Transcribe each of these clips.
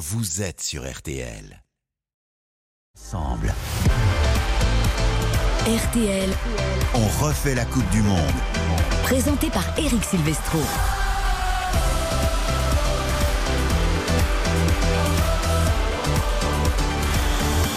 vous êtes sur RTL. Ensemble. RTL, On refait la Coupe du Monde. présenté par Eric Silvestro.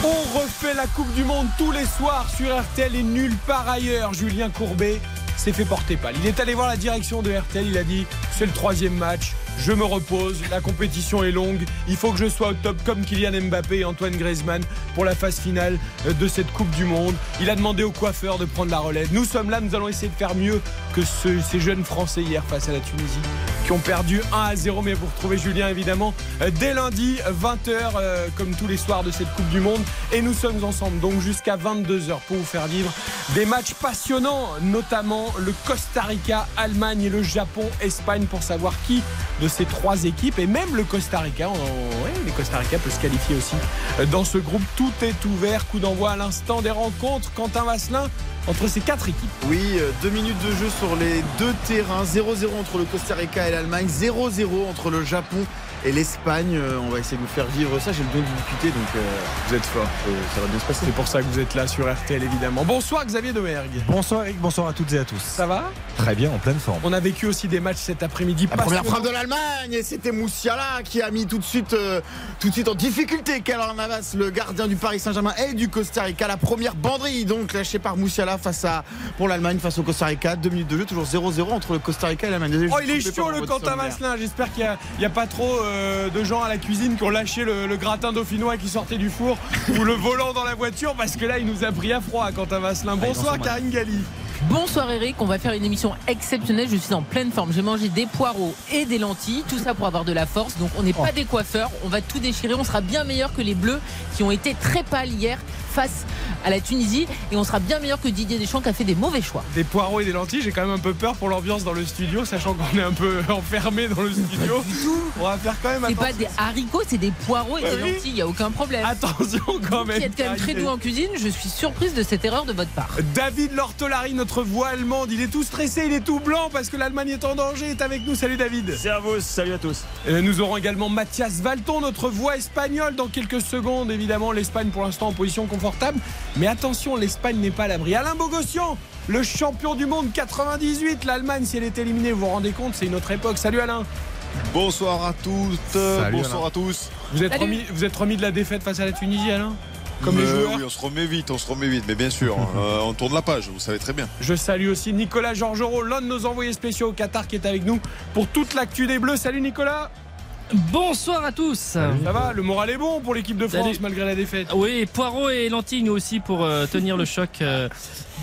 On refait la Coupe du Monde tous les soirs sur RTL et nulle part ailleurs. Julien Courbet s'est fait porter pâle. Il est allé voir la direction de RTL, il a dit c'est le troisième match, je me repose, la compétition est longue, il faut que je sois au top comme Kylian Mbappé et Antoine Griezmann pour la phase finale de cette Coupe du Monde. Il a demandé au coiffeur de prendre la relève. Nous sommes là, nous allons essayer de faire mieux que ce- ces jeunes Français hier face à la Tunisie ont perdu 1 à 0. Mais vous retrouvez Julien évidemment euh, dès lundi 20h comme tous les soirs de cette Coupe du Monde. Et nous sommes ensemble donc jusqu'à 22h pour vous faire vivre des matchs passionnants, notamment le Costa Rica, Allemagne et le Japon, Espagne pour savoir qui de ces trois équipes et même le Costa Rica, on- Costa Rica peut se qualifier aussi euh, dans ce groupe. Tout est ouvert, coup d'envoi à l'instant des rencontres. Quentin Vasselin entre ces quatre équipes. Oui, euh, deux minutes de jeu sur les deux terrains. 0-0 entre le Costa Rica et l'Allemagne. 0-0 entre le Japon et l'Espagne. Euh, On va essayer de vous faire vivre ça. J'ai le don d'ubiquité, donc euh, vous êtes fort. Euh, ça va bien se passer. C'est pour ça que vous êtes là sur RTL évidemment. Bonsoir Xavier Domergue. Bonsoir Eric, bonsoir à toutes et à tous. Ça va? Très bien, en pleine forme. On a vécu aussi des matchs cet après-midi. La première frappe de l'Allemagne et c'était Moussiala qui a mis tout de suite, euh, tout de suite en difficulté Keylor Navas, le gardien du Paris Saint-Germain et du Costa Rica. La première banderie donc lâchée par Moussiala face à pour l'Allemagne face au Costa Rica. Deux minutes de jeu, toujours 0-0 entre le Costa Rica et l'Allemagne. Oh, il est chaud le Quentin. Vasselin. J'espère qu'il n'y a, pas trop euh, de gens à la cuisine qui ont lâché le, le gratin dauphinois qui sortait du four ou le volant dans la voiture parce que là, il nous a pris à froid, Quentin Vasselin. Bonsoir, Karine Galli. Bonsoir Eric, on va faire une émission exceptionnelle. Je suis en pleine forme. J'ai mangé des poireaux et des lentilles, tout ça pour avoir de la force. Donc on n'est pas des coiffeurs, on va tout déchirer. On sera bien meilleur que les Bleus qui ont été très pâles hier face à la Tunisie et on sera bien meilleur que Didier Deschamps qui a fait des mauvais choix. Des poireaux et des lentilles, j'ai quand même un peu peur pour l'ambiance dans le studio, sachant qu'on est un peu enfermé dans le studio. On va faire quand même C'est pas des haricots, c'est des poireaux et des Oui. lentilles. Il y a aucun problème. Attention quand Vous même. qui êtes quand même très doux en cuisine, je suis surprise de cette erreur de votre part. David Lortolari, notre voix allemande, il est tout stressé, il est tout blanc parce que l'Allemagne est en danger, est avec nous. Salut David. Servus, salut à tous. Euh, Nous aurons également Mathias Valton, notre voix espagnole, dans quelques secondes. Évidemment, l'Espagne pour l'instant en position confortable. Mais attention, l'Espagne n'est pas à l'abri. Alain Bogossian, le champion du monde 98. L'Allemagne, si elle est éliminée, vous vous rendez compte, c'est une autre époque. Salut Alain. Bonsoir à toutes, Salut, bonsoir Alain. à tous. Vous êtes, remis, vous êtes remis de la défaite face à la Tunisie, Alain Comme les Euh, joueurs. Oui, on se remet vite, on se remet vite, mais bien sûr, euh, on tourne la page, vous savez très bien. Je salue aussi Nicolas Georgerot, l'un de nos envoyés spéciaux au Qatar qui est avec nous pour toute l'actu des Bleus. Salut Nicolas. Bonsoir à tous. Ça va, le moral est bon pour l'équipe de France Salut. malgré la défaite. Oui, poireaux et lentilles nous aussi pour euh, tenir le choc euh,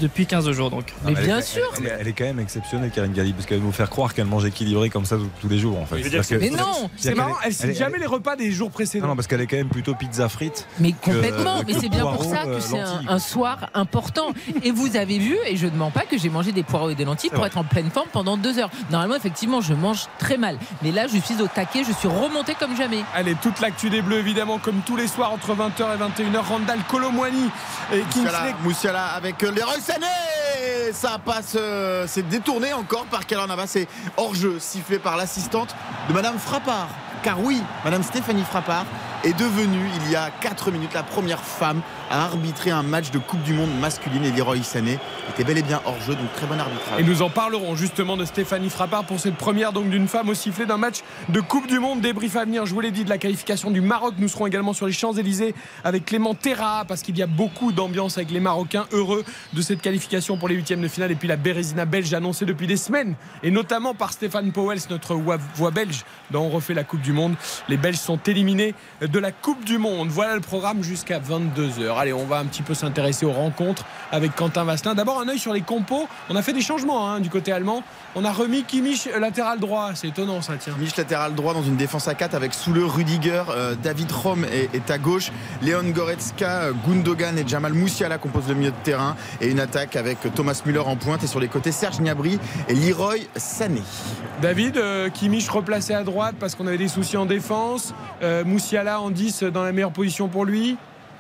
depuis 15 jours donc. Mais bien elle- sûr. Elle, est- elle est quand même exceptionnelle, Karine Galli, parce qu'elle va nous faire croire qu'elle mange équilibré comme ça tous- les jours. En fait. Mais non, C'est marrant, elle cite elle est- jamais les repas des jours précédents. non, parce qu'elle est quand même plutôt pizza frite. Mais complètement, que mais c'est bien pour ça que euh, c'est un, soir important. Et vous avez vu, et je ne mens pas, que j'ai mangé des poireaux et des lentilles pour vrai. être en pleine forme pendant deux heures. Normalement, effectivement, je mange très mal. Mais là, je suis au taquet, je suis remontée comme jamais. Allez, toute l'actu des Bleus, évidemment, comme tous les soirs entre 20h et 21h. Randall Colomwani et Kingsley. Moussiala, Moussiala avec euh, Leroy Sané Ça passe, euh, c'est détourné encore par Navas. C'est hors-jeu sifflé par l'assistante de Madame Frappard. Car oui, Madame Stéphanie Frappard est devenue, il y a 4 minutes, la première femme à arbitrer un match de Coupe du Monde masculine. Et Leroy Sané était bel et bien hors-jeu, donc très bon arbitrage. Et nous en parlerons justement de Stéphanie Frappard pour cette première donc d'une femme au sifflet d'un match de Coupe du Monde. Débrief à venir, je vous l'ai dit, de la qualification du Maroc. Nous serons également sur les Champs-Élysées avec Clément Terra parce qu'il y a beaucoup d'ambiance avec les Marocains heureux de cette qualification pour les huitièmes de finale. Et puis la Bérésina belge annoncée depuis des semaines et notamment par Stéphane Powels, notre voix belge dont on refait la Coupe du Monde. Les Belges sont éliminés de la Coupe du Monde. Voilà le programme jusqu'à 22h. Allez, on va un petit peu s'intéresser aux rencontres avec Quentin Vasselin. D'abord un œil sur les compos. On a fait des changements hein, du côté allemand. On a remis Kimmich latéral droit. C'est étonnant ça, tiens. Mich latéral droit dans une défense à 4 avec Soule, Rudiger, euh, David Rom est, est à gauche, Léon Goretzka, Gundogan et Jamal Moussiala composent le milieu de terrain et une attaque avec Thomas Müller en pointe et sur les côtés Serge Gnabry et Leroy Sané. David, euh, Kimmich replacé à droite parce qu'on avait des soucis en défense. Euh, Moussiala en 10 dans la meilleure position pour lui.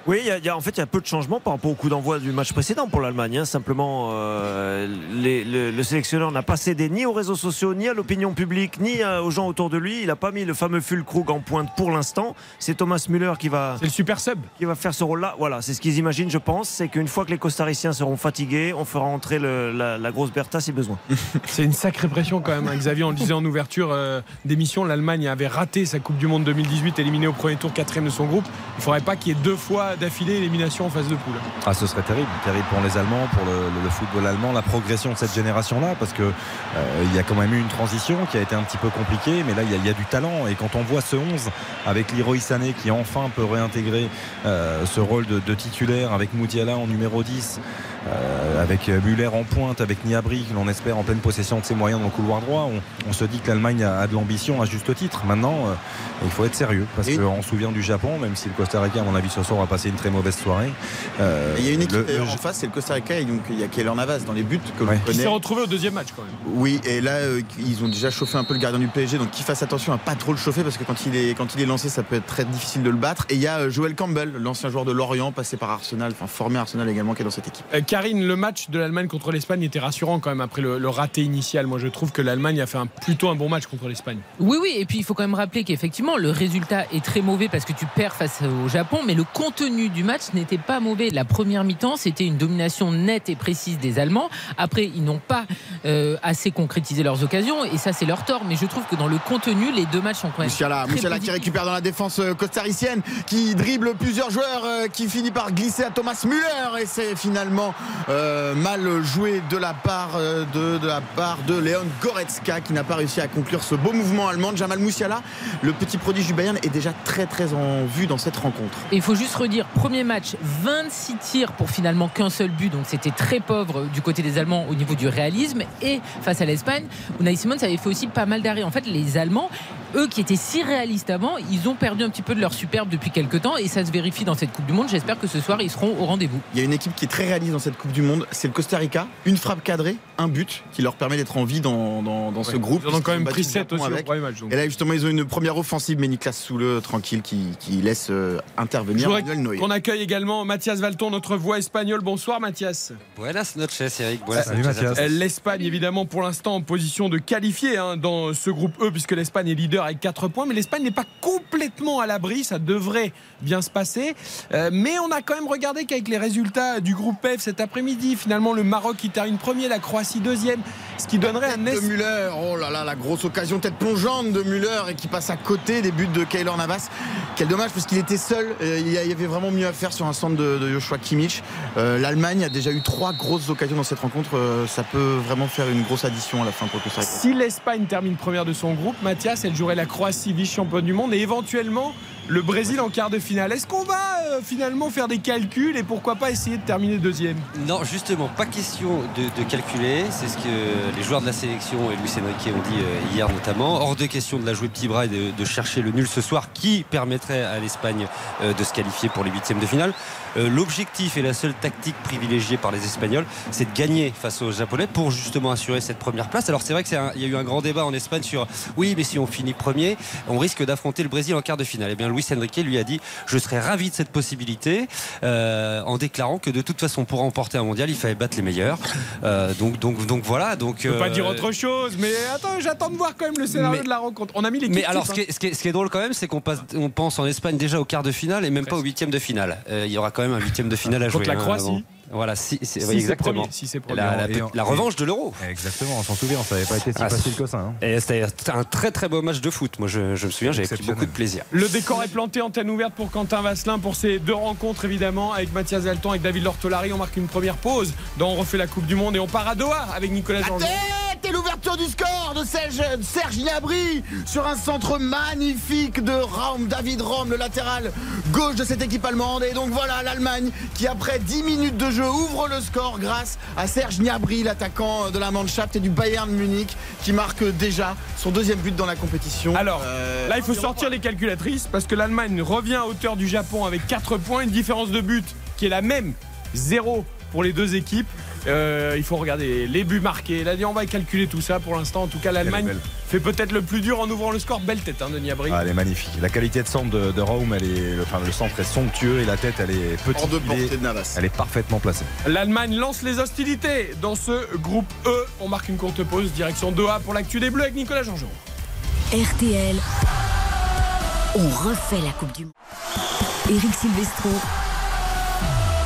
Oui, y a- y a- en fait, il y a peu de changements par rapport au coup d'envoi du match précédent pour l'Allemagne. hein. Simplement, euh, les- le, le sélectionneur n'a pas cédé ni aux réseaux sociaux, ni à l'opinion publique, ni euh, aux gens autour de lui. Il n'a pas mis le fameux Fulkrug en pointe pour l'instant. C'est Thomas Müller qui va, C'est le super sub. qui va faire ce rôle-là. Voilà, c'est ce qu'ils imaginent, je pense. C'est qu'une fois que les Costariciens seront fatigués, on fera entrer le- la, la grosse Bertha si besoin. C'est une sacrée pression quand même. hein. Xavier, on le disait en ouverture euh, d'émission, l'Allemagne avait raté sa Coupe du Monde 2018, éliminée au premier tour, quatrième de son groupe. Il ne faudrait pas qu'il y ait deux fois d'affilée élimination en phase de poule. Ah, ce serait terrible, terrible pour les Allemands, pour le, le- le football allemand, la progression de cette génération-là, parce que euh, il y a quand même eu une transition qui a été un petit peu compliquée, mais là il y, a- il y a du talent. Et quand on voit ce 11 avec Leroy Sané qui enfin peut réintégrer euh, ce rôle de, de titulaire, avec Moudiala en numéro 10, euh, avec Muller en pointe, avec Niabri, que l'on espère en pleine possession de ses moyens dans le couloir droit, on, on se dit que l'Allemagne a, a de l'ambition à juste titre. Maintenant, euh, il faut être sérieux, parce qu'on se souvient du Japon, même si le Costa Rica, à mon avis, ce soir va passer une très mauvaise soirée. Euh, Il y a une équipe le- le- en face, c'est le Costa Rica, et donc il y a Keller Navas dans les buts que Ouais. l'on Qui connaît. s'est retrouvé au deuxième match quand même. Oui, et là, euh, ils ont déjà chauffé un peu le gardien du PSG, donc qu'il fasse attention à pas trop le chauffer parce que quand il est, quand il est lancé, ça peut être très difficile de le battre. Et il y a euh, Joel Campbell, l'ancien joueur de Lorient, passé par Arsenal, enfin formé à Arsenal également, qui est dans cette équipe. Euh, Karine, le match de l'Allemagne contre l'Espagne était rassurant quand même après le, le raté initial. Moi, je trouve que l'Allemagne a fait un, plutôt un bon match contre l'Espagne. Oui, oui, et puis il faut quand même rappeler qu'effectivement, le résultat est très mauvais parce que tu perds face au Japon, mais le contenu du match n'était pas mauvais. La première mi-temps, c'était une domination nette et précise des Allemands. Après, ils n'ont pas euh, assez concrétisé leurs occasions, et ça, c'est leur tort, mais je trouve que dans le contenu, les deux matchs sont quand même. Moussiala, Moussiala qui récupère dans la défense euh, costaricienne, qui dribble plusieurs joueurs, euh, qui finit par glisser à Thomas Müller et c'est finalement euh, mal joué de la part euh, de, de la part de Leon Goretzka qui n'a pas réussi à conclure ce beau mouvement allemand. Jamal Moussiala, le petit prodige du Bayern, est déjà très très en vue dans cette rencontre. Il faut juste redire, premier match, 26 tirs pour finalement qu'un seul but, donc c'était très pauvre du côté des Allemands au niveau du réalisme. Et face à l'Espagne, Unai Simon avait fait aussi pas mal d'arrêts. En fait, les Allemands, eux qui étaient si réalistes avant, ils ont perdu un petit peu de leur superbe depuis quelques temps et ça se vérifie dans cette Coupe du Monde. J'espère que ce soir, ils seront au rendez-vous. Il y a une équipe qui est très réaliste dans cette Coupe du Monde, c'est le Costa Rica. Une frappe cadrée, un but qui leur permet d'être en vie dans, dans, dans ce groupe. Ils en ont quand même pris le 7 Japon aussi au avec. premier match. donc. Et là justement ils ont une première offensive mais Niklas Soule tranquille qui, qui laisse euh, intervenir qu'on accueille également Mathias Valton, notre voix espagnole. Bonsoir Mathias. Buenas noches, Eric. Buenas Salut, noches Mathias. Euh. L'Espagne, évidemment, pour l'instant en position de qualifier hein, dans ce groupe E, puisque l'Espagne est leader avec 4 points. Mais l'Espagne n'est pas complètement à l'abri, ça devrait bien se passer. Euh, mais on a quand même regardé qu'avec les résultats du groupe F cet après-midi, finalement, le Maroc qui termine premier, la Croatie deuxième, ce qui donnerait un Tête de es- Müller, oh là là, la grosse occasion, tête plongeante de Müller et qui passe à côté des buts de Kaylor Navas. Quel dommage parce qu'il était seul, euh, il y a- il y avait vraiment mieux à faire sur un centre de, de Joshua Kimmich. Euh, L'Allemagne a déjà eu trois grosses occasions dans cette rencontre, euh, ça peut vraiment faire une grosse addition à la fin pour le Costa Rica. Si l'Espagne termine première de son groupe, Mathias, elle jouerait la Croatie vice-championne du monde et éventuellement le Brésil en quart de finale. Est-ce qu'on va euh, finalement faire des calculs et pourquoi pas essayer de terminer deuxième? Non, justement, pas question de, calculer. C'est ce que les joueurs de la sélection et Luis Enrique ont dit euh, hier notamment. Hors de question de la jouer petit bras et de, de chercher le nul ce soir qui permettrait à l'Espagne euh, de se qualifier pour les huitièmes de finale. Euh, L'objectif et la seule tactique privilégiée par les Espagnols, c'est de gagner face aux Japonais pour justement assurer cette première place. Alors c'est vrai qu'il y a eu un grand débat en Espagne sur oui, mais si on finit premier, on risque d'affronter le Brésil en quart de finale. Eh bien, Luis Enrique lui a dit je serais ravi de cette possibilité euh, en déclarant que de toute façon pour remporter un mondial, il fallait battre les meilleurs. Euh, donc, donc, donc voilà. Donc, Je peux pas euh, dire autre chose, mais attends, j'attends de voir quand même le scénario Mais- de la rencontre. On a mis l'équipe. Mais alors, ce qui, est, ce qui est- ce qui est drôle quand même, c'est qu'on passe, on pense en Espagne déjà au quart de finale et même pas au huitième de finale. Euh, il y aura quand même un huitième de finale à jouer. Contre la hein, Croatie. avant. Voilà, si, si- Si oui, c'est exactement. premier, si c'est premier. La, la- Et en- la revanche de l'euro. Exactement, on s'en souvient, ça n'avait pas été si Ah, facile c'est- que ça. hein. Et C'était un très très beau match de foot. Moi, je, je me souviens, j'avais pris beaucoup de plaisir. Le décor est planté, antenne ouverte pour Quentin Vasselin pour ces deux rencontres évidemment avec Mathias Alton avec David Lortolari. On marque une première pause. Dans on refait la Coupe du Monde et on part à Doha avec Nicolas La Jean. tête et l'ouverture du score de Serge, de Serge Gnabry sur un centre magnifique de Raum, David Raum, le latéral gauche de cette équipe allemande. Et donc voilà l'Allemagne qui après 10 minutes de jeu ouvre le score grâce à Serge Gnabry, l'attaquant de la Mannschaft et du Bayern Munich qui marque déjà son deuxième but dans la compétition. Alors, Euh, Là, il faut sortir les calculatrices parce que l'Allemagne revient à hauteur du Japon avec 4 points, une différence de but qui est la même, 0 pour les deux équipes. Euh, il faut regarder les buts marqués. Là, on va calculer tout ça pour l'instant. En tout cas, l'Allemagne fait peut-être le plus dur en ouvrant le score. Belle tête, hein, Denis Abri. Ah, elle est magnifique. La qualité de centre de, de Raoum, elle est, le, enfin, le centre est somptueux et la tête, elle est petite. Hors de Il est- portée de Navas. Elle est parfaitement placée. L'Allemagne lance les hostilités dans ce groupe E. On marque une courte pause, direction Doha pour l'actu des Bleus avec Nicolas Jean-Jean. RTL, on refait la Coupe du Monde. Eric Silvestro,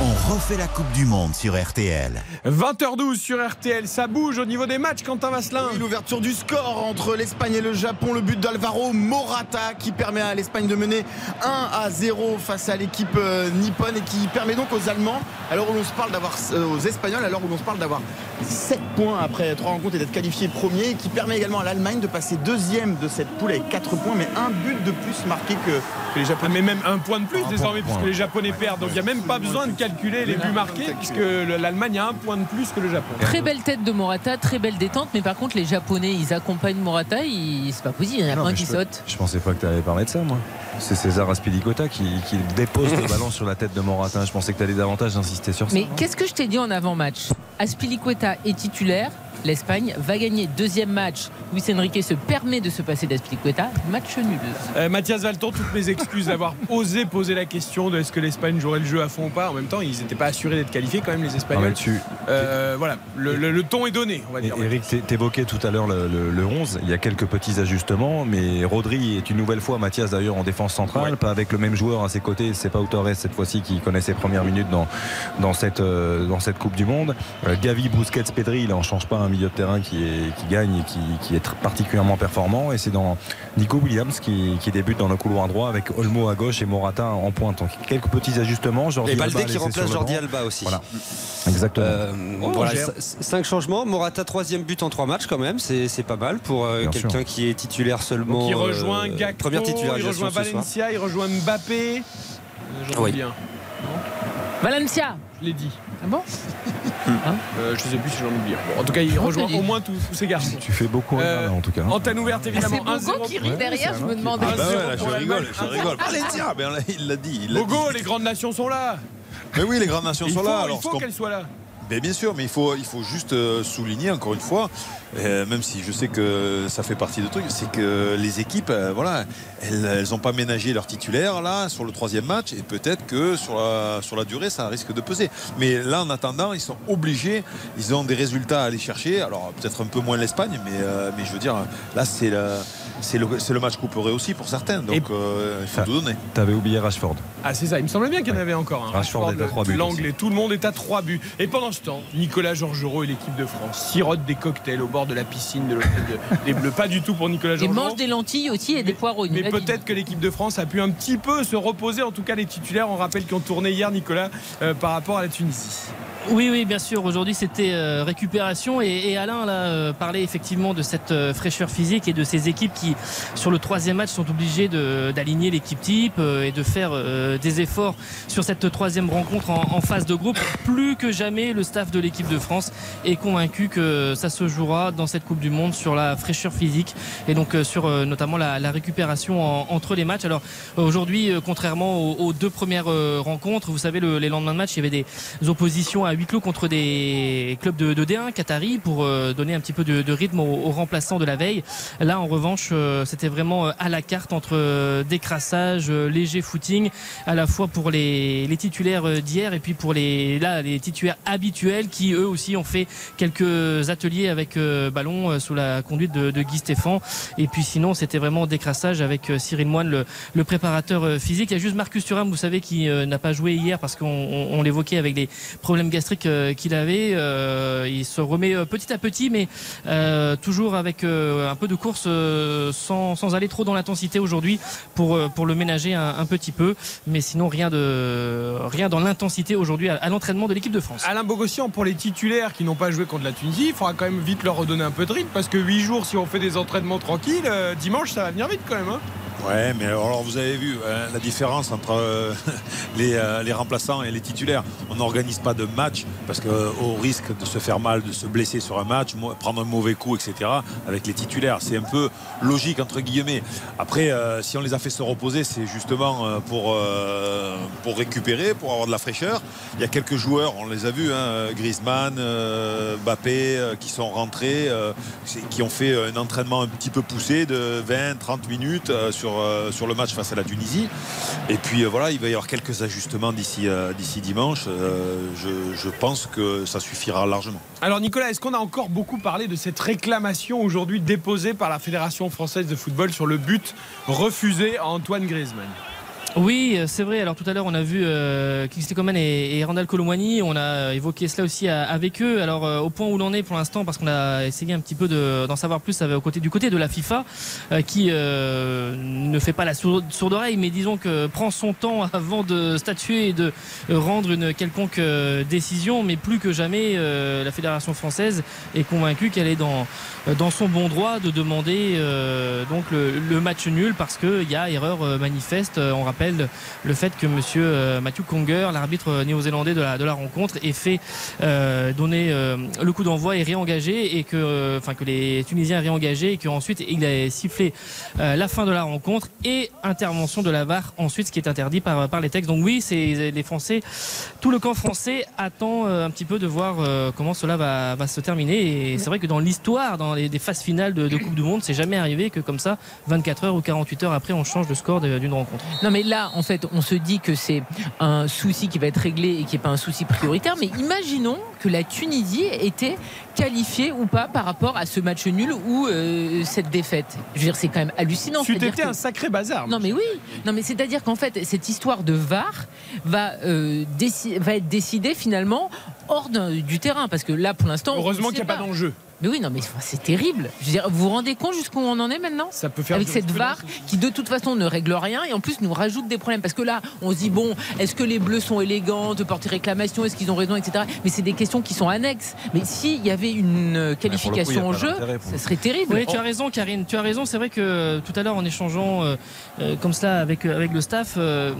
On refait la Coupe du Monde sur RTL. 20h12 sur RTL, ça bouge au niveau des matchs, Quentin Vasselin. Oui, L'ouverture du score entre l'Espagne et le Japon, le but d'Alvaro Morata qui permet à l'Espagne de mener 1 à 0 face à l'équipe euh, nippone et qui permet donc aux Allemands, alors où l'on se parle d'avoir euh, aux Espagnols, alors où l'on se parle d'avoir 7 points après 3 rencontres et d'être qualifié premier, et qui permet également à l'Allemagne de passer deuxième de cette poule avec 4 points, mais un but de plus marqué que, que les Ah, mais même un point de plus Un désormais point, puisque les Japonais perdent. Donc il n'y a même pas besoin de calculer les buts marqués puisque le- l'Allemagne a un point de plus que le Japon. Très belle tête de Morata, très belle détente, mais par contre les Japonais ils accompagnent Morata, ils- c'est pas possible, il y en a pas un qui peux- saute. Je pensais pas que tu allais parler de ça, moi. C'est César Aspilicueta qui, qui dépose le ballon sur la tête de Morata. Je pensais que tu allais davantage insister sur ça. Mais qu'est-ce que je t'ai dit en avant-match? Aspilicueta est titulaire, l'Espagne va gagner deuxième match. Luis Enrique se permet de se passer d'Aspilicueta, match nul. Euh, Mathias Valton, toutes mes excuses d'avoir osé poser la question de est-ce que l'Espagne jouerait le jeu à fond ou pas. En même temps, ils n'étaient pas assurés d'être qualifiés quand même les Espagnols. tu, Euh, voilà, le, le- le ton est donné, on va dire. Eric, t'é- t'évoquais tout à l'heure le, le- le 11. Il y a quelques petits ajustements, mais Rodri est une nouvelle fois, Mathias d'ailleurs, en défense centrale, Ouais. pas avec le même joueur à ses côtés. C'est pas Torres cette fois-ci qui connaît ses premières minutes dans, dans, cette, euh, dans cette Coupe du Monde. Euh, Gavi, Busquets, Pedri, il en change pas un milieu de terrain qui, est, qui gagne et qui, qui est particulièrement performant. Et c'est dans Nico Williams qui, qui débute dans le couloir droit avec Olmo à gauche et Morata en pointe. Donc quelques petits ajustements. Jordi Et Baldé Alba qui remplace Jordi. Alba aussi. Voilà. Exactement. Euh, Oh, voilà, cinq changements. Morata troisième but en trois matchs quand même, c'est pas mal pour euh, quelqu'un qui est titulaire seulement. Donc il rejoint euh, Gakpo, première il rejoint. Valencia, il rejoint Mbappé. Oui. Valencia Je l'ai dit. Ah bon Euh, je sais plus si j'en oublie. Bon, en tout cas, il rejoint au moins tous, tous ces garçons. tu fais beaucoup Euh, en tout cas. Antenne ouverte C'est évidemment. Bogo 1-0 qui rit derrière, je me demandais. Ah, bah ouais, là, je rigole, je rigole. Allez, tiens, mais on l'a- il l'a dit. il Bogo, dit. les grandes nations sont là. Mais oui, les grandes nations Il sont faut, là. il Alors, faut qu'elles soient là. Mais bien sûr, mais il faut, il faut juste euh, souligner encore une fois, euh, même si je sais que ça fait partie de trucs, c'est que les équipes, euh, voilà, elles n'ont pas ménagé leur titulaire là sur le troisième match et peut-être que sur la, sur la durée ça risque de peser. Mais là, en attendant, ils sont obligés, ils ont des résultats à aller chercher. Alors peut-être un peu moins l'Espagne, mais, mais je veux dire, là c'est le, c'est le, match couperé aussi pour certains. Donc Et- euh, il faut tout donner. T'avais oublié Rashford. Ah c'est ça, il me semblait bien qu'il y en avait encore un. Rashford est à trois buts L'anglais, tout le monde est à 3 buts. Et pendant ce temps, Nicolas Georgerot et l'équipe de France sirotent des cocktails au bord de la piscine de l'hôtel de- des Bleus. Pas du tout pour Nicolas Et Georgerot. mange des lentilles aussi et des poireaux. Mais peut-être que l'équipe de France a pu un petit peu se reposer, en tout cas les titulaires. On rappelle qu'ils ont tourné hier, Nicolas, euh, par rapport à la Tunisie. Oui, oui, bien sûr. Aujourd'hui, c'était euh, récupération et, et Alain là euh, parlait effectivement de cette euh, fraîcheur physique et de ces équipes qui, sur le troisième match, sont obligées d'aligner l'équipe type euh, et de faire euh, des efforts sur cette troisième rencontre en, phase de groupe. Plus que jamais, le staff de l'équipe de France est convaincu que ça se jouera dans cette Coupe du Monde sur la fraîcheur physique et donc sur notamment la, récupération en- entre les matchs. Alors aujourd'hui, contrairement aux, deux premières rencontres, vous savez, le- les lendemains de match, il y avait des oppositions à huis clos contre des clubs de, de D1, Qatari, pour euh, donner un petit peu de, rythme aux, remplaçants de la veille. Là, en revanche, euh, c'était vraiment euh, à la carte entre décrassage, léger footing, à la fois pour les, titulaires d'hier et puis pour les, là, les titulaires habituels qui, eux aussi, ont fait quelques ateliers avec ballon sous la conduite de, Guy Stéphane. Et puis sinon, c'était vraiment décrassage avec Cyril Moine, le, le préparateur physique. Il y a juste Marcus Thuram, vous savez, qui n'a pas joué hier parce qu'on on- on l'évoquait avec les problèmes gastriques euh, qu'il avait. Euh, il se remet euh, petit à petit, mais toujours avec un peu de course sans, sans aller trop dans l'intensité aujourd'hui pour, pour le ménager un, un petit peu. Mais sinon, rien, de, rien dans l'intensité aujourd'hui à, à l'entraînement de l'équipe de France. Alain Bogossian, pour les titulaires qui n'ont pas joué contre la Tunisie, il faudra quand même vite leur redonner un peu de rythme parce que 8 jours, si on fait des entraînements tranquilles, dimanche, ça va venir vite quand même. hein. Ouais, mais alors vous avez vu hein, la différence entre euh, les, euh, les remplaçants et les titulaires. On n'organise pas de match parce qu'au risque de se faire mal, de se blesser sur un match, prendre un mauvais coup, etc. avec les titulaires. C'est un peu logique entre guillemets. Après, euh, si on les a fait se reposer, c'est justement euh, pour, euh, pour récupérer, pour avoir de la fraîcheur. Il y a quelques joueurs, on les a vus, hein, Griezmann, euh, qui sont rentrés, qui ont fait un entraînement un petit peu poussé de 20-30 minutes sur, sur le match face à la Tunisie. Et puis voilà, il va y avoir quelques ajustements d'ici dimanche. Je, je pense que ça suffira largement. Alors Nicolas, est-ce qu'on a encore beaucoup parlé de cette réclamation aujourd'hui déposée par la Fédération française de football sur le but refusé à Antoine Griezmann? Oui, euh, c'est vrai. Alors tout à l'heure, on a vu euh, Kingsley et, Randall Colomwani. On a évoqué cela aussi à- avec eux. Alors euh, au point où l'on est pour l'instant, parce qu'on a essayé un petit peu de- d'en savoir plus avec- au côté, du côté de la FIFA, euh, qui euh, ne fait pas la sourde, oreille, mais disons que prend son temps avant de statuer et de rendre une quelconque euh, décision. Mais plus que jamais, euh, la Fédération française est convaincue qu'elle est dans, dans son bon droit de demander euh, donc le, match nul parce qu'il y a erreur euh, manifeste. Euh, On rappelle le fait que monsieur euh, Matthew Conger, l'arbitre euh, néo-zélandais de la, rencontre, ait fait euh, donner le coup d'envoi et réengagé et que, enfin, que les Tunisiens aient réengagé et qu'ensuite il a sifflé la fin de la rencontre et intervention de la VAR ensuite, ce qui est interdit par, les textes. Donc oui, c'est les Français, tout le camp français attend un petit peu de voir comment cela va, se terminer. Et c'est vrai que dans l'histoire, dans les, phases finales de, Coupe du Monde, c'est jamais arrivé que comme ça, 24 heures ou 48 heures après, on change de score d'une rencontre. Non mais là, en fait, on se dit que c'est un souci qui va être réglé et qui n'est pas un souci prioritaire. Mais imaginons que la Tunisie était qualifiée ou pas par rapport à ce match nul ou euh, cette défaite. Je veux dire, c'est quand même hallucinant. Que- un sacré bazar. Non mais oui, non mais c'est-à-dire qu'en fait cette histoire de VAR va euh, va être décidée finalement hors du terrain parce que là pour l'instant Heureusement qu'il n'y a pas d'enjeu. Mais oui non mais c'est terrible. Je veux dire, vous vous rendez compte jusqu'où on en est maintenant Ça peut faire avec cette VAR qui de toute façon ne règle rien et en plus nous rajoute des problèmes. Parce que là on se dit bon est-ce que les bleus sont élégants de porter réclamation? Est-ce qu'ils ont raison etc mais c'est des questions qui sont annexes. Mais s'il y avait une euh, qualification en jeu ça serait terrible. Oui, tu as raison, Karine. Tu as raison. C'est vrai que euh, tout à l'heure, en échangeant euh, euh, comme cela avec, euh, avec le staff, euh,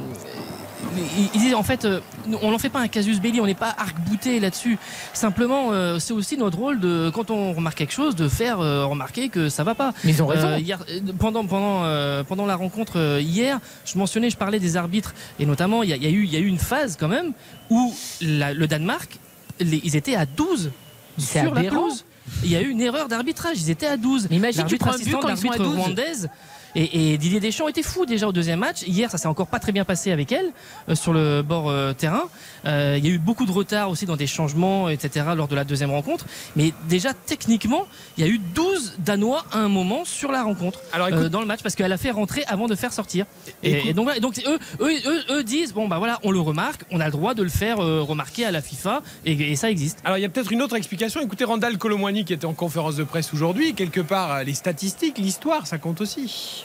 ils disent en fait, euh, on n'en fait pas un casus belli, on n'est pas arc-bouté là-dessus. Simplement, euh, c'est aussi notre rôle de, quand on remarque quelque chose, de faire euh, remarquer que ça va pas. Mais ils ont raison. Euh, hier, pendant, pendant, pendant la rencontre hier, je mentionnais, je parlais des arbitres et notamment, il y, y a eu, il y a eu une phase quand même où la- le Danemark, les- ils étaient à 12 C'est sur la aberrant. pelouse. Il y a eu une erreur d'arbitrage, ils étaient à 12. Mais imagine, tu prends un but quand ils sont à l'arbitre 12. rwandaise. Et, et Didier Deschamps était fou déjà au deuxième match. Hier, ça s'est encore pas très bien passé avec elle euh, sur le bord euh, terrain. Euh, il y a eu beaucoup de retard aussi dans des changements, etc. lors de la deuxième rencontre. Mais déjà, techniquement, il y a eu 12 Danois à un moment sur la rencontre Alors, écoute- dans le match parce qu'elle a fait rentrer avant de faire sortir. Et, donc, voilà, et donc eux, eux, eux, eux disent bon bah voilà, on le remarque, on a le droit de le faire remarquer à la FIFA et, et ça existe. Alors il y a peut-être une autre explication. Écoutez Randall Colomwani qui était en conférence de presse aujourd'hui. Quelque part, les statistiques, l'histoire, ça compte aussi.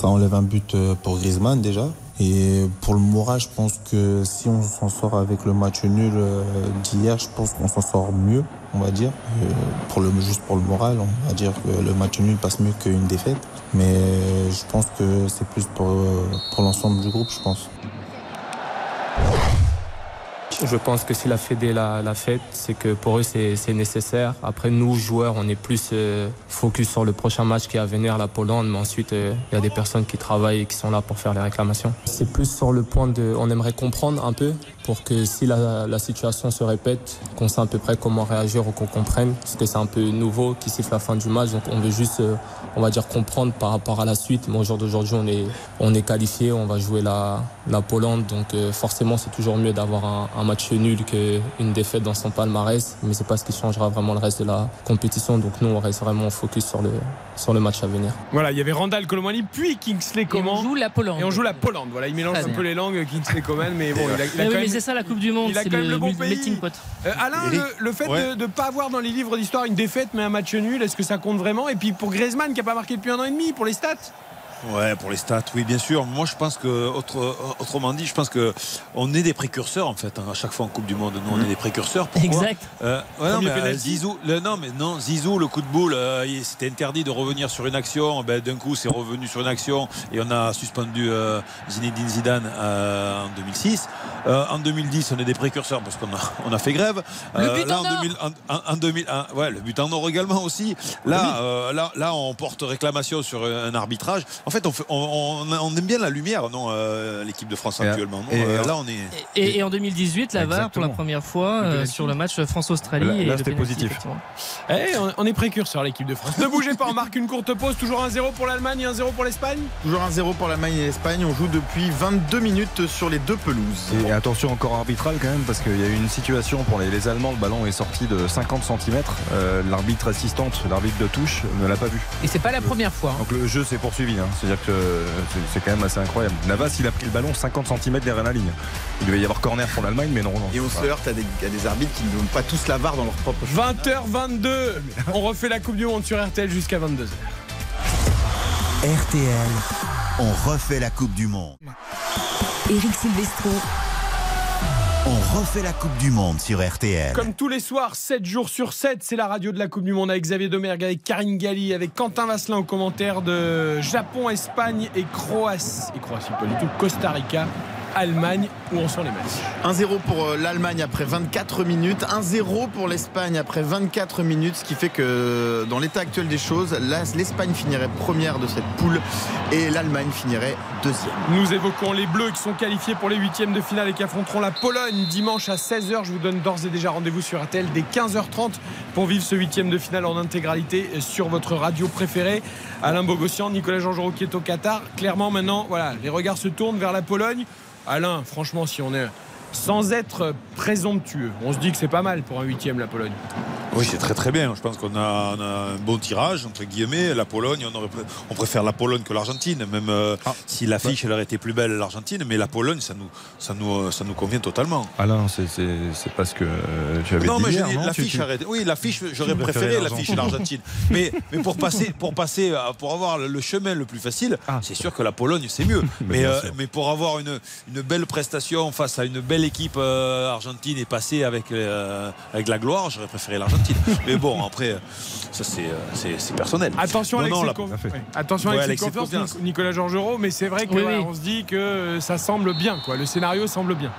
Ça enlève un but euh, pour Griezmann déjà. Et pour le moral, je pense que si on s'en sort avec le match nul euh, d'hier, je pense qu'on s'en sort mieux, on va dire. Euh, Pour le, juste pour le moral, on va dire que le match nul passe mieux qu'une défaite. Mais je pense que c'est plus pour, pour l'ensemble du groupe, je pense. Je pense que si la Fédé l'a, l'a fait, c'est que pour eux c'est, nécessaire. Après nous joueurs, on est plus euh, focus sur le prochain match qui est à venir, la Pologne, mais ensuite euh, il y a des personnes qui travaillent et qui sont là pour faire les réclamations. C'est plus sur le point de, on aimerait comprendre un peu pour que si la, la situation se répète, qu'on sait à peu près comment réagir ou qu'on comprenne, parce que c'est un peu nouveau qui siffle la fin du match, donc on veut juste, euh, on va dire comprendre par rapport à la suite. Mais au jour d'aujourd'hui, on est, on est qualifié, on va jouer la, la Pologne, donc euh, forcément c'est toujours mieux d'avoir un, un match nul qu'une défaite dans son palmarès, mais c'est pas ce qui changera vraiment le reste de la compétition. Donc nous, on reste vraiment focus sur le, sur le match à venir. Voilà, il y avait Randall Colomwani puis Kingsley Coman. on joue la Pologne. Et on joue la Pologne. Voilà, il mélange un peu les langues, Kingsley Coman, mais bon, il a, il a Mais quand oui, même- mais c'est ça la Coupe du Monde, il a c'est quand même le, le bon pays. Euh, Alain, le, le fait Ouais. de ne pas avoir dans les livres d'histoire une défaite mais un match nul, est-ce que ça compte vraiment? Et puis pour Griezmann qui n'a pas marqué depuis un an et demi, pour les stats Ouais, pour les stats, oui, bien sûr. Moi, je pense que, autre- autrement dit, je pense que on est des précurseurs en fait. hein, à chaque fois en Coupe du Monde, nous, on est des précurseurs. Pourquoi Exact. Euh, ouais, non, mais, euh. Zizou, le- non, mais non, Zizou, le coup de boule, euh, c'était interdit de revenir sur une action. Ben, D'un coup, c'est revenu sur une action et on a suspendu Zinedine Zidane en 2006. Euh, en 2010, on est des précurseurs parce qu'on a, on a fait grève. Le but là, en en, or. 2000, en, en- en 2000, ouais, le but en or également aussi. Là, là, là, on porte réclamation sur un arbitrage. En fait, on, fait- on, on- on aime bien la lumière, non, euh, l'équipe de France Et- actuellement. non et- Euh, là, on est. Et, et en 2018, la VAR pour la première fois euh, sur le match France-Australie. Là- là, c'était positif. Eh, on- on est précurseur, l'équipe de France. Ne bougez pas, on marque une courte pause. Toujours 1-0 pour l'Allemagne et 1-0 pour l'Espagne. Toujours 1-0 pour l'Allemagne et l'Espagne. On joue depuis 22 minutes sur les deux pelouses. Et attention encore arbitrale quand même parce qu'il y a eu une situation pour les, les Allemands, le ballon est sorti de 50 cm. l'arbitre assistante, l'arbitre de touche ne l'a pas vu. Et c'est pas la première fois. hein. Donc le jeu s'est poursuivi. hein. C'est-à-dire que c'est- quand même assez incroyable. Navas il a pris le ballon 50 cm derrière la ligne. Il devait y avoir corner pour l'Allemagne mais non. non. Et on se heurte à des, à des arbitres qui ne donnent pas tous la VAR dans leur propre jeu. 20h22. On refait la Coupe du Monde sur RTL jusqu'à 22h. RTL, on refait la Coupe du Monde. Eric Silvestro, On refait la Coupe du Monde sur RTL. Comme tous les soirs, 7 jours sur 7, c'est la radio de la Coupe du Monde avec Xavier Domergue, avec Karine Galli, avec Quentin Vasselin au commentaire de Japon, Espagne et Croatie. Et Croatie, pas du tout. Costa Rica, Allemagne, où en sont les matchs 1-0 pour euh, l'Allemagne après 24 minutes, 1-0 pour l'Espagne après 24 minutes, ce qui fait que dans l'état actuel des choses, l'Espagne finirait première de cette poule et l'Allemagne finirait deuxième. Nous évoquons les Bleus qui sont qualifiés pour les huitièmes de finale et qui affronteront la Pologne dimanche à 16h. Je vous donne d'ores et déjà rendez-vous sur RTL dès 15h30 pour vivre ce huitième de finale en intégralité sur votre radio préférée. Alain Bogossian, Nicolas Jean qui est au Qatar. Clairement maintenant, voilà, les regards se tournent vers la Pologne. Alain, franchement, si on est sans être présomptueux, on se dit que c'est pas mal pour un huitième la Pologne. Oui, c'est très très bien. Je pense qu'on a, on a un bon tirage, entre guillemets. La Pologne, on, aurait, pré- on préfère la Pologne que l'Argentine, même euh, Ah. si l'affiche elle aurait été plus belle l'Argentine. Mais la Pologne, ça nous, ça nous, euh, ça nous convient totalement. Alain, c'est- c'est c'est pas ce que euh, tu avais Non, dit mais hier, non l'affiche, Tu- tu-. Oui, l'affiche, j'aurais préféré l'affiche l'Argentine. mais, mais pour passer, pour passer, euh, pour avoir le chemin le plus facile, Ah. c'est sûr que la Pologne, c'est mieux. mais, euh, mais pour avoir une, une belle prestation face à une belle équipe euh, argentine et passer avec, euh, avec la gloire, j'aurais préféré l'Argentine. mais bon, après, euh, ça c'est, personnel. Attention non, Ouais, l'excès de confiance. Nicolas Georgerot, mais c'est vrai qu'on Oui, oui. on se dit que ça semble bien, quoi. Le scénario semble bien.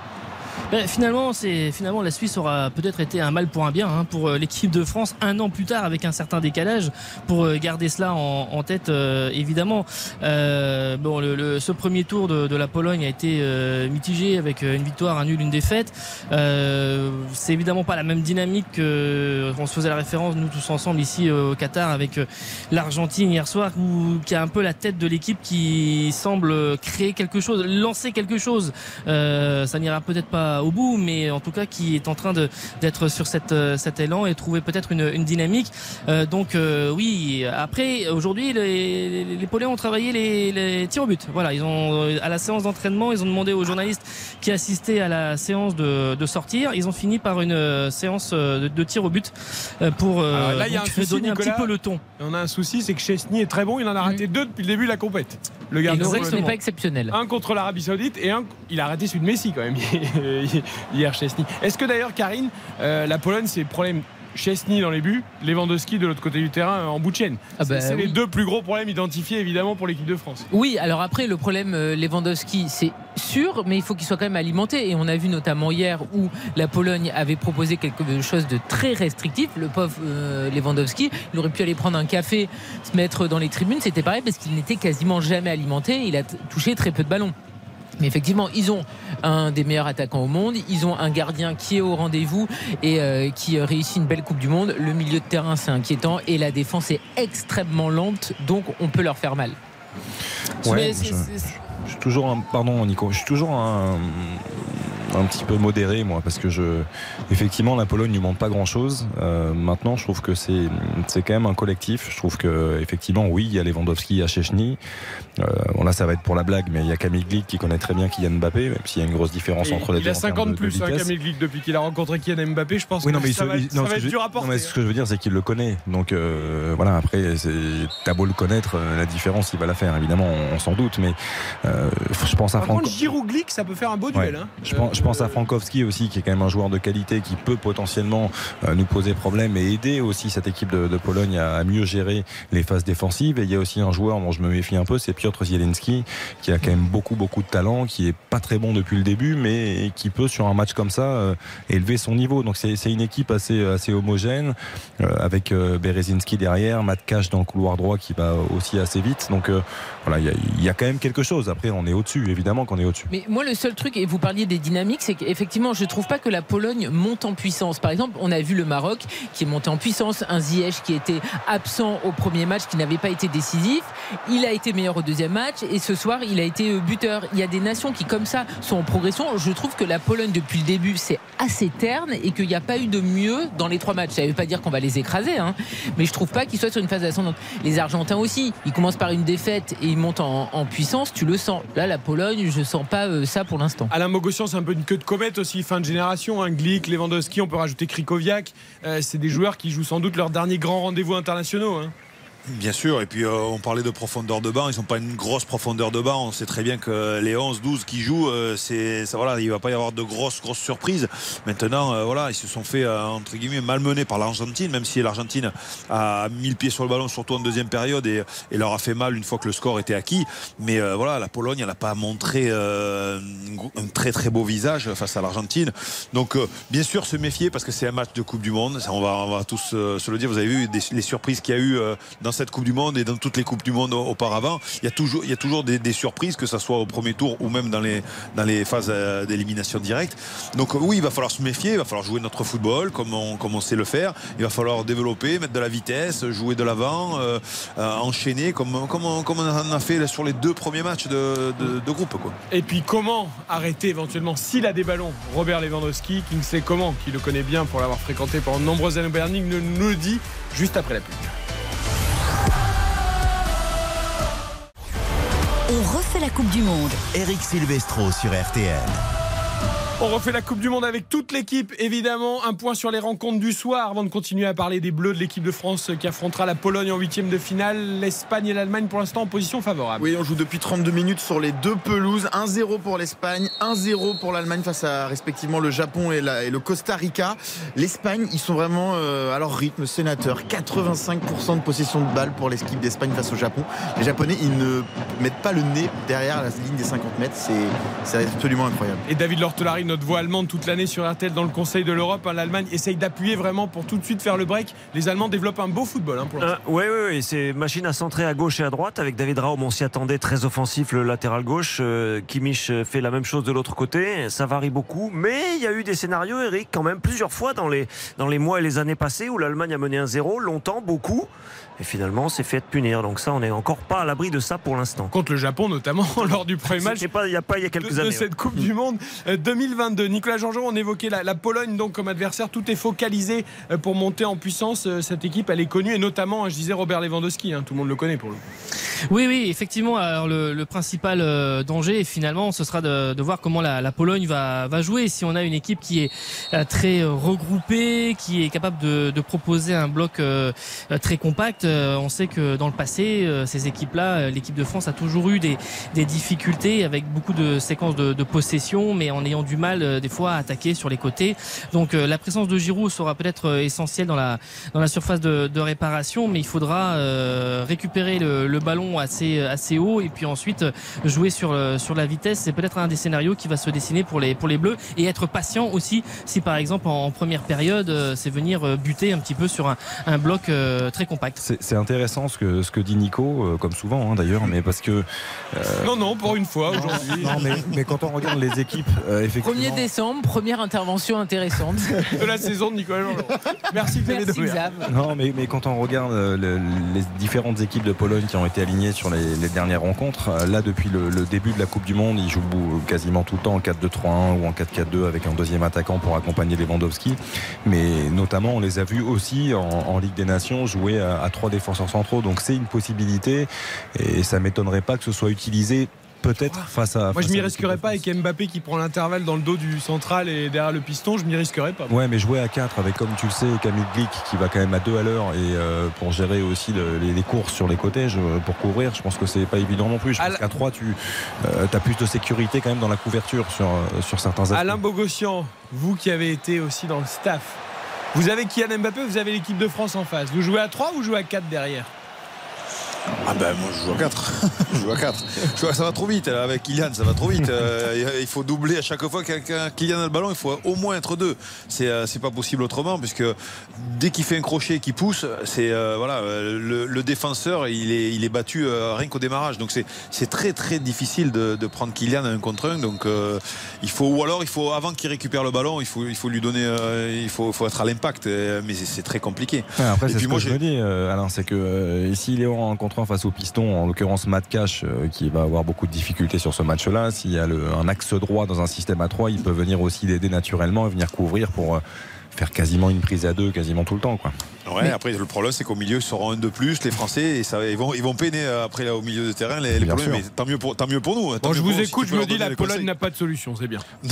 Ben, finalement, c'est finalement la Suisse aura peut-être été un mal pour un bien hein, pour euh, l'équipe de France un an plus tard avec un certain décalage pour euh, garder cela en, en tête euh, évidemment. Euh, bon, le, le- ce premier tour de, de la Pologne a été euh, mitigé avec euh, une victoire, un nul, une défaite. C'est évidemment pas la même dynamique que on se faisait la référence nous tous ensemble ici au Qatar avec l'Argentine hier soir où, qui a un peu la tête de l'équipe qui semble créer quelque chose, lancer quelque chose. Ça n'ira peut-être pas au bout, mais en tout cas qui est en train de d'être sur cette, euh, cet élan et trouver peut-être une, une dynamique. Euh, donc euh, oui, après aujourd'hui les, les, les Polonais ont travaillé les, les tirs au but. Voilà, ils ont à la séance d'entraînement, ils ont demandé aux journalistes qui assistaient à la séance de, de sortir. Ils ont fini par une séance de, de tir au but pour euh, là, il y a un donc, souci, donner un petit peu le ton. On a un souci, c'est que Chesney est très bon. Il en a raté deux depuis le début de la compète. Le gardien Donc, ce n'est pas exceptionnel. Un contre l'Arabie Saoudite et un, il a raté celui de Messi quand même hier Chesney. Est-ce que d'ailleurs Karine, euh, la Pologne c'est le problème Chesney dans les buts, Lewandowski de l'autre côté du terrain euh, en bout de chaîne. Ah bah c'est oui. les deux plus gros problèmes identifiés évidemment pour l'équipe de France. Oui, alors après, le problème euh, Lewandowski, c'est sûr, mais il faut qu'il soit quand même alimenté. Et on a vu notamment hier où la Pologne avait proposé quelque chose de très restrictif. Le pauvre euh, Lewandowski, il aurait pu aller prendre un café, se mettre dans les tribunes. C'était pareil parce qu'il n'était quasiment jamais alimenté. Il a touché très peu de ballons. Mais effectivement, ils ont un des meilleurs attaquants au monde. Ils ont un gardien qui est au rendez-vous et euh, qui réussit une belle Coupe du Monde. Le milieu de terrain, c'est inquiétant et la défense est extrêmement lente, donc on peut leur faire mal. Ouais, je- suis toujours un, pardon Nico, je suis toujours un, un petit peu modéré, moi, parce que je, effectivement, la Pologne ne montre pas grand-chose. Euh, maintenant, je trouve que c'est, c'est quand même un collectif. Je trouve que, effectivement, oui, il y a Lewandowski, il y a Chechny. Euh, bon, là, ça va être pour la blague, mais il y a Camille Glick qui connaît très bien Kylian Mbappé, même s'il y a une grosse différence Et entre les il deux. a en termes 50 de- de plus, hein. Camille Glick, depuis qu'il a rencontré Kylian Mbappé. Je pense Oui, que non, mais il ça se- va, il- non, ça va ce que être je- dur à non, mais ce que je veux dire, c'est qu'il le connaît. Donc euh, voilà, après, t'as beau le connaître, euh, la différence, il va la faire. Évidemment, on, on s'en doute, mais euh, je pense à Par Franck. contre, Giroud Glick, ça peut faire un beau Ouais. duel. hein. Je pense, je pense à Frankowski aussi, qui est quand même un joueur de qualité, qui peut potentiellement nous poser problème et aider aussi cette équipe de, de Pologne à, à mieux gérer les phases défensives. Et il y a aussi un joueur dont je me méfie un peu, c'est Piotr Zielinski, qui a quand même beaucoup beaucoup de talent, qui est pas très bon depuis le début, mais qui peut sur un match comme ça euh, élever son niveau. Donc c'est une équipe assez assez homogène, euh, avec euh, Berezinski derrière, Matt Cash dans le couloir droit qui va aussi assez vite. Donc voilà, il y a, il y a quand même quelque chose. Après, on est au-dessus, évidemment qu'on est au-dessus. Mais moi, le seul truc, et vous parliez des dynamiques, c'est qu'effectivement, je trouve pas que la Pologne monte en puissance. Par exemple, on a vu le Maroc qui est monté en puissance, un Ziyech qui était absent au premier match, qui n'avait pas été décisif. Il a été meilleur au deuxième match, et ce soir, il a été euh, buteur. Il y a des nations qui, comme ça, sont en progression. Je trouve que la Pologne, depuis le début, c'est assez terne et qu'il n'y a pas eu de mieux dans les trois matchs. Ça ne veut pas dire qu'on va les écraser, hein, mais je trouve pas qu'ils soient sur une phase ascendante. Les Argentins aussi, ils commencent par une défaite et ils montent en, puissance, tu le sens. Là, la Pologne, je sens pas euh, ça pour l'instant. Alain Mogossian, c'est un peu une queue de comète aussi, fin de génération. Un Glick, Lewandowski, on peut rajouter Krikoviak. Euh, c'est des joueurs qui jouent sans doute leur dernier grand rendez-vous internationaux. hein. Bien sûr, et puis euh, on parlait de profondeur de banc, ils n'ont pas une grosse profondeur de banc. On sait très bien que les 11-12 qui jouent, euh, ça, voilà, il ne va pas y avoir de grosses grosses surprises. Maintenant, euh, voilà, ils se sont fait euh, entre guillemets malmenés par l'Argentine, même si l'Argentine a mis le pied sur le ballon, surtout en deuxième période, et, et leur a fait mal une fois que le score était acquis. Mais euh, voilà, la Pologne, elle n'a pas montré euh, un très très beau visage face à l'Argentine. Donc bien sûr se méfier parce que c'est un match de Coupe du Monde. Ça, on va on va tous se le dire. Vous avez vu des- les surprises qu'il y a eu euh, dans cette Coupe du Monde et dans toutes les Coupes du Monde au- auparavant. Il y a toujours, des, surprises, que ce soit au premier tour ou même dans les, phases euh, d'élimination directe. Donc euh, oui, il va falloir se méfier, il va falloir jouer notre football comme on, sait le faire. Il va falloir développer, mettre de la vitesse, jouer de l'avant, euh, enchaîner comme, on, a fait sur les deux premiers matchs de, groupe. Et puis comment arrêter éventuellement s'il a des ballons Robert Lewandowski, Kingsley Coman, qui le connaît bien pour l'avoir fréquenté pendant de nombreuses années au Berning, nous le dit juste après la pub. On refait la Coupe du Monde. Eric Silvestro sur RTL. On refait la Coupe du Monde avec toute l'équipe, évidemment. Un point sur les rencontres du soir avant de continuer à parler des Bleus de l'équipe de France qui affrontera la Pologne en huitième de finale. L'Espagne et l'Allemagne pour l'instant en position favorable. Oui, on joue depuis 32 minutes sur les deux pelouses. 1-0 pour l'Espagne, 1-0 pour l'Allemagne face à respectivement le Japon et, la- et le Costa Rica. L'Espagne, ils sont vraiment euh, à leur rythme sénateur. 85% de possession de balles pour l'équipe d'Espagne face au Japon. Les Japonais, ils ne mettent pas le nez derrière la ligne des 50 mètres. C'est absolument incroyable. Et David Lortelari, notre voix allemande toute l'année sur RTL dans le Conseil de l'Europe. hein, L'Allemagne essaye d'appuyer vraiment pour tout de suite faire le break. Les Allemands développent un beau football hein, pour l'instant. Oui, oui, oui, c'est machine à centrer à gauche et à droite avec David Raum. On s'y attendait très offensif, le latéral gauche. Euh, Kimmich fait la même chose de l'autre côté. Ça varie beaucoup, mais il y a eu des scénarios, Eric, quand même plusieurs fois dans les, dans les mois et les années passées où l'Allemagne a mené un zéro, longtemps, beaucoup. Et finalement, c'est fait punir. Donc ça, on n'est encore pas à l'abri de ça pour l'instant. Contre le Japon notamment lors du premier match. Pas il y a pas il y a quelques de, de années. cette Coupe du Monde euh, 2022. Nicolas Jean-Jean, on évoquait la, la Pologne donc comme adversaire. Tout est focalisé euh, pour monter en puissance. Euh, Cette équipe, elle est connue et notamment, hein, je disais Robert Lewandowski. hein, tout le monde le connaît pour le coup. Oui, oui, effectivement. Alors le, principal euh, danger, finalement, ce sera de, voir comment la, Pologne va, jouer. Si on a une équipe qui est euh, très euh, regroupée, qui est capable de, proposer un bloc très compact, on sait que dans le passé, ces équipes-là, l'équipe de France a toujours eu des, difficultés avec beaucoup de séquences de, possession, mais en ayant du mal des fois à attaquer sur les côtés. Donc la présence de Giroud sera peut-être essentielle dans la dans la surface de, réparation, mais il faudra récupérer le ballon assez assez haut et puis ensuite euh, jouer sur le- sur la vitesse. C'est peut-être un des scénarios qui va se dessiner pour les pour les Bleus et être patient aussi si par exemple en, en première période euh, c'est venir euh, buter un petit peu sur un, un bloc euh, très compact. C'est intéressant ce que, ce que dit Nico, euh, comme souvent hein, d'ailleurs, mais parce que. euh, Non, non, pour une fois aujourd'hui. non, mais, mais quand on regarde les équipes, euh, effectivement. 1er décembre, première intervention intéressante. de la saison de Nicolas. Merci Merci. Non, mais, mais quand on regarde euh, le- les différentes équipes de Pologne qui ont été alignées sur les, dernières rencontres. Euh, Là, depuis le, début de la Coupe du Monde, il joue quasiment tout le temps en 4-2-3-1 ou en 4-4-2 avec un deuxième attaquant pour accompagner Lewandowski. Mais notamment, on les a vus aussi en, en Ligue des Nations jouer à, à trois défenseurs centraux. Donc c'est une possibilité et ça m'étonnerait pas que ce soit utilisé peut-être face à. Moi, face je m'y risquerais pas avec Mbappé qui prend l'intervalle dans le dos du central et derrière le piston. Je m'y risquerais pas. Ouais, mais jouer à 4 avec, comme tu le sais, Camille Glick qui va quand même à 2 à l'heure et euh, pour gérer aussi le- les, les courses sur les côtés, je- pour couvrir, je pense que c'est pas évident non plus. Je pense qu'à 3, tu as plus de sécurité quand même dans la couverture sur, euh, sur certains aspects. Alain Bogossian, vous qui avez été aussi dans le staff, vous avez Kylian Mbappé, vous avez l'équipe de France en face. Vous jouez à 3 ou vous jouez à 4 derrière? Ah ben moi je joue à 4. je joue à 4. Je vois, ça va trop vite là, avec Kylian, ça va trop vite. Euh, il faut doubler à chaque fois qu'un Kylian a le ballon, il faut au moins être deux. C'est euh, pas possible autrement puisque dès qu'il fait un crochet et qu'il pousse, c'est euh, voilà euh, le, le défenseur il est il est battu rien qu'au démarrage. Donc c'est très très difficile de, de prendre Kylian un contre un. Donc il faut ou alors il faut avant qu'il récupère le ballon, il faut il faut lui donner il faut faut être à l'impact. Mais c'est très compliqué. Ouais, après, c'est ce que je me dis, Alain, c'est que euh, s'il est en contre face au piston, en l'occurrence Matt Cash, euh, qui va avoir beaucoup de difficultés sur ce match-là, s'il y a un axe droit dans un système à 3, il peut venir aussi l'aider naturellement et venir couvrir pour euh, faire quasiment une prise à deux quasiment tout le temps. Quoi. Ouais, après le problème c'est qu'au milieu ils seront un de plus les Français et ça ils vont ils vont peiner euh, après là, au milieu de terrain les, les Bien Polonais sûr. mais tant mieux pour tant mieux pour nous. hein. Tant Bon, je mieux vous pour nous, si écoute, je me dis la Pologne n'a pas de solution, c'est bien.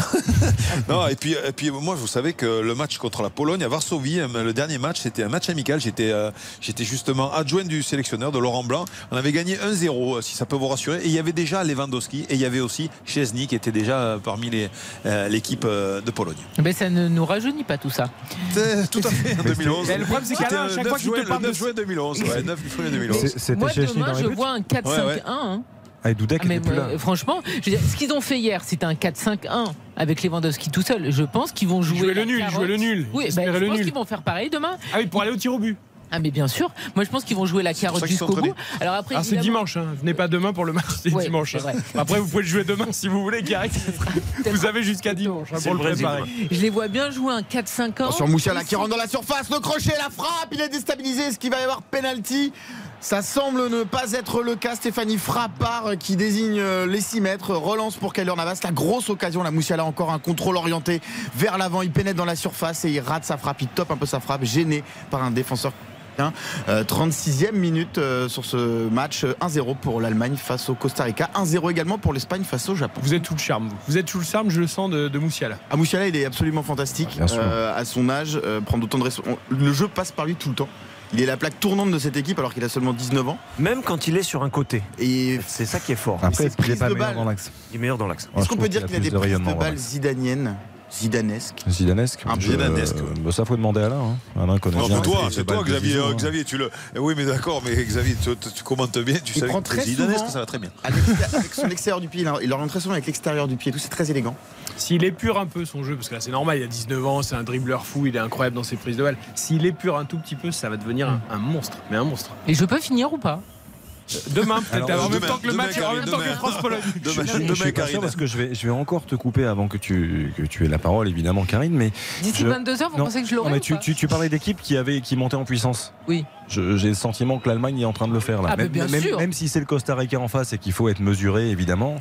Non, et puis, et puis moi, vous savez que le match contre la Pologne à Varsovie, euh, le dernier match, c'était un match amical. J'étais euh, j'étais justement adjoint du sélectionneur de Laurent Blanc. On avait gagné 1-0, euh, si ça peut vous rassurer. Et il y avait déjà Lewandowski et il y avait aussi Chesney qui était déjà parmi les, l'équipe euh, de Pologne. Mais ça ne nous rajeunit pas tout ça. Tout à fait, en 2011. Mais le problème, c'est à C'était, chaque euh, fois 9 qu'il te parle le de 9 juin 2011. Ouais, 9 juin 2011. C'est- C'était Moi, demain, je vois un 4-5-1. Ouais, ouais. hein. Ah, et Doudak Ah, mais plus là. euh, franchement, je veux dire, ce qu'ils ont fait hier, c'était un 4-5-1 avec Lewandowski tout seul. Je pense qu'ils vont jouer. Jouer le nul, jouer le nul. Oui, bah, je le pense qu'ils vont faire pareil demain. Ah oui, pour aller au tir au but. Ah, mais bien sûr. Moi, je pense qu'ils vont jouer la carotte jusqu'au bout. Alors après, Alors c'est dimanche, hein. venez pas demain pour le match, c'est Ouais, dimanche. hein. Après, vous pouvez le jouer demain si vous voulez, Gareth. Vous avez jusqu'à dimanche hein, pour le le Brésil, préparer. Je les vois bien jouer un 4-5-1. Sur Moussiala qui rentre dans la surface, le crochet, la frappe, il est déstabilisé. Est-ce qu'il va y avoir penalty? Ça semble ne pas être le cas. Stéphanie Frappard qui désigne euh, les 6 mètres. Relance pour Kyler Navas. La grosse occasion. La Moussiala encore un contrôle orienté vers l'avant. Il pénètre dans la surface et il rate sa frappe. Il top un peu sa frappe, gêné par un défenseur. Euh, 36e minute euh, sur ce match. euh, 1-0 pour l'Allemagne face au Costa Rica. 1-0 également pour l'Espagne face au Japon. Vous êtes tout le charme, vous. Vous êtes tout le charme, je le sens, de, de Moussiala. Ah, Moussiala, il est absolument fantastique. Bien sûr. Euh, à son âge, euh, prendre autant de Le jeu passe par lui tout le temps. Il est la plaque tournante de cette équipe alors qu'il a seulement 19 ans. Même quand il est sur un côté. Et C'est ça qui est fort. Après, n'est prises pas de meilleur balle. dans l'axe Il est meilleur dans l'axe. Est-ce qu'on peut dire qu'il a des prises de balles zidaniennes? Zidanesques Zidanesque Un Je- zidanesque. bah, ça faut demander à Alain. hein. Alain connaît Non, bien c'est toi, c'est toi, Xavier. Euh, hein. Xavier, tu le. eh Oui, mais d'accord, mais Xavier, tu, tu- tu commentes bien. Tu Il sais prend que très Zidanesque, souvent- ça va très bien. avec, avec son extérieur du pied. Il, oriente très souvent avec l'extérieur du pied. Tout c'est très élégant. S'il épure un peu son jeu, parce que là c'est normal, il a 19 ans, c'est un dribbleur fou, il est incroyable dans ses prises de balles. S'il épure un tout petit peu, ça va devenir un, un monstre. Mais un monstre. Et je peux finir ou pas? Demain, peut-être, en même demain, temps que le demain, match, en même temps que. France-Pologne. Demain, Je, suis pas sûr Karine. parce que je vais, je vais encore te couper avant que tu, que tu aies la parole, évidemment, Karine. Mais D'ici Je- 22h, vous pensez que je Non, l'aurai mais tu, parlais d'équipes qui avaient qui montaient en puissance. Oui. J'ai le sentiment que l'Allemagne est en train de le faire là. Ah, mais même, bien même- sûr. même si c'est le Costa Rica en face et qu'il faut être mesuré évidemment.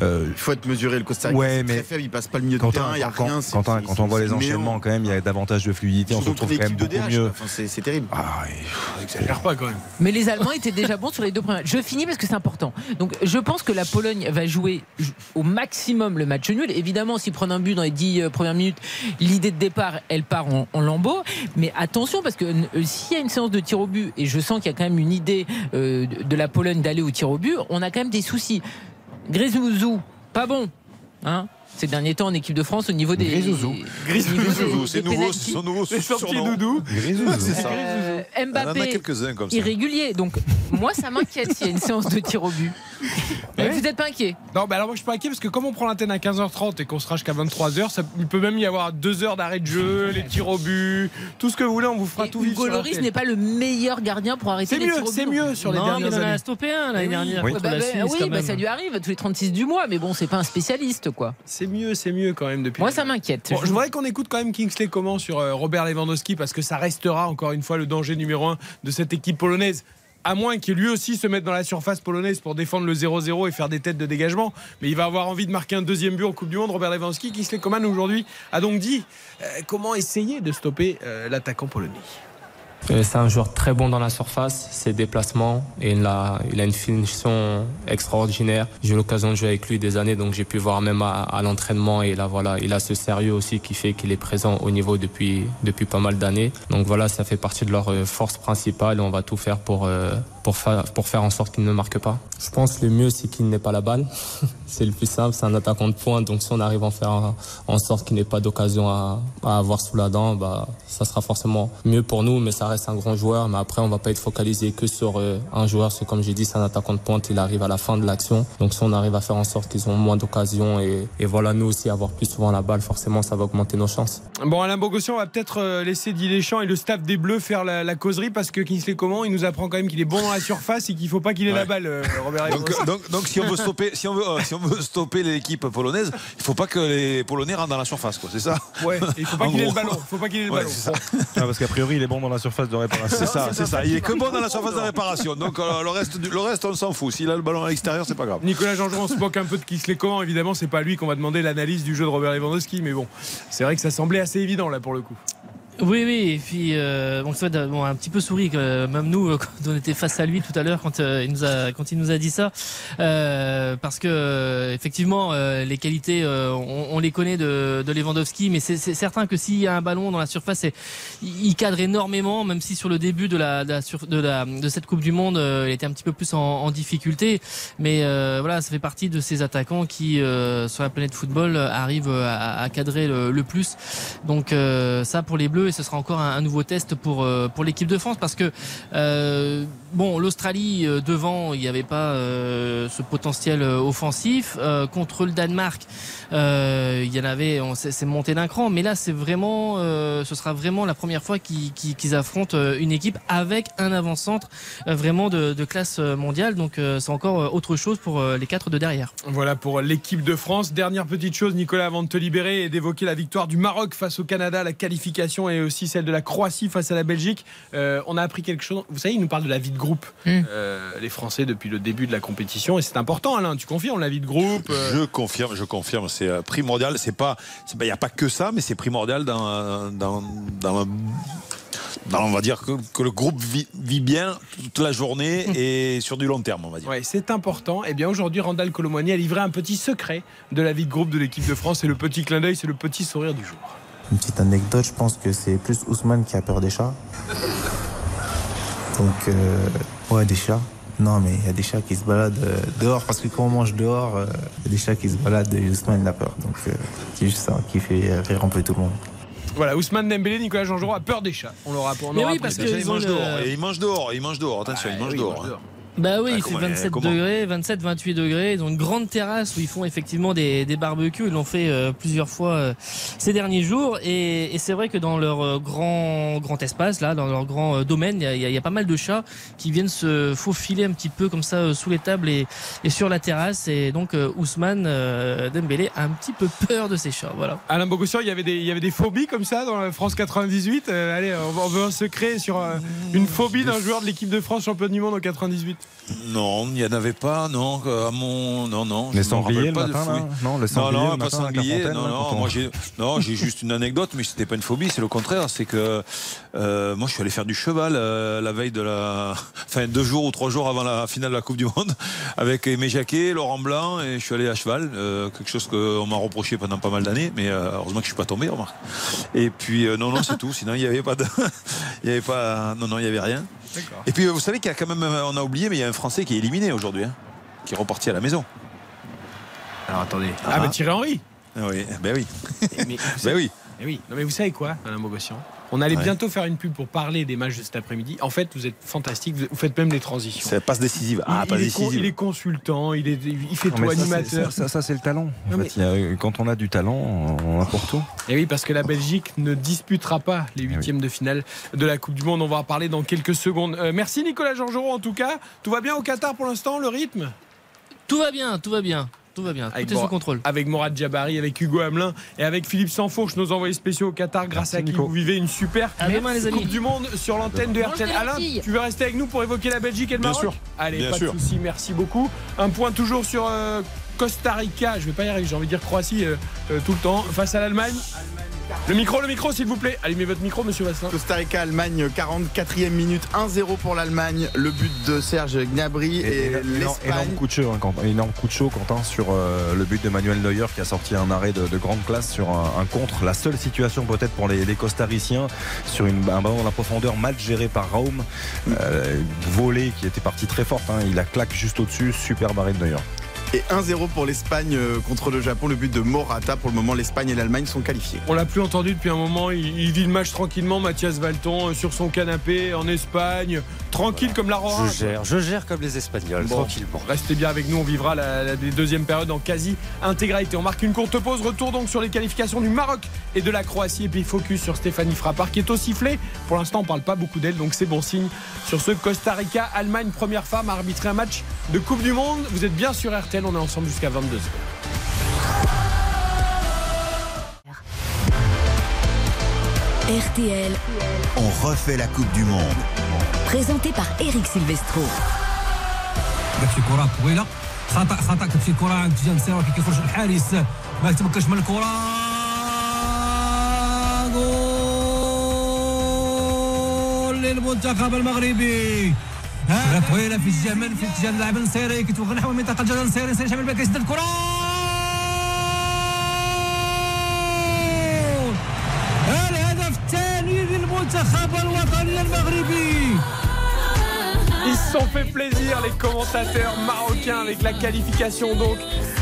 euh, Il faut être mesuré. Le Costa Rica, Ouais, mais- très faible. Il passe pas le milieu de Quentin, terrain. Il y a quand, rien. Quentin, quand on voit les le enchaînements, quand même, il y a davantage de fluidité. On se retrouve quand même beaucoup DH, mieux. enfin, c'est terrible. Ah, et- Exagère pas quand même. Mais les Allemands étaient déjà bons sur les deux premiers. Je finis parce que c'est important. Donc je pense que la Pologne va jouer au maximum le match nul. Évidemment, s'ils prennent un but dans les dix euh, premières minutes, l'idée de départ, elle part en, en lambeaux. Mais attention, parce que euh, s'il y a une séance de tir au et je sens qu'il y a quand même une idée euh, de de la Pologne d'aller au tir au but, on a quand même des soucis. Grismouzou, pas bon. Hein ces derniers temps en équipe de France au niveau des. Grismouzou. au niveau Grisou, des- c'est nouveau, c'est son nouveau surnom. doudou. C'est ça. Euh, Il y en a Mbappé quelques-uns comme ça. irrégulier. Donc moi ça m'inquiète s'il y a une séance de tir au but. Mais Vous n'êtes pas inquiet Non, bah alors moi je suis pas inquiet parce que comme on prend l'antenne à 15h30 et qu'on sera jusqu'à 23h, ça, il peut même y avoir deux heures d'arrêt de jeu, les tirs au but, tout ce que vous voulez, on vous fera Et tout vivre. RTL. n'est pas le meilleur gardien pour arrêter C'est les mieux, tirs au c'est but. mieux sur les non, mais dernières il en a années. stoppé un l'année dernière Oui. Bah, bah, oui, bah, ça lui arrive tous les 36 du mois, mais bon, c'est pas un spécialiste, quoi. C'est mieux, c'est mieux quand même depuis. Moi, ça m'inquiète. Bon, je voudrais qu'on écoute quand même Kingsley Coman sur euh, Robert Lewandowski parce que ça restera encore une fois le danger numéro un de cette équipe polonaise. à moins qu'il lui aussi se mette dans la surface polonaise pour défendre le 0-0 et faire des têtes de dégagement. Mais il va avoir envie de marquer un deuxième but en Coupe du Monde. Robert Lewandowski, qui se Coman aujourd'hui, a donc dit euh, comment essayer de stopper euh, l'attaquant polonais. C'est un joueur très bon dans la surface, ses déplacements, et il a, une finition extraordinaire. J'ai eu l'occasion de jouer avec lui des années, donc j'ai pu voir même à, l'entraînement, et là voilà, il a ce sérieux aussi qui fait qu'il est présent au niveau depuis, depuis pas mal d'années. Donc voilà, ça fait partie de leur euh, force principale, et on va tout faire pour, euh, pour, faire, pour faire en sorte qu'il ne marque pas. Je pense que le mieux, c'est qu'il n'ait pas la balle. c'est le plus simple, c'est un attaquant de pointe, donc si on arrive à en faire en sorte qu'il n'ait pas d'occasion à, à avoir sous la dent, bah, ça sera forcément mieux pour nous, mais ça reste un grand joueur. Mais après, on va pas être focalisé que sur euh, un joueur, que comme j'ai dit, c'est un attaquant de pointe, il arrive à la fin de l'action. Donc si on arrive à faire en sorte qu'ils ont moins d'occasions et, et voilà, nous aussi avoir plus souvent la balle, forcément, ça va augmenter nos chances. Bon, Alain Bogossian va peut-être euh, laisser Didier Deschamps et le staff des Bleus faire la, la causerie parce que Kingsley Coman, il nous apprend quand même qu'il est bon dans la surface et qu'il faut pas qu'il ait la balle, euh, Robert Donc, donc, donc si on veut stopper, si on veut, euh, si on veut stopper l'équipe polonaise, il faut pas que les Polonais rentrent dans la surface, quoi. C'est ça? Ouais, il faut pas qu'il ait le ballon. faut pas qu'il ait le Ouais, ballon. c'est ça. Ah, parce qu'a priori, il est bon dans la surface de réparation. C'est ça, c'est ça. Il est que bon dans la surface de réparation. Donc euh, le reste, du- le reste, on s'en fout. S'il a le ballon à l'extérieur, c'est pas grave. Nicolas Jean-Jean, on se moque un peu de Kingsley Coman. Évidemment, c'est pas lui qu'on va demander l'analyse du jeu de Robert Lewandowski, mais bon, c'est vrai que ça semblait assez évident là pour le coup. Oui, oui, et puis euh, bon, bon, un petit peu souri, euh, même nous, euh, quand on était face à lui tout à l'heure, quand, euh, il nous a, quand il nous a dit ça, euh, parce que effectivement, les qualités, on, les connaît de, de Lewandowski, mais c'est certain que s'il y a un ballon dans la surface, il cadre énormément, même si sur le début de la, de la, de, la- de cette Coupe du Monde, il était un petit peu plus en, difficulté, mais voilà, ça fait partie de ces attaquants qui, sur la planète football, arrivent à, à cadrer le, plus. Donc ça pour les Bleus et ce sera encore un, nouveau test pour euh, pour l'équipe de France parce que euh, bon l'Australie euh, devant il n'y avait pas ce potentiel offensif contre le Danemark il y en avait on c'est monté d'un cran mais là c'est vraiment ce sera vraiment la première fois qu'ils affrontent une équipe avec un avant-centre vraiment de, de classe mondiale donc c'est encore autre chose pour les quatre de derrière. Voilà pour l'équipe de France. Dernière petite chose, Nicolas, avant de te libérer et d'évoquer la victoire du Maroc face au Canada, la qualification et aussi celle de la Croatie face à la Belgique. Euh, on a appris quelque chose. Vous savez, ils nous parlent de la vie de groupe, euh, les Français, depuis le début de la compétition. Et c'est important, Alain, tu confirmes la vie de groupe euh, Je confirme, je confirme, c'est primordial. C'est pas, il n'y a pas que ça, mais c'est primordial dans, dans, dans, dans- on va dire que, que le groupe vit, vit bien toute la journée et sur du long terme, on va dire. Ouais, c'est important. Et bien aujourd'hui, Randall Colomwani a livré un petit secret de la vie de groupe de l'équipe de France. C'est le petit clin d'œil, c'est le petit sourire du jour. Une petite anecdote, je pense que c'est plus Ousmane qui a peur des chats. Donc, euh, ouais, des chats. Non, mais il y a des chats qui se baladent euh, dehors, parce que quand on mange dehors, euh, il y a des chats qui se baladent et Ousmane il a peur. Donc, euh, c'est juste ça qui fait rire un peu tout le monde. Voilà, Ousmane Dembélé, Nicolas Jean-Jean a peur des chats. On l'aura on Mais oui, parce ça. que Déjà, il ils ont mange le- dehors, et il mange dehors, il mange dehors. Attention, il mange oui, dehors. Bah oui, Ah, il fait comment- 27 comment degrés, 27, 28 degrés. Ils ont une grande terrasse où ils font effectivement des, des barbecues. Ils l'ont fait euh, plusieurs fois euh, ces derniers jours. Et, et c'est vrai que dans leur euh, grand, grand espace, là, dans leur grand euh, domaine, il y, a, il y a- il y a pas mal de chats qui viennent se faufiler un petit peu comme ça euh, sous les tables et, et sur la terrasse. Et donc euh, Ousmane euh, Dembélé a un petit peu peur de ces chats. Voilà. Alain Bogossian, il y avait des, il y avait des phobies comme ça dans la France 98. Euh, allez, on, veut un secret sur euh, une phobie d'un joueur de l'équipe de France championne du monde en 98. Non, il n'y en avait pas, non. À mon, non, non. Les sangliers le pas de matin, là Non, le Non, sanglier non, le pas sanglier. Non, là, non, on- moi j'ai, non, j'ai juste une anecdote, mais c'était pas une phobie, c'est le contraire. C'est que euh, moi, je suis allé faire du cheval euh, la veille de la, enfin deux jours ou trois jours avant la finale de la Coupe du Monde, avec Aimé Jacquet, Laurent Blanc, et je suis allé à cheval, euh, quelque chose qu'on m'a reproché pendant pas mal d'années, mais euh, heureusement que je suis pas tombé, remarque. Et puis euh, non, non, c'est tout. Sinon, il y avait pas de, il y avait pas, non, non, il y avait rien. D'accord. Et puis, vous savez qu'il y a quand même, on a oublié, mais il y a un Français qui est éliminé aujourd'hui, hein, qui est reparti à la maison. Alors attendez. Ah, Ah. bah Thierry Henry. Ah oui, ben oui, Mais, ben oui. Eh oui. Non mais vous savez quoi, Alain Bogossian On allait Ouais. bientôt faire une pub pour parler des matchs de cet après-midi. En fait, vous êtes fantastique. Vous faites même les transitions. C'est la passe décisive. Ah, il, passe il est décisive. il est consultant, il, est, il fait Non, tout, animateur. Ça, ça, ça, c'est le talent. En Non, fait, il y a- quand on a du talent, on a pour tout. Et oui, parce que la Belgique ne disputera pas les huitièmes de finale de la Coupe du Monde. On va en parler dans quelques secondes. Euh, merci Nicolas Georgerot en tout cas. Tout va bien au Qatar pour l'instant, le rythme? Tout va bien, tout va bien. Tout va bien. Tout Avec est sous contrôle. Avec Morad Jabari, avec Hugo Hamelin et avec Philippe Sansfourche, nos envoyés spéciaux au Qatar, grâce Merci, à qui Nico. vous vivez une super À demain, les amis. Coupe du Monde sur l'antenne de RTL. Alain, tu veux rester avec nous pour évoquer la Belgique et le Bien Maroc sûr. Allez, Bien pas sûr. de souci, merci beaucoup. Un point toujours sur euh, Costa Rica, je vais pas y arriver, j'ai envie de dire Croatie euh, euh, tout le temps, face à l'Allemagne. Le micro, le micro, s'il vous plaît. Allumez votre micro, monsieur Vassin. Costa Rica, Allemagne, 44e minute, 1-0 pour l'Allemagne. Le but de Serge Gnabry et, énorme, énorme l'Espagne. coup de chaud, hein, Quentin, énorme coup de chaud, Quentin, sur euh, le but de Manuel Neuer qui a sorti un arrêt de, de grande classe sur un, un contre. La seule situation peut-être pour les, les costariciens sur une, un ballon dans la profondeur mal géré par Raum, euh, volé qui était parti très forte. hein. il a claque juste au-dessus, super barré de Neuer. Et 1-0 pour l'Espagne euh, contre le Japon. Le but de Morata. Pour le moment, l'Espagne et l'Allemagne sont qualifiés. On l'a plus entendu depuis un moment. Il, il vit le match tranquillement. Mathias Valton euh, sur son canapé en Espagne, tranquille comme la Rora. Je gère, je gère comme les Espagnols, Bon. tranquillement. Restez bien avec nous, on vivra la, la deuxième période en quasi intégralité. On marque une courte pause, retour donc sur les qualifications du Maroc et de la Croatie et puis focus sur Stéphanie Frappard qui est au sifflet. Pour l'instant, on parle pas beaucoup d'elle, donc c'est bon signe sur ce Costa Rica Allemagne première femme à arbitrer un match de Coupe du Monde. Vous êtes bien sur RTL, on est ensemble jusqu'à 22h. RTL, On refait la Coupe du Monde. présenté par Eric Silvestro. كانت في كره طويله خطا خطا كانت في كره عند تيجان سيرو كي كيخرج الحارس ما يتمكنش من الكره جول للمنتخب المغربي كره طويله في اتجاه من في اتجاه اللاعب النصيري كيتوغل نحو منطقه الجزاء النصيري النصيري شمال باك يسدد الكره الهدف الثاني للمنتخب الوطني المغربي Ils se sont fait plaisir, les commentateurs marocains, avec la qualification donc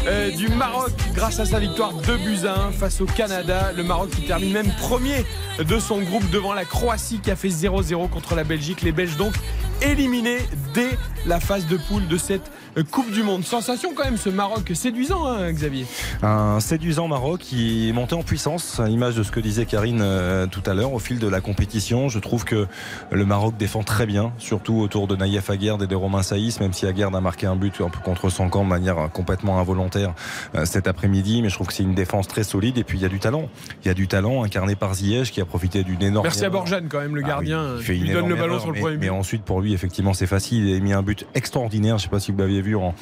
euh, du Maroc grâce à sa victoire 2 buts à 1 face au Canada. Le Maroc qui termine même premier de son groupe devant la Croatie qui a fait 0-0 contre la Belgique. Les Belges donc éliminés dès la phase de poule de cette Coupe du Monde. Sensation quand même ce Maroc séduisant, hein, Xavier. Un séduisant Maroc qui est monté en puissance, à l'image de ce que disait Karine euh, tout à l'heure, au fil de la compétition. Je trouve que le Maroc défend très bien, surtout autour de Naïef Aguerd et de Romain Saïs, même si Aguerd a marqué un but un peu contre son camp de manière euh, complètement involontaire euh, cet après-midi. Mais je trouve que c'est une défense très solide et puis il y a du talent. Il y a du talent incarné par Ziyech qui a profité d'une énorme. Merci à Borjan quand même, le Ah gardien. oui, il fait Il une lui donne le ballon erreur, sur le mais- premier but. Mais ensuite, pour lui, effectivement, c'est facile. Il a mis un but extraordinaire. Je ne sais pas si vous vu en,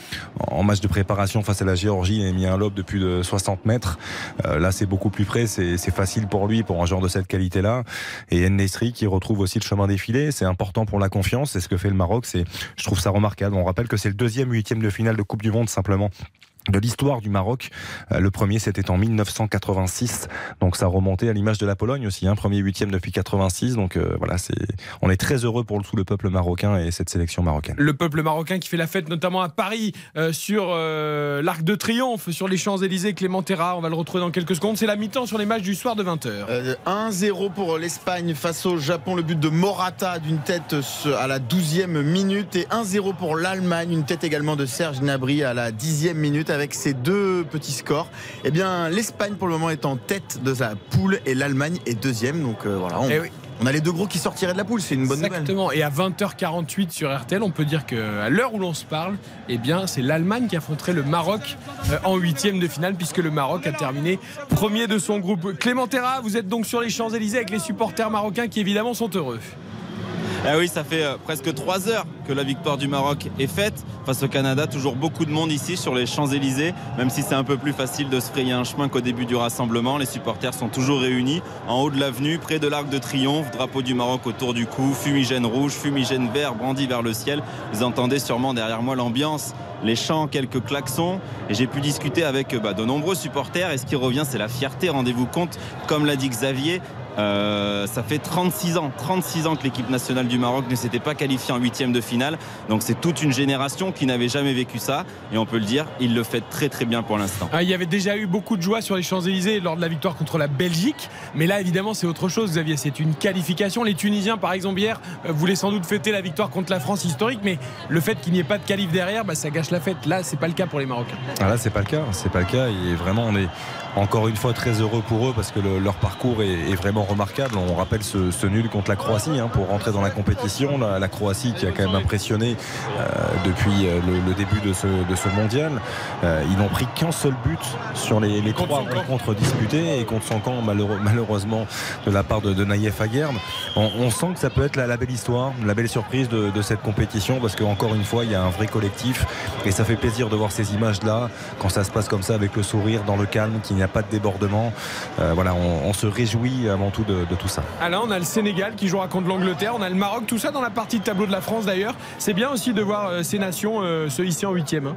match de préparation face à la Géorgie. Il a mis un lob de plus de 60 mètres. Euh, là, c'est beaucoup plus près. C'est facile pour lui, pour un joueur de cette qualité-là. Et Nesri qui retrouve aussi le chemin filets. C'est important pour la confiance. C'est ce que fait le Maroc. Je trouve ça remarquable. On rappelle que c'est le deuxième huitième de finale de Coupe du Monde simplement de l'histoire du Maroc. Euh, Le premier, c'était en 1986. Donc ça remontait à l'image de la Pologne aussi. Un premier huitième depuis 86. Donc euh, voilà, c'est, on est très heureux pour le tout le peuple marocain et cette sélection marocaine. Le peuple marocain qui fait la fête notamment à Paris euh, sur euh, l'Arc de Triomphe, sur les Champs-Élysées, Clément Terra, on va le retrouver dans quelques secondes. C'est la mi-temps sur les matchs du soir de 20h. Euh, 1-0 pour l'Espagne face au Japon. Le but de Morata d'une tête ce- à la 12e minute. Et 1-0 pour l'Allemagne. Une tête également de Serge Gnabry à la 10e minute. Avec ces deux petits scores, eh bien, l'Espagne pour le moment est en tête de sa poule et l'Allemagne est deuxième. Donc euh, voilà, on, Eh oui. on a les deux gros qui sortiraient de la poule. C'est une bonne nouvelle. Exactement. Et à 20h48 sur RTL, on peut dire qu'à l'heure où l'on se parle, eh bien, c'est l'Allemagne qui affronterait le Maroc euh, en huitième de finale, puisque le Maroc a terminé premier de son groupe. Clément Terra, vous êtes donc sur les Champs-Élysées avec les supporters marocains qui évidemment sont heureux. Ah oui, ça fait euh, presque trois heures que la victoire du Maroc est faite face au Canada. Toujours beaucoup de monde ici sur les Champs-Élysées, même si c'est un peu plus facile de se frayer un chemin qu'au début du rassemblement. Les supporters sont toujours réunis en haut de l'avenue, près de l'Arc de Triomphe, drapeau du Maroc autour du cou, fumigène rouge, fumigène vert brandi vers le ciel. Vous entendez sûrement derrière moi l'ambiance, les chants, quelques klaxons. Et j'ai pu discuter avec euh, bah, de nombreux supporters. Et ce qui revient, c'est la fierté. Rendez-vous compte, comme l'a dit Xavier, euh, ça fait 36 ans, 36 ans que l'équipe nationale du Maroc ne s'était pas qualifiée en huitième de finale. Donc c'est toute une génération qui n'avait jamais vécu ça. Et on peut le dire, il le fait très très bien pour l'instant. Ah, il y avait déjà eu beaucoup de joie sur les Champs-Élysées lors de la victoire contre la Belgique. Mais là, évidemment, c'est autre chose, Xavier. C'est une qualification. Les Tunisiens, par exemple, hier, euh, voulaient sans doute fêter la victoire contre la France historique. Mais le fait qu'il n'y ait pas de qualif derrière, bah, ça gâche la fête. Là, c'est pas le cas pour les Marocains. Ah là, c'est pas le cas. C'est pas le cas. Et vraiment, on est encore une fois très heureux pour eux parce que le- leur parcours est, est vraiment remarquable. On rappelle ce, ce nul contre la Croatie hein, pour rentrer dans la compétition. La, la, Croatie qui a quand même impressionné euh, depuis le, le, début de ce, de ce mondial. Euh, ils n'ont pris qu'un seul but sur les, les trois rencontres disputées et contre son camp malheureux, malheureusement de la part de, de Naïef Aguerd. On, on, sent que ça peut être la, la, belle histoire, la belle surprise de, de cette compétition parce qu'encore une fois il y a un vrai collectif et ça fait plaisir de voir ces images là quand ça se passe comme ça avec le sourire dans le calme, qu'il n'y a pas de débordement. Euh, voilà, on, on, se réjouit avant tout de, de, tout ça. Alors on a le Sénégal qui jouera contre l'Angleterre, on a le Maroc, tout ça dans la partie de tableau de la France d'ailleurs. C'est bien aussi de voir euh, ces nations euh, se hisser en huitième. Hein.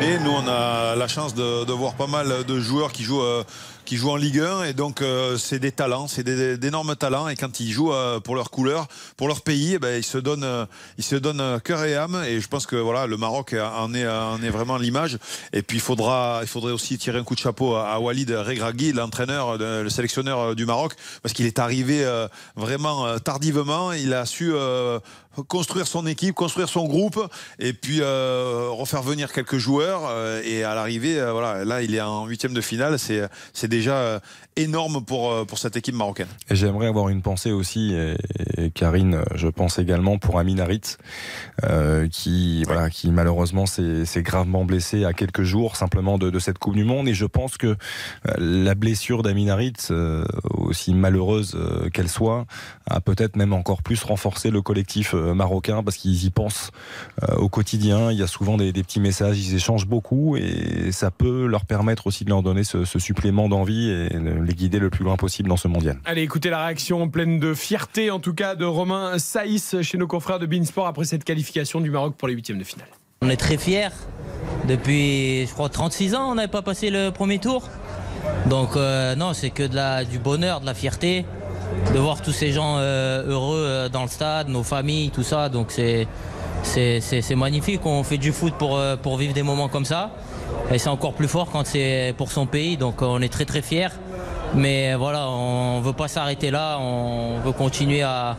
Et nous, on a la chance de, de, voir pas mal de joueurs qui jouent. Euh qui jouent en Ligue 1 et donc euh, c'est des talents, c'est d'énormes talents et quand ils jouent euh, pour leur couleur, pour leur pays, eh ben, ils se donnent, euh, ils se donnent cœur et âme et je pense que voilà le Maroc en est, en est vraiment l'image. Et puis il faudra, il faudrait aussi tirer un coup de chapeau à, à Walid Regragui, l'entraîneur, le sélectionneur du Maroc parce qu'il est arrivé vraiment tardivement, il a su construire son équipe, construire son groupe et puis euh, refaire venir quelques joueurs euh, et à l'arrivée euh, voilà là il est en huitième de finale c'est c'est déjà énorme pour, pour cette équipe marocaine. Et j'aimerais avoir une pensée aussi, et, et, Karine, je pense également pour Amin Harit, qui, voilà, qui malheureusement s'est gravement blessé à quelques jours simplement de, de, cette Coupe du Monde. Et je pense que la blessure d'Amin Harit, aussi malheureuse qu'elle soit, a peut-être même encore plus renforcé le collectif marocain parce qu'ils y pensent au quotidien. Il y a souvent des, des, petits messages, ils échangent beaucoup et ça peut leur permettre aussi de leur donner ce, ce supplément d'envie et les guider le plus loin possible dans ce mondial. Allez, écoutez la réaction pleine de fierté, en tout cas, de Romain Saïs chez nos confrères de Beansport après cette qualification du Maroc pour les huitièmes de finale. On est très fiers. Depuis, je crois, 36 ans, on n'avait pas passé le premier tour. Donc, euh, non, c'est que de la, du bonheur, de la fierté, de voir tous ces gens euh, heureux dans le stade, nos familles, tout ça. Donc, c'est. C'est magnifique, on fait du foot pour, euh, pour vivre des moments comme ça. Et c'est encore plus fort quand c'est pour son pays, donc on est très très fiers. Mais voilà, on ne veut pas s'arrêter là, on veut continuer à,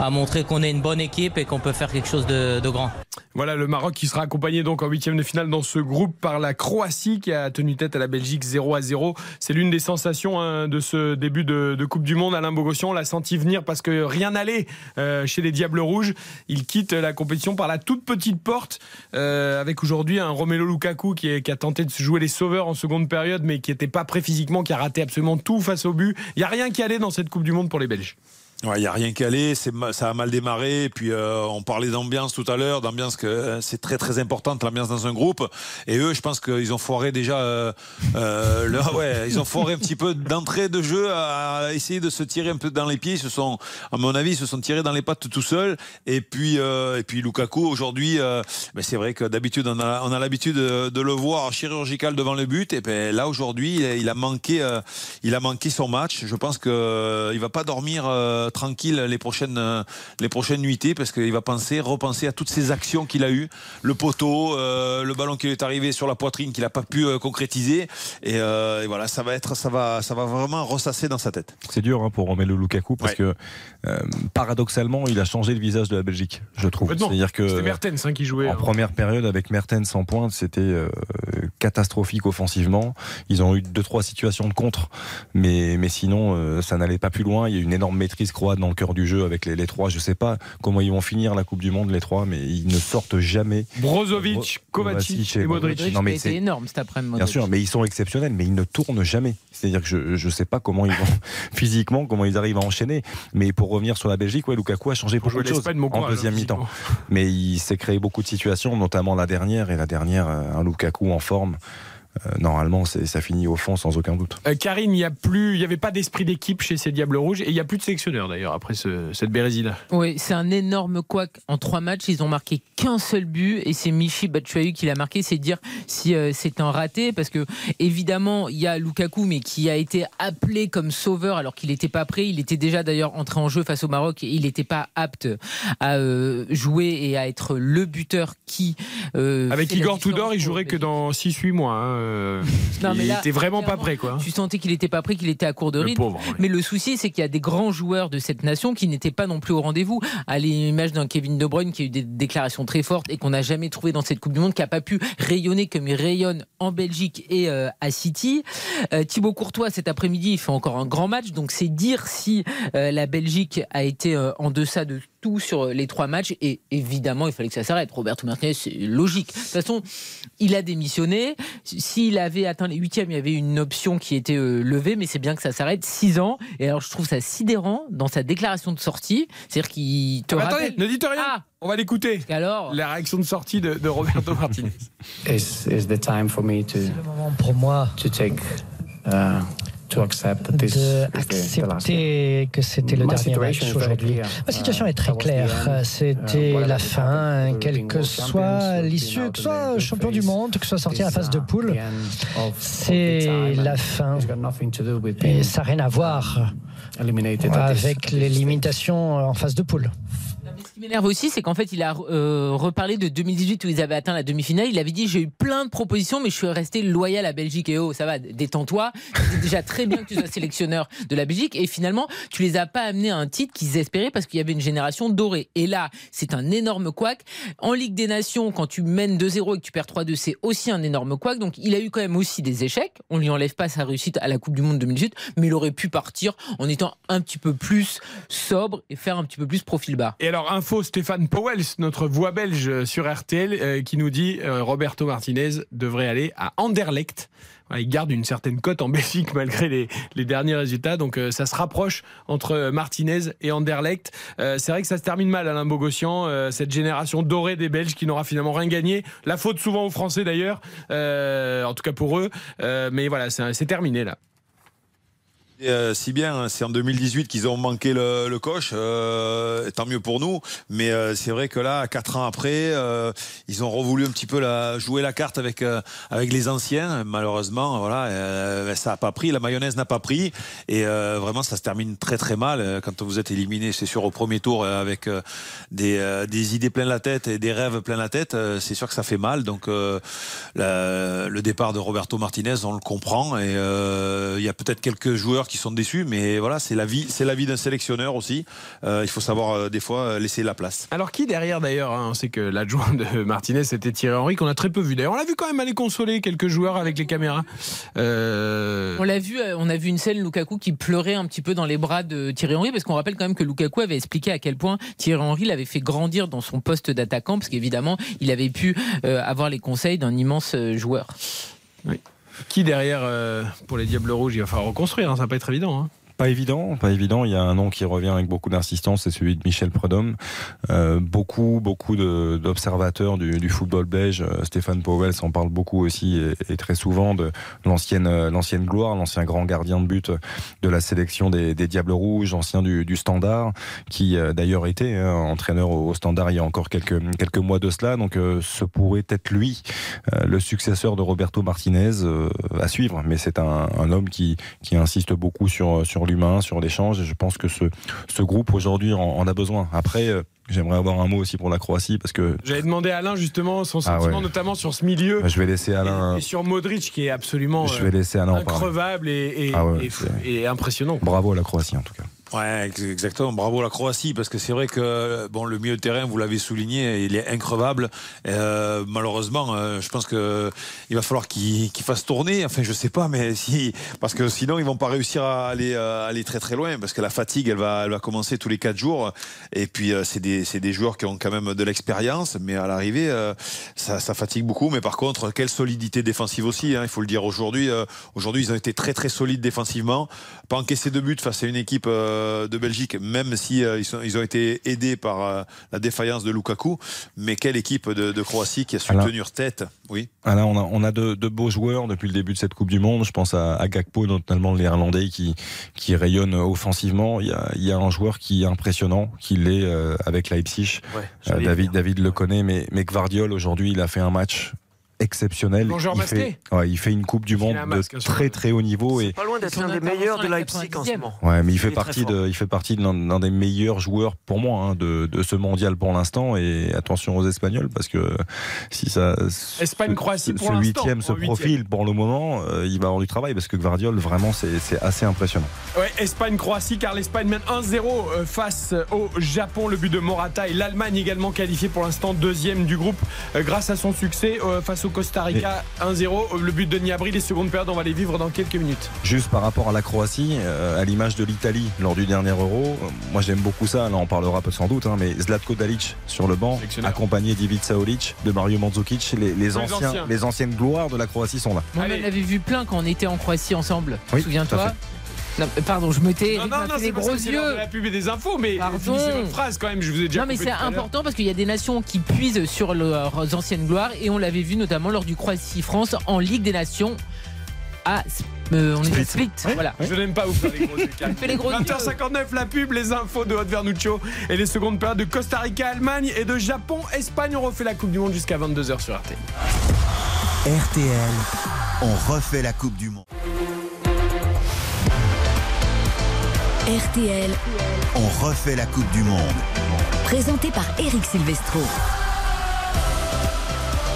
à montrer qu'on est une bonne équipe et qu'on peut faire quelque chose de, grand. Voilà le Maroc qui sera accompagné donc en huitième de finale dans ce groupe par la Croatie qui a tenu tête à la Belgique 0 à 0. C'est l'une des sensations hein, de ce début de, Coupe du Monde. Alain Bogossian l'a senti venir parce que rien n'allait euh, chez les Diables Rouges. Il quitte la compétition par la toute petite porte euh, avec aujourd'hui un Romelu Lukaku qui, qui, a tenté de se jouer les sauveurs en seconde période mais qui n'était pas prêt physiquement, qui a raté absolument tout face au but. Il n'y a rien qui allait dans cette Coupe du Monde pour les Belges. Il ouais, n'y a rien aller, ça a mal démarré. Puis euh, on parlait d'ambiance tout à l'heure, d'ambiance que c'est très très importante l'ambiance dans un groupe. Et eux, je pense qu'ils ont foiré déjà, euh, euh, ouais, ils ont foiré un petit peu d'entrée de jeu à essayer de se tirer un peu dans les pieds. Ils se sont, à mon avis, ils se sont tirés dans les pattes tout seuls. Et puis et puis Lukaku aujourd'hui, ben c'est vrai que d'habitude on a on a l'habitude de, le voir chirurgical devant le but. Et ben là aujourd'hui, il a manqué, il a manqué son match. Je pense que il va pas dormir tranquille les prochaines, les prochaines nuitées parce qu'il va penser, repenser à toutes ces actions qu'il a eues. Le poteau, euh, le ballon qui lui est arrivé sur la poitrine qu'il n'a pas pu euh, concrétiser. Et, euh, et, voilà, ça va, être, ça, va, ça va vraiment ressasser dans sa tête. C'est dur hein, pour Romelu Lukaku parce ouais. que euh, paradoxalement, il a changé le visage de la Belgique, je trouve. C'est-à-dire que c'était Mertens hein, qui jouait. En hein. première période avec Mertens en pointe, c'était euh, catastrophique offensivement. Ils ont eu deux trois situations de contre, mais mais sinon euh, ça n'allait pas plus loin. Il y a une énorme maîtrise dans le cœur du jeu avec les, les trois. Je sais pas comment ils vont finir la Coupe du Monde les trois, mais ils ne sortent jamais. Brozovic, Kovacic et Modric. Modric. Non mais c'est énorme cet après-midi. Bien sûr, mais ils sont exceptionnels, mais ils ne tournent jamais. C'est-à-dire que je je sais pas comment ils vont physiquement comment ils arrivent à enchaîner, mais pour revenir sur la Belgique, ouais, Lukaku a changé beaucoup de choses en deuxième mi-temps. Mais il s'est créé beaucoup de situations, notamment la dernière et la dernière, un Lukaku en forme. Euh, normalement, ça finit au fond sans aucun doute. Euh, Karine, il n'y a plus, il n'y avait pas d'esprit d'équipe chez ces Diables Rouges et il n'y a plus de sélectionneur d'ailleurs après ce, cette Bérésie là. Oui, c'est un énorme couac en trois matchs. Ils ont marqué qu'un seul but et c'est Michi Batshuayi qui l'a marqué. C'est dire si euh, c'est un raté parce que évidemment il y a Lukaku mais qui a été appelé comme sauveur alors qu'il n'était pas prêt. Il était déjà d'ailleurs entré en jeu face au Maroc et il n'était pas apte à euh, jouer et à être le buteur qui. Avec Igor Tudor, il jouerait que dans 6-8 mois. Hein euh, Non, il mais là, était vraiment pas prêt, quoi. Tu sentais qu'il n'était pas prêt, qu'il était à court de Le rythme. pauvre, oui. Mais le souci, c'est qu'il y a des grands joueurs de cette nation qui n'étaient pas non plus au rendez-vous. À l'image d'un Kevin De Bruyne qui a eu des déclarations très fortes et qu'on n'a jamais trouvé dans cette Coupe du Monde, qui n'a pas pu rayonner comme il rayonne en Belgique et euh, à City. Euh, Thibaut Courtois, cet après-midi, il fait encore un grand match. Donc c'est dire si la Belgique a été en deçà de tout sur les trois matchs. Et évidemment, il fallait que ça s'arrête. Roberto Martinez, c'est logique. De toute façon, il a démissionné. S'il avait atteint les huitièmes, il y avait une option qui était euh, levée, mais c'est bien que ça s'arrête. Six ans. Et alors, je trouve ça sidérant dans sa déclaration de sortie. C'est-dire qu'il te Ah bah attendez, rappelle. ne dites rien. Ah On va l'écouter. Alors La réaction de sortie de, de Roberto Martinez. is is the time for me to pour moi to take uh, to accept that this de accepter que c'était le dernier match situation is very aujourd'hui. clear. Ma situation Uh, est très that was the claire. end. C'était Uh, la whatever fin, quelle que soit l'issue, que soit the champion du monde, que ce soit sorti à la phase de uh, poule. the end of- of the C'est la fin. it's got nothing to do with Et ça n'a rien à voir avec les limitations en phase de poule. M'énerve aussi, c'est qu'en fait, il a euh, reparlé de 2018 où ils avaient atteint la demi-finale. Il avait dit J'ai eu plein de propositions, mais je suis resté loyal à Belgique. Et oh, ça va, détends-toi. C'est déjà très bien que tu sois sélectionneur de la Belgique. Et finalement, tu les as pas amenés à un titre qu'ils espéraient parce qu'il y avait une génération dorée. Et là, c'est un énorme couac. En Ligue des Nations, quand tu mènes 2-0 et que tu perds 3-2, c'est aussi un énorme couac. Donc, il a eu quand même aussi des échecs. On lui enlève pas sa réussite à la Coupe du Monde 2018, mais il aurait pu partir en étant un petit peu plus sobre et faire un petit peu plus profil bas. Et alors, info Stéphane Powell, notre voix belge sur RTL, euh, qui nous dit euh, Roberto Martinez devrait aller à Anderlecht. Il garde une certaine cote en Belgique malgré les, derniers résultats. Donc euh, ça se rapproche entre Martinez et Anderlecht. C'est vrai que ça se termine mal, Alain Bogossian, cette génération dorée des Belges qui n'aura finalement rien gagné. La faute souvent aux Français d'ailleurs, en tout cas pour eux. Mais voilà, c'est terminé là. Euh, si bien, hein, c'est en 2018 qu'ils ont manqué le, le coche, euh, tant mieux pour nous. Mais euh, c'est vrai que là, quatre ans après, euh, ils ont revoulu un petit peu la, jouer la carte avec euh, avec les anciens. Malheureusement, voilà, ça n'a pas pris, la mayonnaise n'a pas pris, et vraiment, ça se termine très très mal quand vous êtes éliminé. C'est sûr au premier tour avec des, des idées plein la tête et des rêves plein la tête. c'est sûr que ça fait mal. Donc la- le départ de Roberto Martinez, on le comprend, et il y a peut-être quelques joueurs qui sont déçus, mais voilà, c'est la vie, c'est la vie d'un sélectionneur aussi. Euh, il faut savoir euh, des fois euh, laisser la place. Alors qui derrière d'ailleurs hein, On sait que l'adjoint de Martinez c'était Thierry Henry qu'on a très peu vu. D'ailleurs on l'a vu quand même aller consoler quelques joueurs avec les caméras. Euh, On l'a vu, on a vu une scène Lukaku qui pleurait un petit peu dans les bras de Thierry Henry parce qu'on rappelle quand même que Lukaku avait expliqué à quel point Thierry Henry l'avait fait grandir dans son poste d'attaquant parce qu'évidemment il avait pu euh, avoir les conseils d'un immense joueur. oui. Qui derrière euh, pour les Diables Rouges Il va falloir reconstruire, hein, ça va être évident. hein. Pas évident, pas évident. Il y a un nom qui revient avec beaucoup d'insistance, c'est celui de Michel Prudhomme. Euh, beaucoup, beaucoup d'observateurs du, football belge, euh, Stéphane Powell s'en parle beaucoup aussi et, très souvent de l'ancienne, euh, l'ancienne gloire, l'ancien grand gardien de but de la sélection des, Diables Rouges, ancien du, Standard, qui d'ailleurs était hein, entraîneur au, Standard il y a encore quelques mois de cela. Donc, ce pourrait être lui, le successeur de Roberto Martinez à suivre. Mais c'est un, homme qui insiste beaucoup sur l'humain, sur l'échange. Et je pense que ce, ce groupe aujourd'hui en, en a besoin. Après, euh, j'aimerais avoir un mot aussi pour la Croatie parce que J'avais demandé à Alain justement son Ah sentiment ouais. notamment sur ce milieu. Bah, je vais laisser Alain. Et sur Modric qui est absolument Je vais laisser Alain increvable et, et- Ah ouais, et- c'est- et impressionnant. Bravo à la Croatie en tout cas. Ouais, ex- exactement. Bravo la Croatie, parce que c'est vrai que bon, le milieu de terrain, vous l'avez souligné, il est increvable. Euh, malheureusement, euh, je pense que il va falloir qu'il qu'il fasse tourner. Enfin, je sais pas, mais si, parce que sinon, ils vont pas réussir à aller, aller très très loin, parce que la fatigue, elle va, elle va commencer tous les quatre jours. Et puis, euh, c'est des, des joueurs qui ont quand même de l'expérience, mais à l'arrivée, ça, fatigue beaucoup. Mais par contre, quelle solidité défensive aussi. hein, il faut le dire aujourd'hui. aujourd'hui, ils ont été très très solides défensivement. Pas encaissé de but face à une équipe de Belgique, même si euh, ils, sont- ils ont été aidés par euh, la défaillance de Lukaku. Mais quelle équipe de, de Croatie qui a su Alain. tenir tête? Oui. Là, on a, on a de, de beaux joueurs depuis le début de cette Coupe du Monde. Je pense à, à Gakpo, notamment le néerlandais, qui, qui rayonne offensivement. Il y, a, il y a un joueur qui est impressionnant, qui l'est euh, avec Leipzig. Ouais, Euh, David le connaît, mais, mais Gvardiol, aujourd'hui, il a fait un match exceptionnel. Il masqué. fait, ouais, il fait une Coupe du Monde de très très haut niveau et Pas loin d'être l'un des meilleurs de Leipzig en ce 90e. moment. Ouais, mais il fait Il partie de, il fait partie de l'un l'un des meilleurs joueurs pour moi hein, de, de ce mondial pour l'instant. Et attention aux Espagnols parce que si ça, Espagne-Croatie ce, pour ce l'instant, huitième se profile pour le moment, euh, il va avoir du travail parce que Gvardiol vraiment c'est c'est assez impressionnant. Ouais, Espagne-Croatie, car l'Espagne mène 1-0 euh, face au Japon. Le but de Morata et l'Allemagne également qualifiée pour l'instant deuxième du groupe euh, grâce à son succès euh, face au Costa Rica 1-0. Euh, Le but de Niabri, les secondes périodes, on va les vivre dans quelques minutes. Juste par rapport à la Croatie, euh, à l'image de l'Italie lors du dernier Euro, euh, moi j'aime beaucoup ça, là on parlera peu sans doute, hein, mais Zlatko Dalic sur le banc, accompagné d'Ivica Olic, de Mario Mandzukic, les, les anciens, anciens. les anciennes gloires de la Croatie sont là. On en Allez. avait vu plein quand on était en Croatie ensemble. Oui, Souviens-toi. Non, Pardon, je me tais. Non, non, non, des parce gros yeux. de la pub et des infos, mais Pardon. finissez votre phrase quand même, je vous ai déjà Non mais c'est important parce qu'il y a des nations qui puisent sur leurs anciennes gloires et on l'avait vu notamment lors du Croatie-France en Ligue des Nations à euh, on est à Split. Voilà. Je n'aime pas vous faire les gros yeux. Karine. fais les gros yeux. 20h59, la pub, les infos de Haute Vernuccio et les secondes périodes de Costa Rica, Allemagne et de Japon, Espagne. On refait la Coupe du Monde jusqu'à 22h sur RT. RTL, on refait la Coupe du Monde. RTL, On refait la Coupe du Monde. présenté par Eric Silvestro.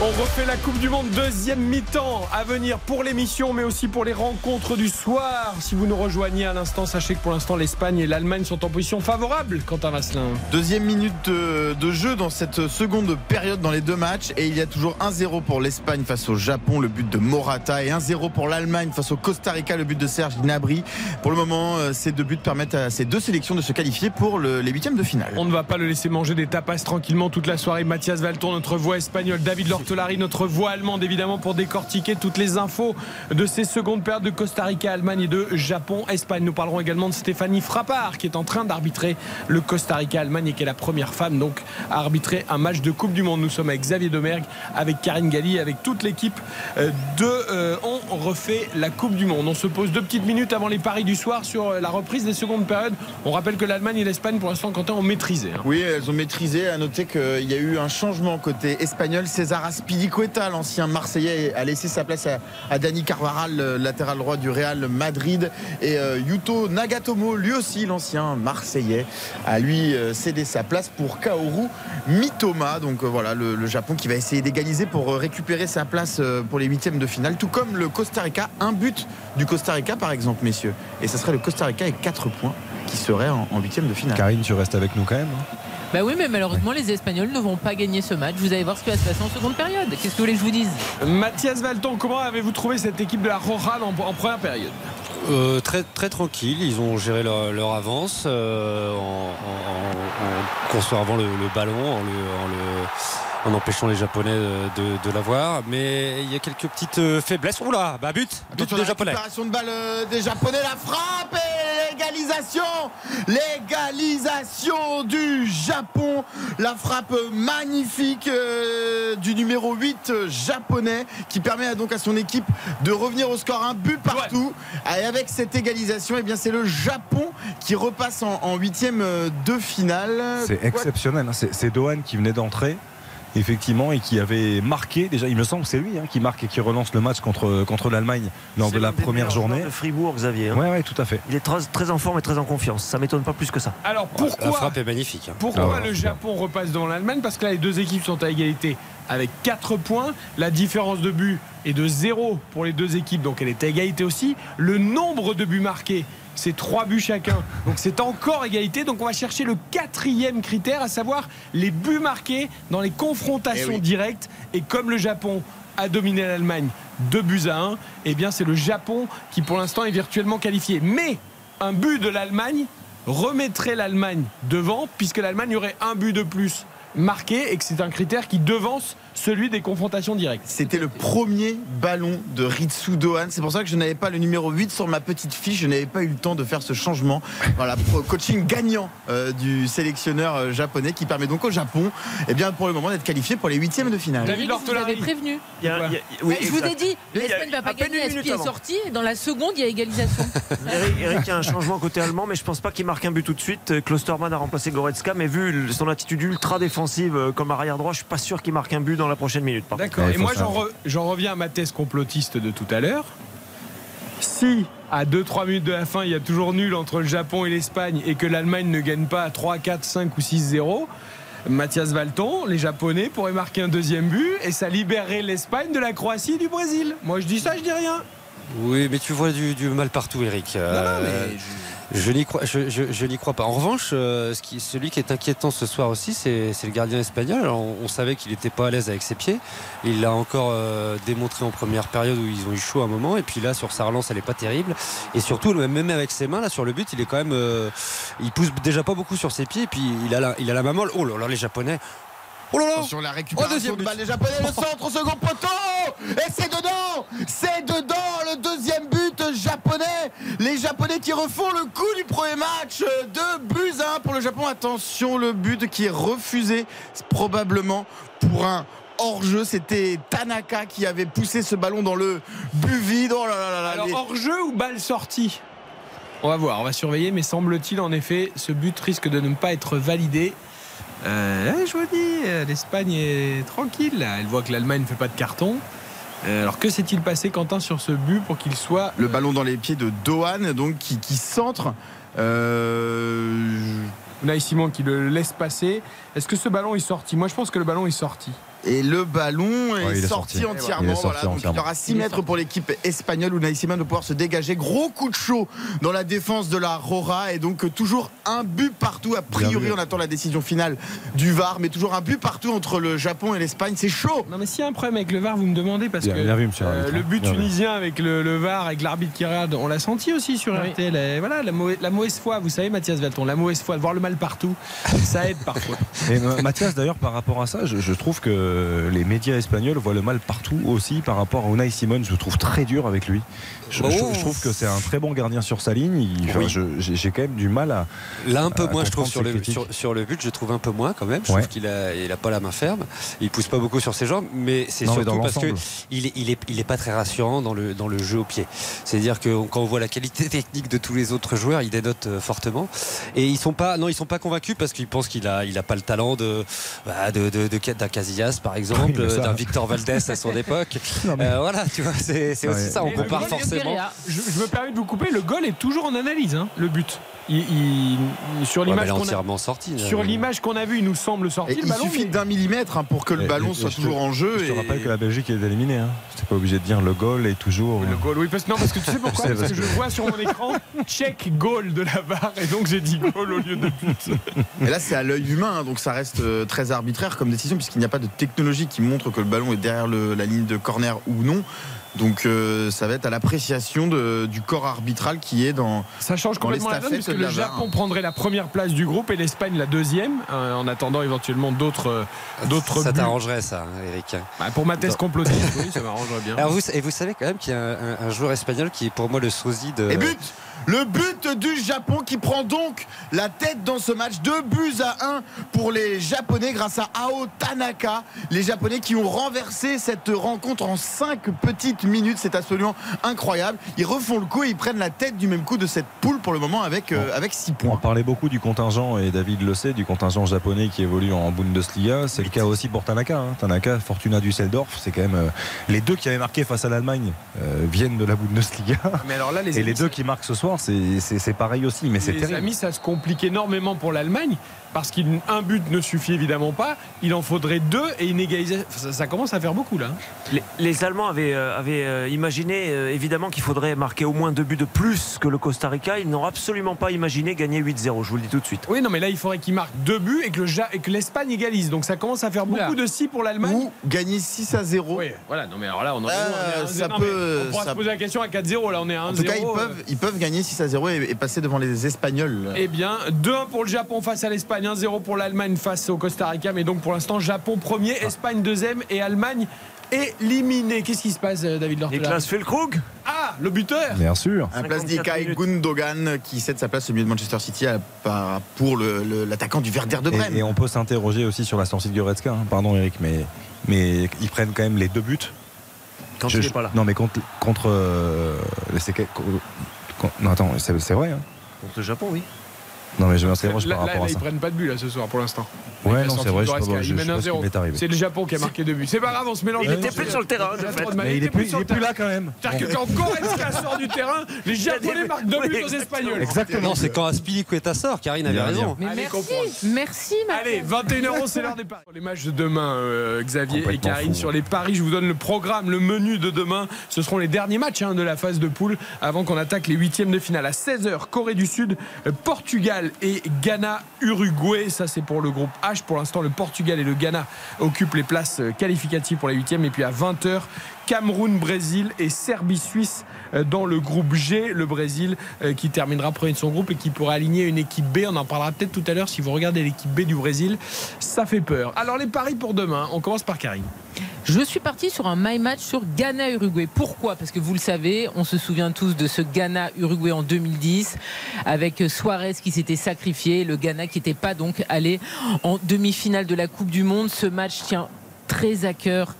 On refait la Coupe du Monde, deuxième mi-temps à venir pour l'émission, mais aussi pour les rencontres du soir. Si vous nous rejoignez à l'instant, sachez que pour l'instant, l'Espagne et l'Allemagne sont en position favorable. Quentin Vasselin. Deuxième minute de, de jeu dans cette seconde période dans les deux matchs et il y a toujours 1-0 pour l'Espagne face au Japon, le but de Morata et 1-0 pour l'Allemagne face au Costa Rica, le but de Serge Gnabry. Pour le moment, euh, ces deux buts permettent à ces deux sélections de se qualifier pour le- les huitièmes de finale. On ne va pas le laisser manger des tapas tranquillement toute la soirée. Mathias Valton, notre voix espagnole, David Notre voix allemande, évidemment, pour décortiquer toutes les infos de ces secondes périodes de Costa Rica, Allemagne et de Japon, Espagne. Nous parlerons également de Stéphanie Frappard, qui est en train d'arbitrer le Costa Rica, Allemagne et qui est la première femme donc à arbitrer un match de Coupe du Monde. Nous sommes avec Xavier Domergue, avec Karine Galli, avec toute l'équipe euh, de euh, On refait la Coupe du Monde. On se pose deux petites minutes avant les paris du soir sur euh, la reprise des secondes périodes. On rappelle que l'Allemagne et l'Espagne, pour l'instant, Quentin, ont maîtrisé. hein. Oui, elles ont maîtrisé. À noter qu'il y a eu un changement côté espagnol. César Aspilicueta, l'ancien Marseillais, a laissé sa place à, Dani Carvaral, latéral droit du Real Madrid. Et euh, Yuto Nagatomo, lui aussi l'ancien Marseillais, a lui euh, cédé sa place pour Kaoru Mitoma. Donc euh, voilà, le, Japon qui va essayer d'égaliser pour récupérer sa place pour les huitièmes de finale. Tout comme le Costa Rica. Un but du Costa Rica, par exemple, messieurs. Et ce serait le Costa Rica avec 4 points qui serait en en huitième de finale. Karine, tu restes avec nous quand même. hein Bah oui, mais malheureusement, les Espagnols ne vont pas gagner ce match. Vous allez voir ce qui va se passer en seconde période. Qu'est-ce que vous voulez que je vous dise? Mathias Valton, comment avez-vous trouvé cette équipe de la Roja en, en première période? Euh, très, très tranquille, ils ont géré leur, leur avance euh, en, en- en conservant le, le ballon, en, le- en le- en empêchant les Japonais de, de l'avoir. Mais il y a quelques petites euh, faiblesses. Oula, bah but, but des la Japonais. récupération de balle euh, des Japonais, la frappe et l'égalisation L'égalisation du Japon La frappe magnifique euh, du numéro 8 euh, japonais qui permet donc à son équipe de revenir au score un but partout. Et avec cette égalisation, eh bien c'est le Japon qui repasse en, huitième euh, de finale. C'est exceptionnel. hein. C'est c'est Dohan qui venait d'entrer. Effectivement, et qui avait marqué, déjà, il me semble que c'est lui hein, qui marque et qui relance le match contre, contre l'Allemagne lors de la première journée. de Fribourg, Xavier. hein. Ouais, ouais, tout à fait. Il est très, très en forme et très en confiance. Ça m'étonne pas plus que ça. Alors La pourquoi, frappe est magnifique. hein. pourquoi Ah ouais, le. Japon repasse devant l'Allemagne? Parce que là, les deux équipes sont à égalité avec 4 points. La différence de but est de 0 pour les deux équipes, donc elle est à égalité aussi. Le nombre de buts marqués, c'est 3 buts chacun. Donc c'est encore égalité. Donc on va chercher le quatrième critère, à savoir les buts marqués dans les confrontations Eh oui. directes. Et comme le Japon a dominé l'Allemagne 2 buts à 1, eh bien c'est le Japon qui pour l'instant est virtuellement qualifié. Mais un but de l'Allemagne remettrait l'Allemagne devant, puisque l'Allemagne aurait un but de plus marqué et que c'est un critère qui devance celui des confrontations directes. C'était le premier ballon de Ritsu Dohan. C'est pour ça que je n'avais pas le numéro 8 sur ma petite fiche. Je n'avais pas eu le temps de faire ce changement. Voilà, coaching gagnant euh, du sélectionneur euh, japonais qui permet donc au Japon, eh bien, pour le moment, d'être qualifié pour les huitièmes de finale. David Eric, vous avez prévenu. Il y a- il y a- oui, je vous ai dit, l'Espagne va à pas gagner. Aspi est avant. sorti. et Dans la seconde, il y a égalisation. Eric, Eric, il y a un changement côté allemand, mais je pense pas qu'il marque un but tout de suite. Klosterman a remplacé Goretzka, mais vu son attitude ultra défensive euh, comme arrière droit, je suis pas sûr qu'il marque un but dans dans la prochaine minute. par contre. D'accord. Et moi, j'en, re- j'en reviens à ma thèse complotiste de tout à l'heure. Si, à 2-3 minutes de la fin, il y a toujours nul entre le Japon et l'Espagne et que l'Allemagne ne gagne pas à 3, 4, 5 ou 6-0, Mathias Valton, les Japonais pourraient marquer un deuxième but et ça libérerait l'Espagne de la Croatie et du Brésil. Moi, je dis ça, je dis rien. Oui, mais tu vois du, du mal partout, Eric. Euh, je, n'y crois, je, je- je n'y crois pas. En revanche, euh, ce qui, celui qui est inquiétant ce soir aussi, c'est le gardien espagnol. On, on savait qu'il n'était pas à l'aise avec ses pieds. Il l'a encore euh, démontré en première période où ils ont eu chaud à un moment. Et puis là, sur sa relance, elle n'est pas terrible. Et surtout, même avec ses mains, là, sur le but, il est quand même. euh, il pousse déjà pas beaucoup sur ses pieds. Et puis, il a la, il a la main molle. Oh là là, les Japonais. Oh là là Sur la récupération deuxième de balle des Japonais, le centre au second poteau Et c'est dedans C'est dedans le deuxième but japonais Les Japonais qui refont le coup du premier match Deux buts à un pour le Japon. Attention, le but qui est refusé c'est probablement pour un hors-jeu. C'était Tanaka qui avait poussé ce ballon dans le but vide. Oh là là là là Alors, les- hors-jeu ou balle sortie? On va voir, on va surveiller, mais semble-t-il, en effet, ce but risque de ne pas être validé. Euh, je vous dis, euh, l'Espagne est tranquille. là. Elle voit que l'Allemagne ne fait pas de carton. Euh, alors, que s'est-il passé, Quentin, sur ce but pour qu'il soit. Le ballon dans les pieds de Dohan, donc qui, qui centre. Euh, Simon qui le laisse passer. Est-ce que ce ballon est sorti? Moi, je pense que le ballon est sorti. Et le ballon est, Ouais, il est sorti, sorti. entièrement. Il est sorti voilà. Donc il aura 6 Il est mètres pour l'équipe espagnole où Naïsima de pouvoir se dégager. Gros coup de chaud dans la défense de la Rora. Et donc toujours un but partout. A priori, on attend la décision finale du VAR. Mais toujours un but partout entre le Japon et l'Espagne. C'est chaud. Non, mais s'il y a un problème avec le VAR, vous me demandez parce Bien- que bien vu, monsieur euh, le but Bien tunisien avec le, le VAR, avec l'arbitre qui regarde, on l'a senti aussi sur Oui. RTL. Et voilà, la, mau- la mauvaise foi, vous savez, Mathias Valton, la mauvaise foi, de voir le mal partout, ça aide parfois. Et euh, Mathias, d'ailleurs, par rapport à ça, je, je trouve que les médias espagnols voient le mal partout aussi par rapport à Unai Simon. Je le trouve très dur avec lui. Je, je- Oh. je trouve que c'est un très bon gardien sur sa ligne. Enfin, Oui. J'ai quand même du mal à. Là un peu moins je trouve sur le, critiques. sur, sur le but je trouve un peu moins quand même je Ouais. trouve qu'il a, il a pas la main ferme il pousse pas beaucoup sur ses jambes mais c'est mais surtout parce que l'ensemble. il est, il, pas très rassurant dans le, dans le jeu au pied c'est à dire que quand on voit la qualité technique de tous les autres joueurs il dénote euh, fortement et ils sont pas non ils sont pas convaincus parce qu'ils pensent qu'il a, il a pas le talent de, bah, de, de, de- d'un Casillas par exemple Oui, d'un Victor Valdés à son époque Non, mais- Euh, voilà tu vois c'est, aussi Ouais. ça on compare goal, forcément Je, je me permets de vous couper, le goal est toujours en analyse, hein, le but. Il, il- sur l'image qu'on a, entièrement sortie là. sur l'image qu'on a vue, il nous semble sorti. Et le il ballon, suffit mais- d'un millimètre hein, pour que le Et- ballon et- soit et je te- toujours en jeu. Je te rappelle que la Belgique est éliminée. Hein. J'étais pas obligé de dire le goal est toujours. Le goal, oui, parce, non, parce que tu sais pourquoi? Je sais, Parce que je parce vois sur mon écran check goal de la barre et donc j'ai dit goal au lieu de but. Et là, c'est à l'œil humain, hein, donc ça reste euh, très arbitraire comme décision, puisqu'il n'y a pas de technologie qui montre que le ballon est derrière le- la ligne de corner ou non. Donc euh, ça va être à l'appréciation du corps arbitral qui est dans. Ça change Dans les complètement la donne puisque le VAR. Japon prendrait la première place du groupe et l'Espagne la deuxième, euh, en attendant éventuellement d'autres euh, d'autres ça t'arrangerait ça Eric Bah, pour ma thèse complotiste, oui, ça m'arrangerait bien. Alors vous, et vous savez quand même qu'il y a un, un joueur espagnol qui est pour moi le sosie de. Et but Le but du Japon qui prend donc la tête dans ce match. Deux buts à un pour les Japonais grâce à Ao Tanaka. Les Japonais qui ont renversé cette rencontre en cinq petites minutes. C'est absolument incroyable. Ils refont le coup et ils prennent la tête du même coup de cette poule pour le moment avec, euh, avec six On points. parlait beaucoup du contingent, et David le sait, du contingent japonais qui évolue en Bundesliga. C'est le cas aussi pour Tanaka. hein. Tanaka, Fortuna Düsseldorf, c'est quand même. euh, les deux qui avaient marqué face à l'Allemagne euh, viennent de la Bundesliga. Mais alors là, les Et les deux qui marquent ce soir, c'est- pareil aussi, mais c'est les terrible. amis, ça se complique énormément pour l'Allemagne parce qu'un but ne suffit évidemment pas. Il en faudrait deux et une égalisation. Ça, ça commence à faire beaucoup là. hein. Les, les Allemands avaient, euh, avaient, euh, imaginé euh, évidemment qu'il faudrait marquer au moins deux buts de plus que le Costa Rica. Ils n'ont absolument pas imaginé gagner 8-0, je vous le dis tout de suite. Oui, non, mais là, il faudrait qu'il marque deux buts et que, le l'Espagne égalise. Donc ça commence à faire beaucoup de si pour l'Allemagne. Ou gagner 6 à 0. Oui, voilà. Non, mais alors là, on en est- Euh, on est à un- ça peut- On pourra ça- se poser la question à 4-0. Là, on est à 1-0. En tout cas, ils peuvent, ils peuvent gagner 6 à 0 et, et passer devant les Espagnols. Eh bien, 2-1 pour le Japon face à l'Espagne, 1-0 pour l'Allemagne face au Costa Rica. Mais donc pour l'instant, Japon premier, Espagne deuxième et Allemagne éliminé. Qu'est-ce qui se passe, euh, David Lortelard Niklas Füllkrug Ah, le buteur Bien sûr. Un place 54 d'Ikai. Gundogan qui cède sa place au milieu de Manchester City pour le- le- l'attaquant du Werder de Brême. Et, et on peut s'interroger aussi sur la sortie de Goretzka. hein. Pardon, Eric, mais, mais ils prennent quand même les deux buts. quand Je- il n'est pas là. Non, mais contre. contre euh, non, attends, c'est vrai. hein. Contre le Japon, oui. Non, mais je m'interroge par là, rapport à ça. ils prennent pas de but là ce soir pour l'instant. Ouais, non, c'est vrai, je pas, je- je mène sais pas ce qui 1-0. m'est arrivé. C'est le Japon qui a marqué deux buts. C'est pas grave, on se mélange. Il était plus sur le terrain, Il de fait. Mais est plus- sur il est le plus là, quand même. C'est-à-dire que quand Goretzka sort du terrain, les Japonais marquent deux buts aux Espagnols. Non, c'est quand Aspilicueta sort. Karine avait raison. Merci, merci. Marc. Allez, 21h, c'est l'heure des paris. Les matchs de demain, euh, Xavier et Karine, sur les paris, je vous donne le programme, le menu de demain. Ce seront les derniers matchs hein, de la phase de poule avant qu'on attaque les huitièmes de finale. À 16h, Corée du Sud, euh, Et Ghana, Uruguay. Ça, c'est pour le groupe H. Pour l'instant, le Portugal et le Ghana occupent les places qualificatives pour les huitièmes. Et puis à 20h, Cameroun, Brésil et Serbie-Suisse dans le groupe G. Le Brésil euh, qui terminera premier de son groupe et qui pourra aligner une équipe B. On en parlera peut-être tout à l'heure si vous regardez l'équipe B du Brésil. Ça fait peur. Alors les paris pour demain, on commence par Karine. Je suis parti sur un my match sur Ghana-Uruguay. Pourquoi? Parce que vous le savez, on se souvient tous de ce Ghana-Uruguay en 2010 avec Suarez qui s'était sacrifié, le Ghana qui n'était pas donc allé en demi-finale de la Coupe du Monde. Ce match tient très à cœur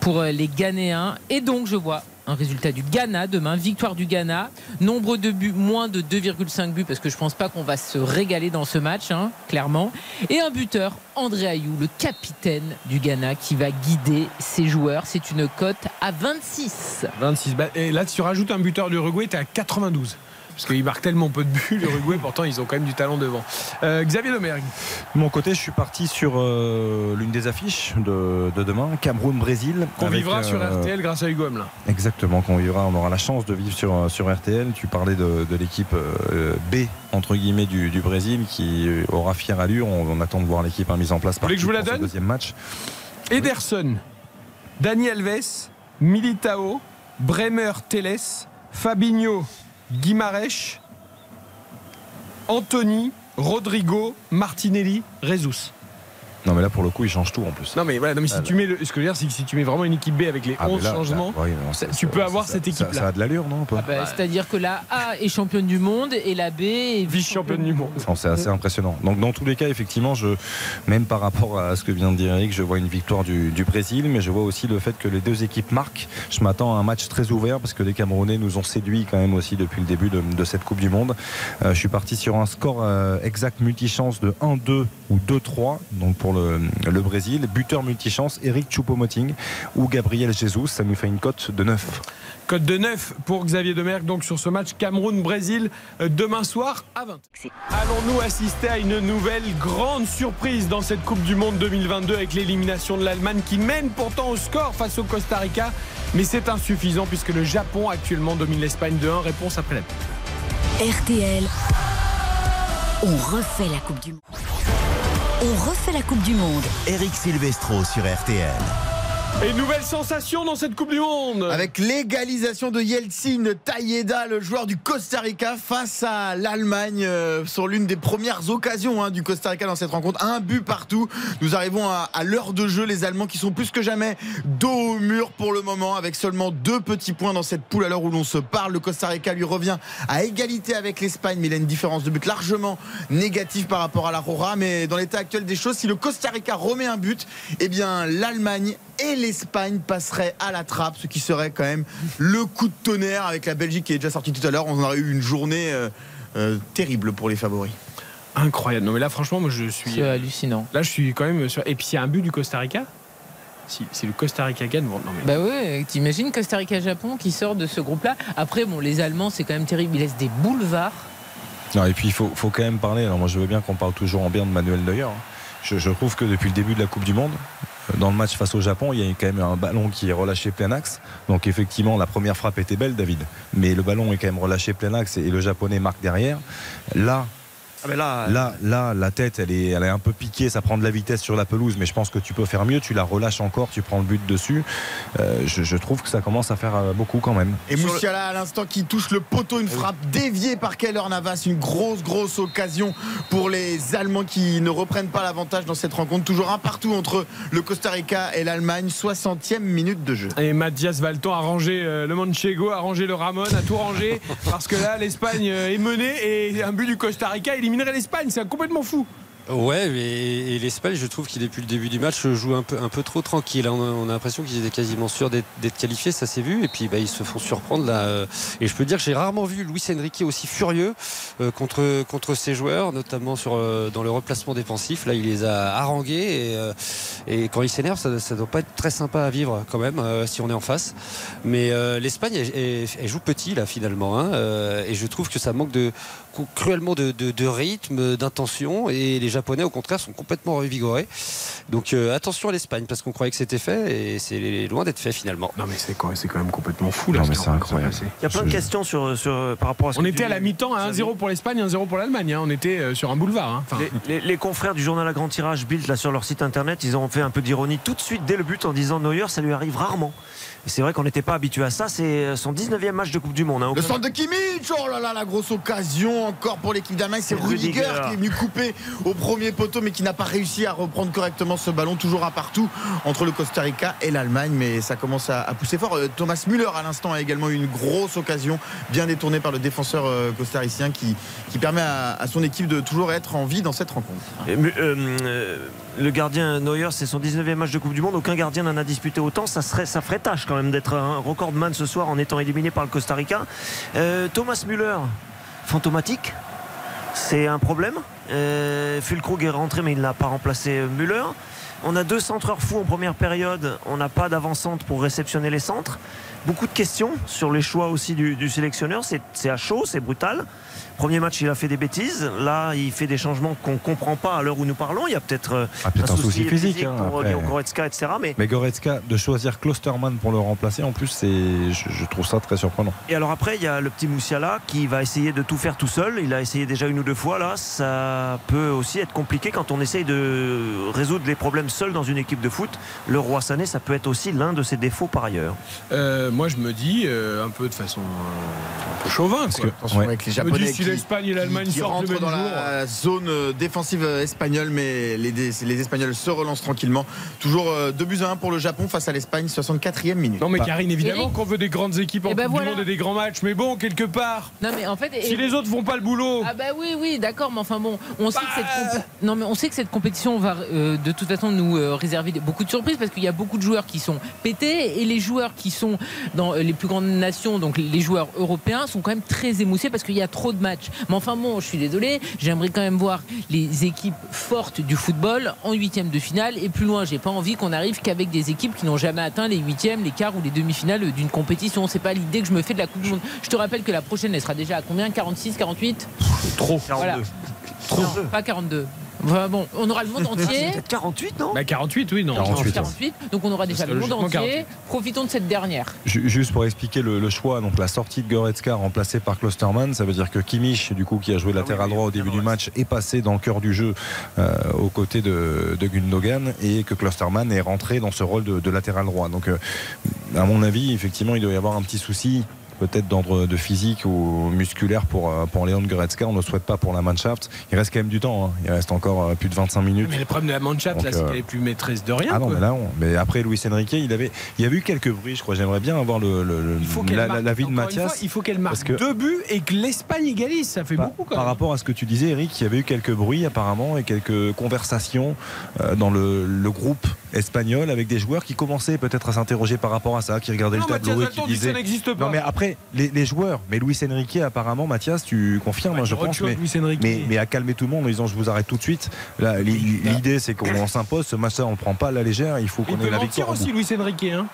pour euh, les Ghanéens. Et donc, je vois un résultat du Ghana demain, victoire du Ghana, nombre de buts moins de 2,5 buts parce que je pense pas qu'on va se régaler dans ce match, hein, clairement. Et un buteur, André Ayou, le capitaine du Ghana qui va guider ses joueurs. C'est une cote à 26. 26. Bah, Et là, tu rajoutes un buteur d'Uruguay, tu es à 92. Parce qu'ils marquent tellement peu de buts, l'Uruguay, pourtant ils ont quand même du talent devant. Euh, Xavier Lemergue. De mon côté, je suis parti sur euh, l'une des affiches de, de demain, Cameroun-Brésil. Qu'on vivra sur euh, RTL grâce à Hugo Hamelin. Exactement, qu'on vivra, on aura la chance de vivre sur, sur RTL. Tu parlais de, de l'équipe B, entre guillemets, du, du Brésil, qui aura fière allure. On, on attend de voir l'équipe hein, mise en place par je vous la pour ce donne deuxième match. Ederson, Dani Alves, Militao, Bremer Teles, Fabinho, Guimarèche, Anthony, Rodrigo, Martinelli, Rezus. Non, mais là, pour le coup, il change tout en plus. Non mais voilà, non, mais si Ah, tu mets le, ce que je veux dire, c'est que si tu mets vraiment une équipe B avec les Ah, mais 11 là, là, changements, oui, non, ça- tu peux avoir ça- cette équipe-là. Ça a de l'allure, non peu Bah, C'est-à-dire que la A est championne du monde et la B est vice-championne du monde. Non, C'est assez impressionnant. Donc dans tous les cas, effectivement, je, même par rapport à ce que vient de dire Eric, je vois une victoire du, du Brésil, mais je vois aussi le fait que les deux équipes marquent. Je m'attends à un match très ouvert parce que les Camerounais nous ont séduits quand même aussi depuis le début de, de cette Coupe du Monde. Euh, je suis parti sur un score euh, exact multichance de 1-2 ou 2-3, donc pour le, le Brésil. Buteur multichance, Eric Choupo-Moting ou Gabriel Jesus. Ça nous fait une cote de 9. Code de 9 pour Xavier Demergue donc sur ce match Cameroun-Brésil euh, demain soir à 20. Allons-nous assister à une nouvelle grande surprise dans cette Coupe du Monde 2022 avec l'élimination de l'Allemagne qui mène pourtant au score face au Costa Rica? Mais c'est insuffisant puisque le Japon actuellement domine l'Espagne de 1 réponse après la pub. RTL, on refait la Coupe du Monde. On refait la Coupe du Monde. Eric Silvestro sur RTL. Et nouvelle sensation dans cette Coupe du Monde Avec l'égalisation de Yeltsin Taïeda, le joueur du Costa Rica, face à l'Allemagne euh, sur l'une des premières occasions hein, du Costa Rica dans cette rencontre. Un but partout. Nous arrivons à, l'heure de jeu, les Allemands qui sont plus que jamais dos au mur pour le moment, avec seulement deux petits points dans cette poule à l'heure où l'on se parle. Le Costa Rica lui revient à égalité avec l'Espagne, mais il a une différence de but largement négative par rapport à la Rora. Mais dans l'état actuel des choses, si le Costa Rica remet un but, eh bien l'Allemagne et l'Espagne passeraient à la trappe, ce qui serait quand même le coup de tonnerre avec la Belgique qui est déjà sortie tout à l'heure. On aurait eu une journée euh, euh, terrible pour les favoris. Incroyable. Non mais là franchement moi je suis C'est hallucinant. Là je suis quand même sur... et puis il y a un but du Costa Rica. Si, si le Costa Rica gagne, bon, non mais Bah ouais, t'imagines Costa Rica-Japon qui sort de ce groupe-là? Après, bon, les Allemands, c'est quand même terrible. Ils laissent des boulevards. Non, et puis il faut, faut quand même parler. Alors moi je veux bien qu'on parle toujours en bien de Manuel Neuer. hein. Je, je trouve que depuis le début de la Coupe du Monde, euh, dans le match face au Japon, il y a quand même un ballon qui est relâché plein axe. Donc effectivement, la première frappe était belle, David. Mais le ballon est quand même relâché plein axe et le Japonais marque derrière. Là, Ah, mais là, Là, là, la tête, elle est, elle est un peu piquée, ça prend de la vitesse sur la pelouse, mais je pense que tu peux faire mieux. Tu la relâches encore, tu prends le but dessus. Euh, je, je trouve que ça commence à faire euh, beaucoup quand même. Et Moussiala à l'instant qui touche le poteau, une frappe déviée par Keller Navas, une grosse grosse occasion pour les Allemands qui ne reprennent pas l'avantage dans cette rencontre. Toujours un partout entre le Costa Rica et l'Allemagne, 60e minute de jeu. Et Mathias Valton a rangé euh, le Manchego, a rangé le Ramon, a tout rangé parce que là l'Espagne est menée et un but du Costa Rica éliminerait l'Espagne. C'est complètement fou. Ouais, et, l'Espagne, je trouve qu'il depuis le début du match joue un peu, un peu trop tranquille. On a, on a l'impression qu'ils étaient quasiment sûrs d'être qualifiés, ça s'est vu. Et puis bah, ils se font surprendre là. euh, Et je peux dire que j'ai rarement vu Luis Enrique aussi furieux euh, contre, contre ses joueurs, notamment euh, dans le replacement défensif. Là, il les a harangués. Et, quand il s'énerve, ça ne doit pas être très sympa à vivre quand même, si on est en face. Mais l'Espagne, elle, joue petit là finalement. hein, et je trouve que ça manque cruellement de, rythme, d'intention. Et Japonais, au contraire, sont complètement revigorés. Donc euh, attention à l'Espagne, parce qu'on croyait que c'était fait. Et c'est loin d'être fait finalement. Non mais c'est quand, même complètement fou Non, là. mais ce qui c'est incroyable. Il y a plein de questions sur, sur, par rapport à ce On que était tu à la mi-temps à 1-0 pour l'Espagne, 1-0 pour l'Allemagne. hein. On était euh, sur un boulevard. hein. Enfin, Les, les- les confrères du journal à grand tirage Bild là sur leur site internet, ils ont fait un peu d'ironie tout de suite dès le but en disant Neuer, ça lui arrive rarement. C'est vrai qu'on n'était pas habitué à ça. C'est son 19e match de Coupe du Monde. hein. Le centre de Kimmich, oh là là, la grosse occasion encore pour l'équipe d'Allemagne. C'est Rudiger Rudiger. qui est venu couper au premier poteau, mais qui n'a pas réussi à reprendre correctement ce ballon. Toujours un partout entre le Costa Rica et l'Allemagne, mais ça commence à, à pousser fort. Euh, Thomas Müller, à l'instant, a également eu une grosse occasion, bien détournée par le défenseur euh, costaricien, qui, qui permet à, à son équipe de toujours être en vie dans cette rencontre. Euh, euh, le gardien Neuer, c'est son 19e match de Coupe du Monde. Aucun gardien n'en a disputé autant. Ça, serait, ça ferait tâche quand même d'être un recordman ce soir en étant éliminé par le Costa Rica. Euh, Thomas Müller, fantomatique. C'est un problème. Euh, Fulkrug est rentré, mais il n'a pas remplacé Müller. On a deux centreurs fous en première période. On n'a pas d'avant-centre pour réceptionner les centres. Beaucoup de questions sur les choix aussi du, sélectionneur. C'est à chaud, c'est brutal. Premier match, il a fait des bêtises. Là, il fait des changements qu'on ne comprend pas à l'heure où nous parlons. Il y a peut-être euh, Ah, un souci physique, hein, pour après. Léon Goretzka, etc. Mais Mais Goretzka, de choisir Klosterman pour le remplacer, en plus, c'est, je, je trouve ça très surprenant. Et alors après, il y a le petit Moussiala qui va essayer de tout faire tout seul. Il a essayé déjà une ou deux fois. Là, ça peut aussi être compliqué quand on essaye de résoudre les problèmes seul dans une équipe de foot. Le roi Sané, ça peut être aussi l'un de ses défauts par ailleurs. euh, moi je me dis euh, un peu de façon euh, un peu chauvin. Quoi. que- Ouais. avec les Japonais l'Espagne et l'Allemagne qui, qui sortent le rentrent même dans jour. la zone euh, défensive euh, espagnole, mais les, les Espagnols se relancent tranquillement. Toujours 2 buts à 1 pour le Japon face à l'Espagne, 64e minute. Non mais Bah. Karine, évidemment qu'on veut des grandes équipes en Eh ben Coupe voilà. du Monde et des grands matchs, mais bon, quelque part, Non mais en fait. si et- les autres font pas le boulot, Ah bah oui oui d'accord mais enfin bon on sait que cette Bah. non mais on sait que cette compétition va euh, de toute façon nous euh, réserver beaucoup de surprises parce qu'il y a beaucoup de joueurs qui sont pétés et les joueurs qui sont dans euh, les plus grandes nations donc les joueurs européens sont quand même très émoussés parce qu'il y a trop de matchs mais enfin bon je suis désolé j'aimerais quand même voir les équipes fortes du football en huitième de finale et plus loin j'ai pas envie qu'on arrive qu'avec des équipes qui n'ont jamais atteint les huitièmes les quarts ou les demi-finales d'une compétition c'est pas l'idée que je me fais de la Coupe du Monde je te rappelle que la prochaine elle sera déjà à combien? 46 48 trop. voilà. Trop. Non, pas 42. Enfin, bon, on aura le monde entier. Peut-être 48, non Bah 48, oui, non. 48, 48, donc on aura déjà le monde entier. 48. Profitons de cette dernière. Ju- Juste pour expliquer le, le choix, donc la sortie de Goretzka remplacée par Klosterman, ça veut dire que Kimmich, du coup, qui a joué latéral droit au début du match, est passé dans le cœur du jeu euh, aux côtés de, de Gundogan et que Klosterman est rentré dans ce rôle de, de latéral droit. Donc, euh, à mon avis, effectivement, il doit y avoir un petit souci peut-être d'ordre de physique ou musculaire pour, euh, pour Léon Goretzka. On ne le souhaite pas pour la Mannschaft. Il reste quand même du temps. hein. Il reste encore euh, plus de 25 minutes. Mais le problème de la Mannschaft, Donc, là, c'est euh, qu'elle est plus maîtresse de rien. Ah non, quoi. mais là, non. mais après Luis Enrique, il avait, il y avait eu quelques bruits, je crois. J'aimerais bien avoir le, le- le- il faut qu'elle la, marque- la- l'avis de fois, Mathias. il faut qu'elle marque que- deux buts et que l'Espagne égalise. Ça fait par, beaucoup quand par rapport à ce que tu disais, Eric, il y avait eu quelques bruits apparemment et quelques conversations euh, dans le, le groupe espagnol avec des joueurs qui commençaient peut-être à s'interroger par rapport à ça, qui regardaient Non, le tableau Mathias et qui disaient. ça n'existe pas. Non, mais après, les, les joueurs, mais Luis Enrique, apparemment, Mathias, tu confirmes, moi, je pense, mais, à calmer tout le monde en disant je vous arrête tout de suite. L'i- L'idée, c'est qu'on s'impose, ce match-là, on ne prend pas à la légère, il faut qu'on ait la victoire. aussi, Luis Enrique. Hein.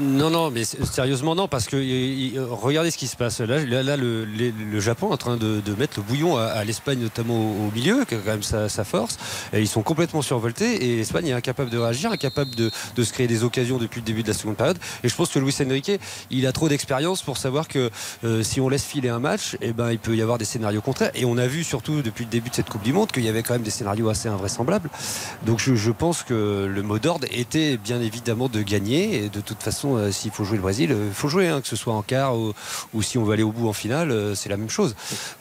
Non, non, mais sérieusement, non, parce que y- regardez ce qui se passe. Là, là, le, Japon est en train de, mettre le bouillon à, l'Espagne, notamment au, milieu, qui est quand même sa, force. Ils sont complètement survoltés et l'Espagne est incapable de réagir, incapable de, de se créer des occasions depuis le début de la seconde période. Et je pense que Luis Enrique, il a trop d'expérience pour savoir que euh, si on laisse filer un match, eh ben, il peut y avoir des scénarios contraires. Et on a vu surtout depuis le début de cette Coupe du Monde qu'il y avait quand même des scénarios assez invraisemblables. Donc je, je pense que le mot d'ordre était bien évidemment de gagner. Et de toute façon, euh, s'il faut jouer le Brésil, il faut jouer, hein, que ce soit en quart ou, ou si on veut aller au bout en finale, euh, c'est la même chose.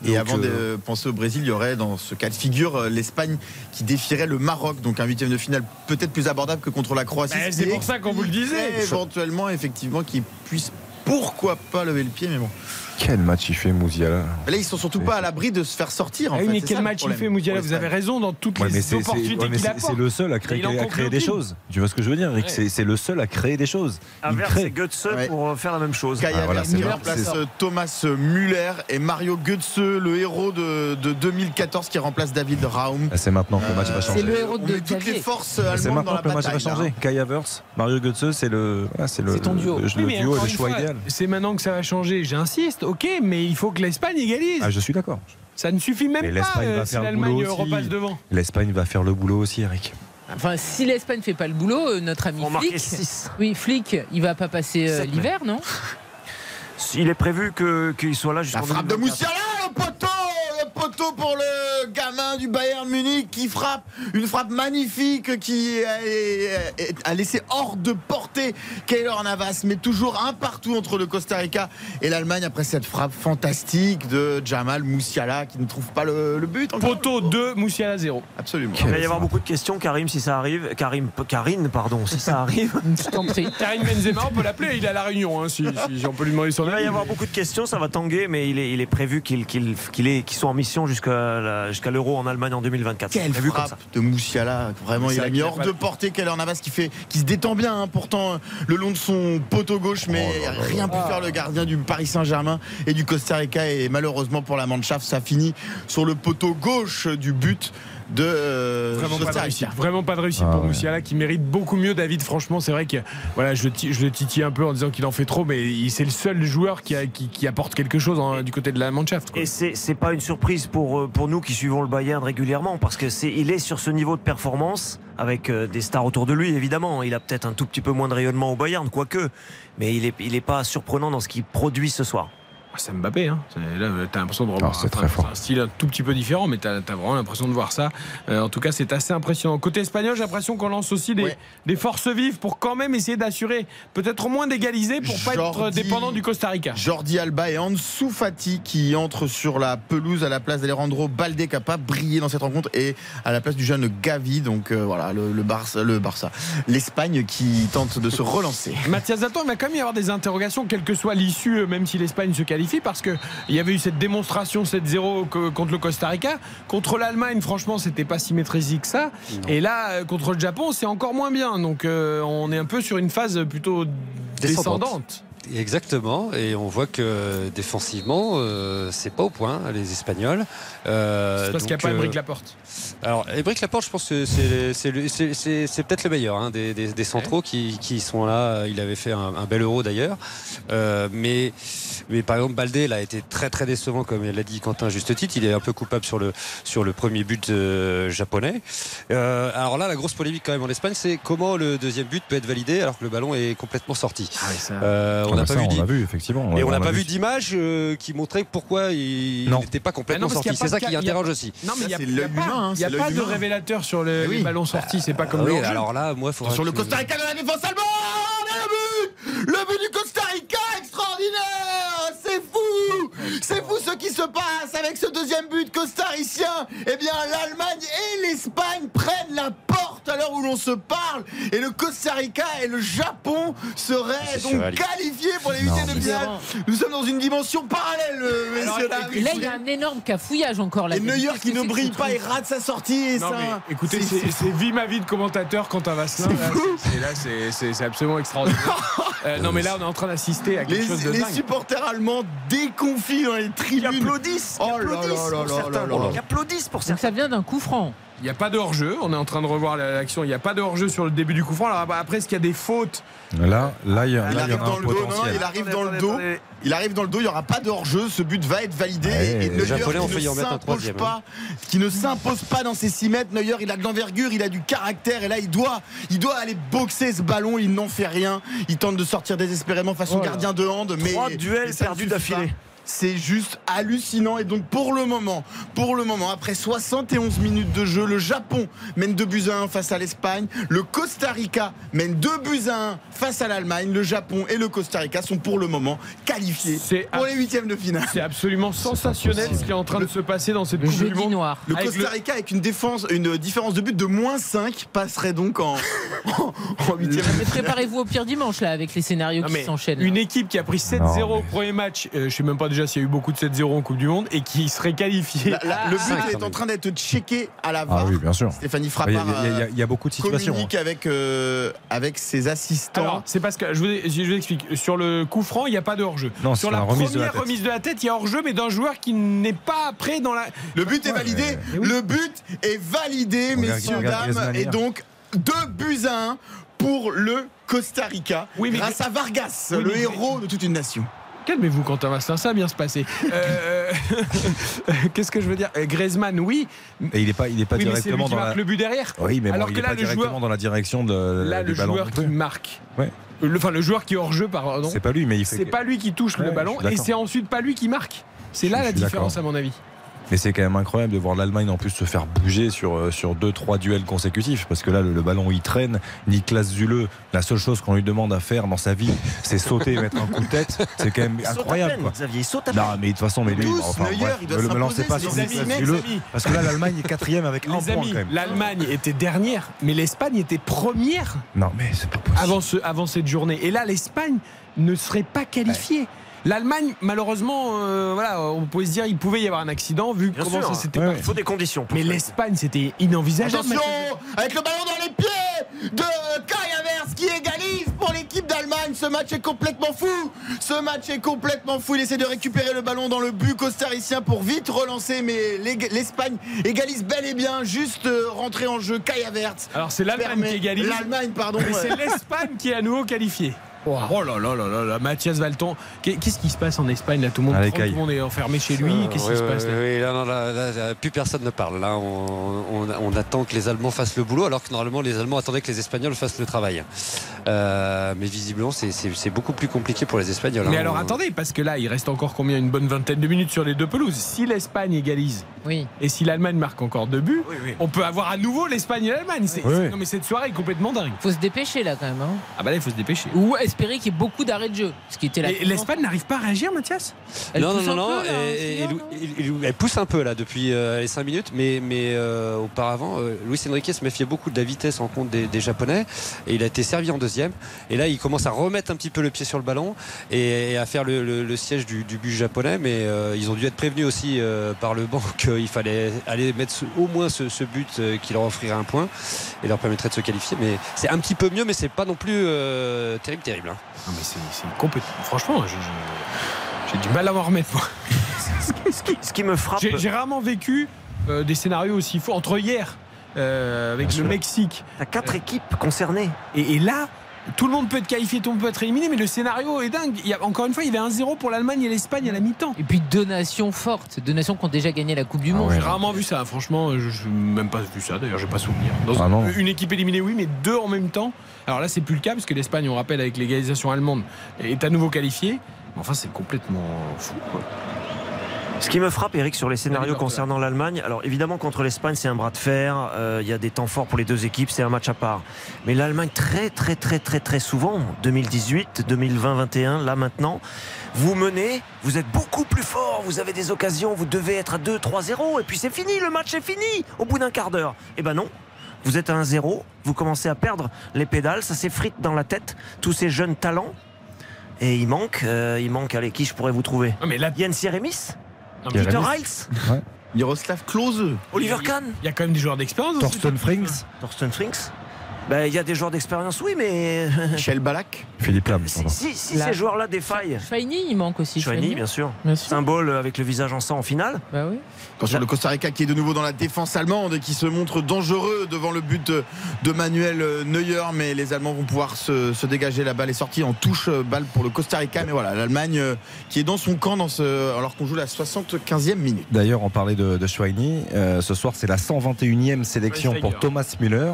Et Donc, avant euh, de penser au Brésil, il y aurait dans ce cas de figure euh, l'Espagne qui défierait le Maroc, donc un huitième de finale peut-être plus abordable que contre la Croatie. Ce c'est qui pour ça qu'on vous le disait. Éventuellement, effectivement, qu'ils puissent pourquoi pas lever le pied, mais bon. Quel match il fait Mouziala Mais là, ils sont surtout pas à l'abri de se faire sortir. En Ah oui, fait, mais c'est quel ça, match il fait Mouziala Vous avez raison dans toutes Ouais, mais les c'est- c'est opportunités ouais, c'est- c'est le seul à créer, à des choses. Tu vois ce que je veux dire, Eric Ouais. C'est c'est le seul à créer des choses. Inverse crée. et Götze Ouais. pour euh, faire la même chose. Kaya Ah, voilà, c'est remplace C'est- euh, Thomas Müller et Mario Götze, le héros de, de 2014 qui remplace David Raum. Ah, C'est maintenant que le match va changer. C'est le héros On de met toutes les forces Ah, C'est allemandes dans maintenant que le match va changer. là. Kai Havertz, Mario Götze, c'est le, c'est le, C'est ton duo. le, duo et le choix idéal. C'est maintenant que ça va changer. J'insiste, ok, mais il faut que l'Espagne égalise. Ah, je suis d'accord. Ça ne suffit même Mais pas l'Espagne euh, va si faire le l'Allemagne boulot aussi. repasse devant. L'Espagne va faire le boulot aussi, Eric. Enfin, si l'Espagne fait pas le boulot, euh, notre ami On six. oui, Flick, il va pas passer euh, l'hiver, non? Il est prévu que- qu'il soit là La jusqu'en frappe de 2024. Moussiala, le poteau poteau pour le gamin du Bayern Munich qui frappe une frappe magnifique qui a, a laissé hors de portée Keylor Navas, mais toujours un partout entre le Costa Rica et l'Allemagne après cette frappe fantastique de Jamal Moussiala qui ne trouve pas le, le but. Poteau 2, Moussiala 0. Absolument. Il va y avoir beaucoup de questions, Karim, si ça arrive. Karim, Karine, pardon, si ça arrive. Je t'en prie. Karim Benzema, on peut l'appeler, il est à la Réunion, hein, si, si on peut lui demander son Il va avis. y avoir beaucoup de questions, ça va tanguer, mais il est, il est prévu qu'il soit en mission jusqu'à la- jusqu'à l'Euro en Allemagne en 2024. C'est Quelle prévu comme ça. frappe de Moussiala Vraiment, il a mis hors de portée Keylor Navas qui, fait, qui se détend bien, hein, pourtant, le long de son poteau gauche, mais rien pu faire le gardien du Paris Saint-Germain et du Costa Rica. Et malheureusement pour la Mannschaft, ça finit sur le poteau gauche du but de euh, Vraiment pas de réussite. Vraiment pas de réussite Ah pour ouais. Moussiala qui mérite beaucoup mieux. David, franchement, c'est vrai que voilà, je, le ti- je le titille un peu en disant qu'il en fait trop, mais il- c'est le seul joueur qui, a- qui, qui apporte quelque chose hein, du côté de la Mannschaft. quoi. Et c'est c'est pas une surprise pour, euh, pour nous qui suivons le Bayern régulièrement, parce que c'est il est sur ce niveau de performance avec euh, des stars autour de lui, évidemment. Il a peut-être un tout petit peu moins de rayonnement au Bayern, quoique, mais il est, il est pas surprenant dans ce qu'il produit ce soir. C'est Mbappé, hein. Là t'as l'impression de revoir. Ah, c'est très enfin, fort. un style un tout petit peu différent, mais t'as as vraiment l'impression de voir ça. Euh, en tout cas, c'est assez impressionnant. Côté espagnol, j'ai l'impression qu'on lance aussi des, Ouais. des forces vives pour quand même essayer d'assurer, peut-être au moins d'égaliser pour pas être Jordi- dépendant du Costa Rica. Jordi Alba et Ansu Fati qui entrent sur la pelouse à la place d'Alejandro Balde qui a pas brillé dans cette rencontre et à la place du jeune Gavi donc euh, voilà le, le Barça le Barça l'Espagne qui tente de se relancer Mathias Zatton, il va quand même y avoir des interrogations, quelle que soit l'issue, euh, même si l'Espagne se qualifie, parce qu'il y avait eu cette démonstration 7-0 co- contre le Costa Rica. Contre l'Allemagne, franchement, c'était pas si maîtrisé que ça. Et là, euh, contre le Japon, c'est encore moins bien. Donc, euh, on est un peu sur une phase plutôt Descendante. descendante. Exactement, et on voit que défensivement, euh, c'est pas au point, les Espagnols. Euh, C'est parce qu'il n'y a donc, pas euh, Emeric Laporte. Alors, Ébric Laporte, je pense que c'est- c'est le- c'est- c'est- c'est peut-être le meilleur hein, des, des- des centraux qui, qui sont là. Il avait fait un, un bel euro d'ailleurs. Euh, mais, mais par exemple, Baldé il a été très très décevant, comme l'a dit Quentin à juste titre. Il est un peu coupable sur le, sur le premier but euh, japonais. Euh, alors là, la grosse polémique quand même en Espagne, c'est comment le deuxième but peut être validé alors que le ballon est complètement sorti. Euh, on Ah n'a pas ça, vu on d'i- l'a vu, effectivement. Et on n'a pas vu d'image euh, qui montrait pourquoi il Non. n'était pas complètement sorti. C'est ça de qui interroge aussi. Non, mais il y a, pas, hein, il y a c'est pas de révélateur sur le, oui. les ballons sortis. C'est pas comme Ah alors là, moi, il faudra sur le Costa Rica dans la défense allemande le but le but du Costa Rica extraordinaire c'est fou c'est fou ce qui se passe avec ce deuxième but costaricien eh bien l'Allemagne et l'Espagne prennent la porte à l'heure où l'on se parle et le Costa Rica et le Japon seraient donc surréaliste. qualifiés pour les huitièmes de finale nous sommes dans une dimension parallèle euh, Alors, messieurs Et là, il y a un énorme cafouillage encore là. et Neuer Qu'est-ce qui ne brille pas il rate sa sortie et Non, ça mais écoutez, c'est- vie ma vie de commentateur quant à Vasselin. Là, c'est- absolument extraordinaire. Euh, non, mais là, on est en train d'assister à quelque Les, chose de les dingue. supporters allemands déconfient dans les Qui tribunes. applaudissent, qui Oh là là applaudissent là pour là certains. là là là. Qui applaudissent pour Donc certains. ça vient d'un coup franc. Il n'y a pas de hors-jeu. On est en train de revoir l'action. Il n'y a pas de hors-jeu sur le début du coup franc. Alors, après, est-ce qu'il y a des fautes? Là, là, il y, a- Il là, il y arrive en a dans un le dos, non, il arrive dans le dos. Il arrive dans le dos, il n'y aura pas de hors-jeu. Ce but va être validé. Ouais, et Neuer Japonais qui ne s'impose troisième, pas, qui ne s'impose pas dans ses 6 mètres. Neuer, il a de l'envergure, il a du caractère. Et là, il doit, il doit aller boxer ce ballon. Il n'en fait rien. Il tente de sortir désespérément face au Oh gardien de hand. Mais Trois duels perdus d'affilée. C'est juste hallucinant. Et donc, pour le moment, pour le moment, après 71 minutes de jeu, le Japon mène 2 buts à 1 face à l'Espagne. Le Costa Rica mène 2 buts à 1 face à l'Allemagne. Le Japon et le Costa Rica sont pour le moment qualifiés C'est pour les huitièmes de finale. C'est absolument sensationnel ce qui est en train de se passer dans cette Coupe du Monde. noir. Le Avec Costa Rica avec une, défense, une différence de but de moins 5 passerait donc en, en, huitième. Mais préparez-vous au pire dimanche là avec les scénarios Non, qui s'enchaînent. Une équipe qui a pris 7-0 Non, au premier match, euh, je sais même pas déjà déjà s'il y a eu beaucoup de 7-0 en Coupe du Monde et qui serait qualifié. La- la- le but Ah, est en train d'être checké à la Ah VAR. oui, bien sûr. Stéphanie Il y, Frappard a- il y a- il y a beaucoup de euh, situations. hein. communique avec, euh, avec ses assistants. Alors, c'est parce que je vous, je vous explique. Sur le coup franc, il n'y a pas de hors-jeu. Non, Sur la la remise de la première tête. remise de la tête, il y a hors-jeu, mais d'un joueur qui n'est pas prêt dans la. Le but est validé. Le but est validé, messieurs, regarde dames. Et donc, 2 buts à 1 pour le Costa Rica. Oui, mais- grâce à Vargas, Oui, le mais- héros de toute une nation. Calmez-vous, Quentin Vasselin, ça va bien se passer. Euh, Qu'est-ce que je veux dire? Euh, Griezmann, oui. Et il n'est pas, il est pas oui, mais c'est lui directement qui dans marque la. le but derrière. Oui, mais bon, Alors il que est là, pas le directement joueur, dans la direction de, là, du le ballon. joueur qui marque. Ouais. Le, enfin, le joueur qui est hors-jeu, pardon. C'est pas lui, mais il fait. C'est pas lui qui touche le ballon et c'est ensuite pas lui qui marque. C'est là Je la différence, à mon avis. Mais c'est quand même incroyable de voir l'Allemagne en plus se faire bouger sur, euh, sur deux, trois duels consécutifs. Parce que là, le, le ballon, il traîne. Niklas Zule, la seule chose qu'on lui demande à faire dans sa vie, c'est sauter et mettre un coup de tête. C'est quand même Il saute à incroyable. peine, quoi. Xavier, il saute à Non, peine. mais de toute façon, mais lui, Tous, enfin, Neuer, bref, il doit me, me lancez pas sur les Niklas amis, Zule. Parce que là, l'Allemagne est quatrième avec un point quand même. l'Allemagne était dernière, mais l'Espagne était première Non, mais c'est pas possible. avant, ce, avant cette journée. Et là, l'Espagne ne serait pas qualifiée. L'Allemagne, malheureusement, euh, voilà, on pouvait se dire il pouvait y avoir un accident vu Bien comment sûr, ça s'était il faut des conditions. pour Mais l'Espagne, c'était inenvisageable. Attention Avec le ballon dans les pieds de Kai Havertz qui égalise pour l'équipe d'Allemagne. Ce match est complètement fou. Ce match est complètement fou. Il essaie de récupérer le ballon dans le but costaricien pour vite relancer. Mais l'Espagne égalise bel et bien. Juste euh, rentrer en jeu Kai Havertz. Alors c'est l'Allemagne qui égalise. L'Allemagne, pardon. Mais c'est l'Espagne qui est à nouveau qualifiée. Oh là là là là là, Mathias Valton. Qu'est- Qu'est-ce qui se passe en Espagne là Tout le monde, Allez, tout le monde est enfermé chez lui. Qu'est-ce qui se passe là oui, là, non, là, là, là, plus personne ne parle. Là, on, on- on attend que les Allemands fassent le boulot, alors que normalement les Allemands attendaient que les Espagnols fassent le travail. Euh, mais visiblement, c'est- beaucoup plus compliqué pour les Espagnols. Mais hein. alors On- attendez, parce que là, il reste encore combien? Une bonne vingtaine de minutes sur les deux pelouses. Si l'Espagne égalise Oui. et si l'Allemagne marque encore deux buts, on peut avoir à nouveau l'Espagne et l'Allemagne. Non mais cette soirée est complètement dingue. Faut se dépêcher là quand même. hein. Ah bah là, il faut se dépêcher. Ou espérer qu'il y ait beaucoup d'arrêts de jeu. Ce qui était la Et l'Espagne n'arrive pas à réagir, Mathias? Elle non, non, non, non, peu, là, et- c'est et- bien, et- non et- et- elle pousse un peu là depuis euh, les 5 minutes, mais, mais euh, auparavant, euh, Luis Enrique se méfiait beaucoup de la vitesse en compte des, des Japonais, et il a été servi en deuxième. Et là, il commence à remettre un petit peu le pied sur le ballon et, et à faire le, le- le siège du, du but japonais, mais euh, ils ont dû être prévenus aussi euh, par le banc qu'il fallait aller mettre ce- au moins ce, ce but qui leur offrirait un point et leur permettrait de se qualifier. Mais c'est un petit peu mieux, mais c'est pas non plus euh, terrible, terrible. hein. Non mais c'est complètement. Franchement, j'ai du mal à m'en remettre. moi. Ce qui, ce qui me frappe. J'ai rarement vécu euh, des scénarios aussi fous. Entre hier, euh, avec le Mexique. T'as quatre équipes concernées. Et, et là, tout le monde peut être qualifié, tout le monde peut être éliminé, mais le scénario est dingue. Il y a, encore une fois, il y avait 1-0 pour l'Allemagne et l'Espagne à la mi-temps. Et puis deux nations fortes, deux nations qui ont déjà gagné la Coupe Ah du Monde. J'ai rarement vu ça, franchement, je n'ai même pas vu ça, d'ailleurs, j'ai pas souvenir. Dans Ah non. une équipe éliminée, oui, mais deux en même temps. Alors là, c'est plus le cas, parce que l'Espagne, on rappelle, avec l'égalisation allemande, est à nouveau qualifiée. Mais Enfin, c'est complètement fou. quoi. Ce qui me frappe, Eric, sur les scénarios concernant l'Allemagne, alors évidemment contre l'Espagne, c'est un bras de fer. euh, Il y a des temps forts pour les deux équipes, c'est un match à part. Mais l'Allemagne, très, très, très, très, très souvent, 2018, 2020, 21, là maintenant, vous menez, vous êtes beaucoup plus fort, vous avez des occasions, vous devez être à 2, 3, 0, et puis c'est fini, le match est fini au bout d'un quart d'heure. Eh ben non. Vous êtes à 1-0, vous commencez à perdre les pédales, ça s'effrite dans la tête, tous ces jeunes talents. Et il manque, euh, il manque, allez, qui je pourrais vous trouver? Mais là, non, mais Peter. Hiles Miroslav Klose. Oliver Kahn il y a quand même des joueurs d'expérience. Thorsten. Frings, Thorsten Frings Ben, Il y a des joueurs d'expérience, oui, mais Michel Balak. Philippe Lam. si, si- ces joueurs-là défaillent, Schweini, il manque aussi. Chouani, bien sûr, Bien sûr. symbole avec le visage en sang en finale. Bah oui. Attention, le Costa Rica qui est de nouveau dans la défense allemande et qui se montre dangereux devant le but de, Manuel Neuer. Mais les Allemands vont pouvoir se, se dégager. La balle est sortie en touche, euh, balle pour le Costa Rica. Mais voilà, l'Allemagne euh, qui est dans son camp dans ce, alors qu'on joue la 75e minute. D'ailleurs, on parlait de, de Schweini. euh, ce soir, c'est la 121e sélection pour Thomas Müller,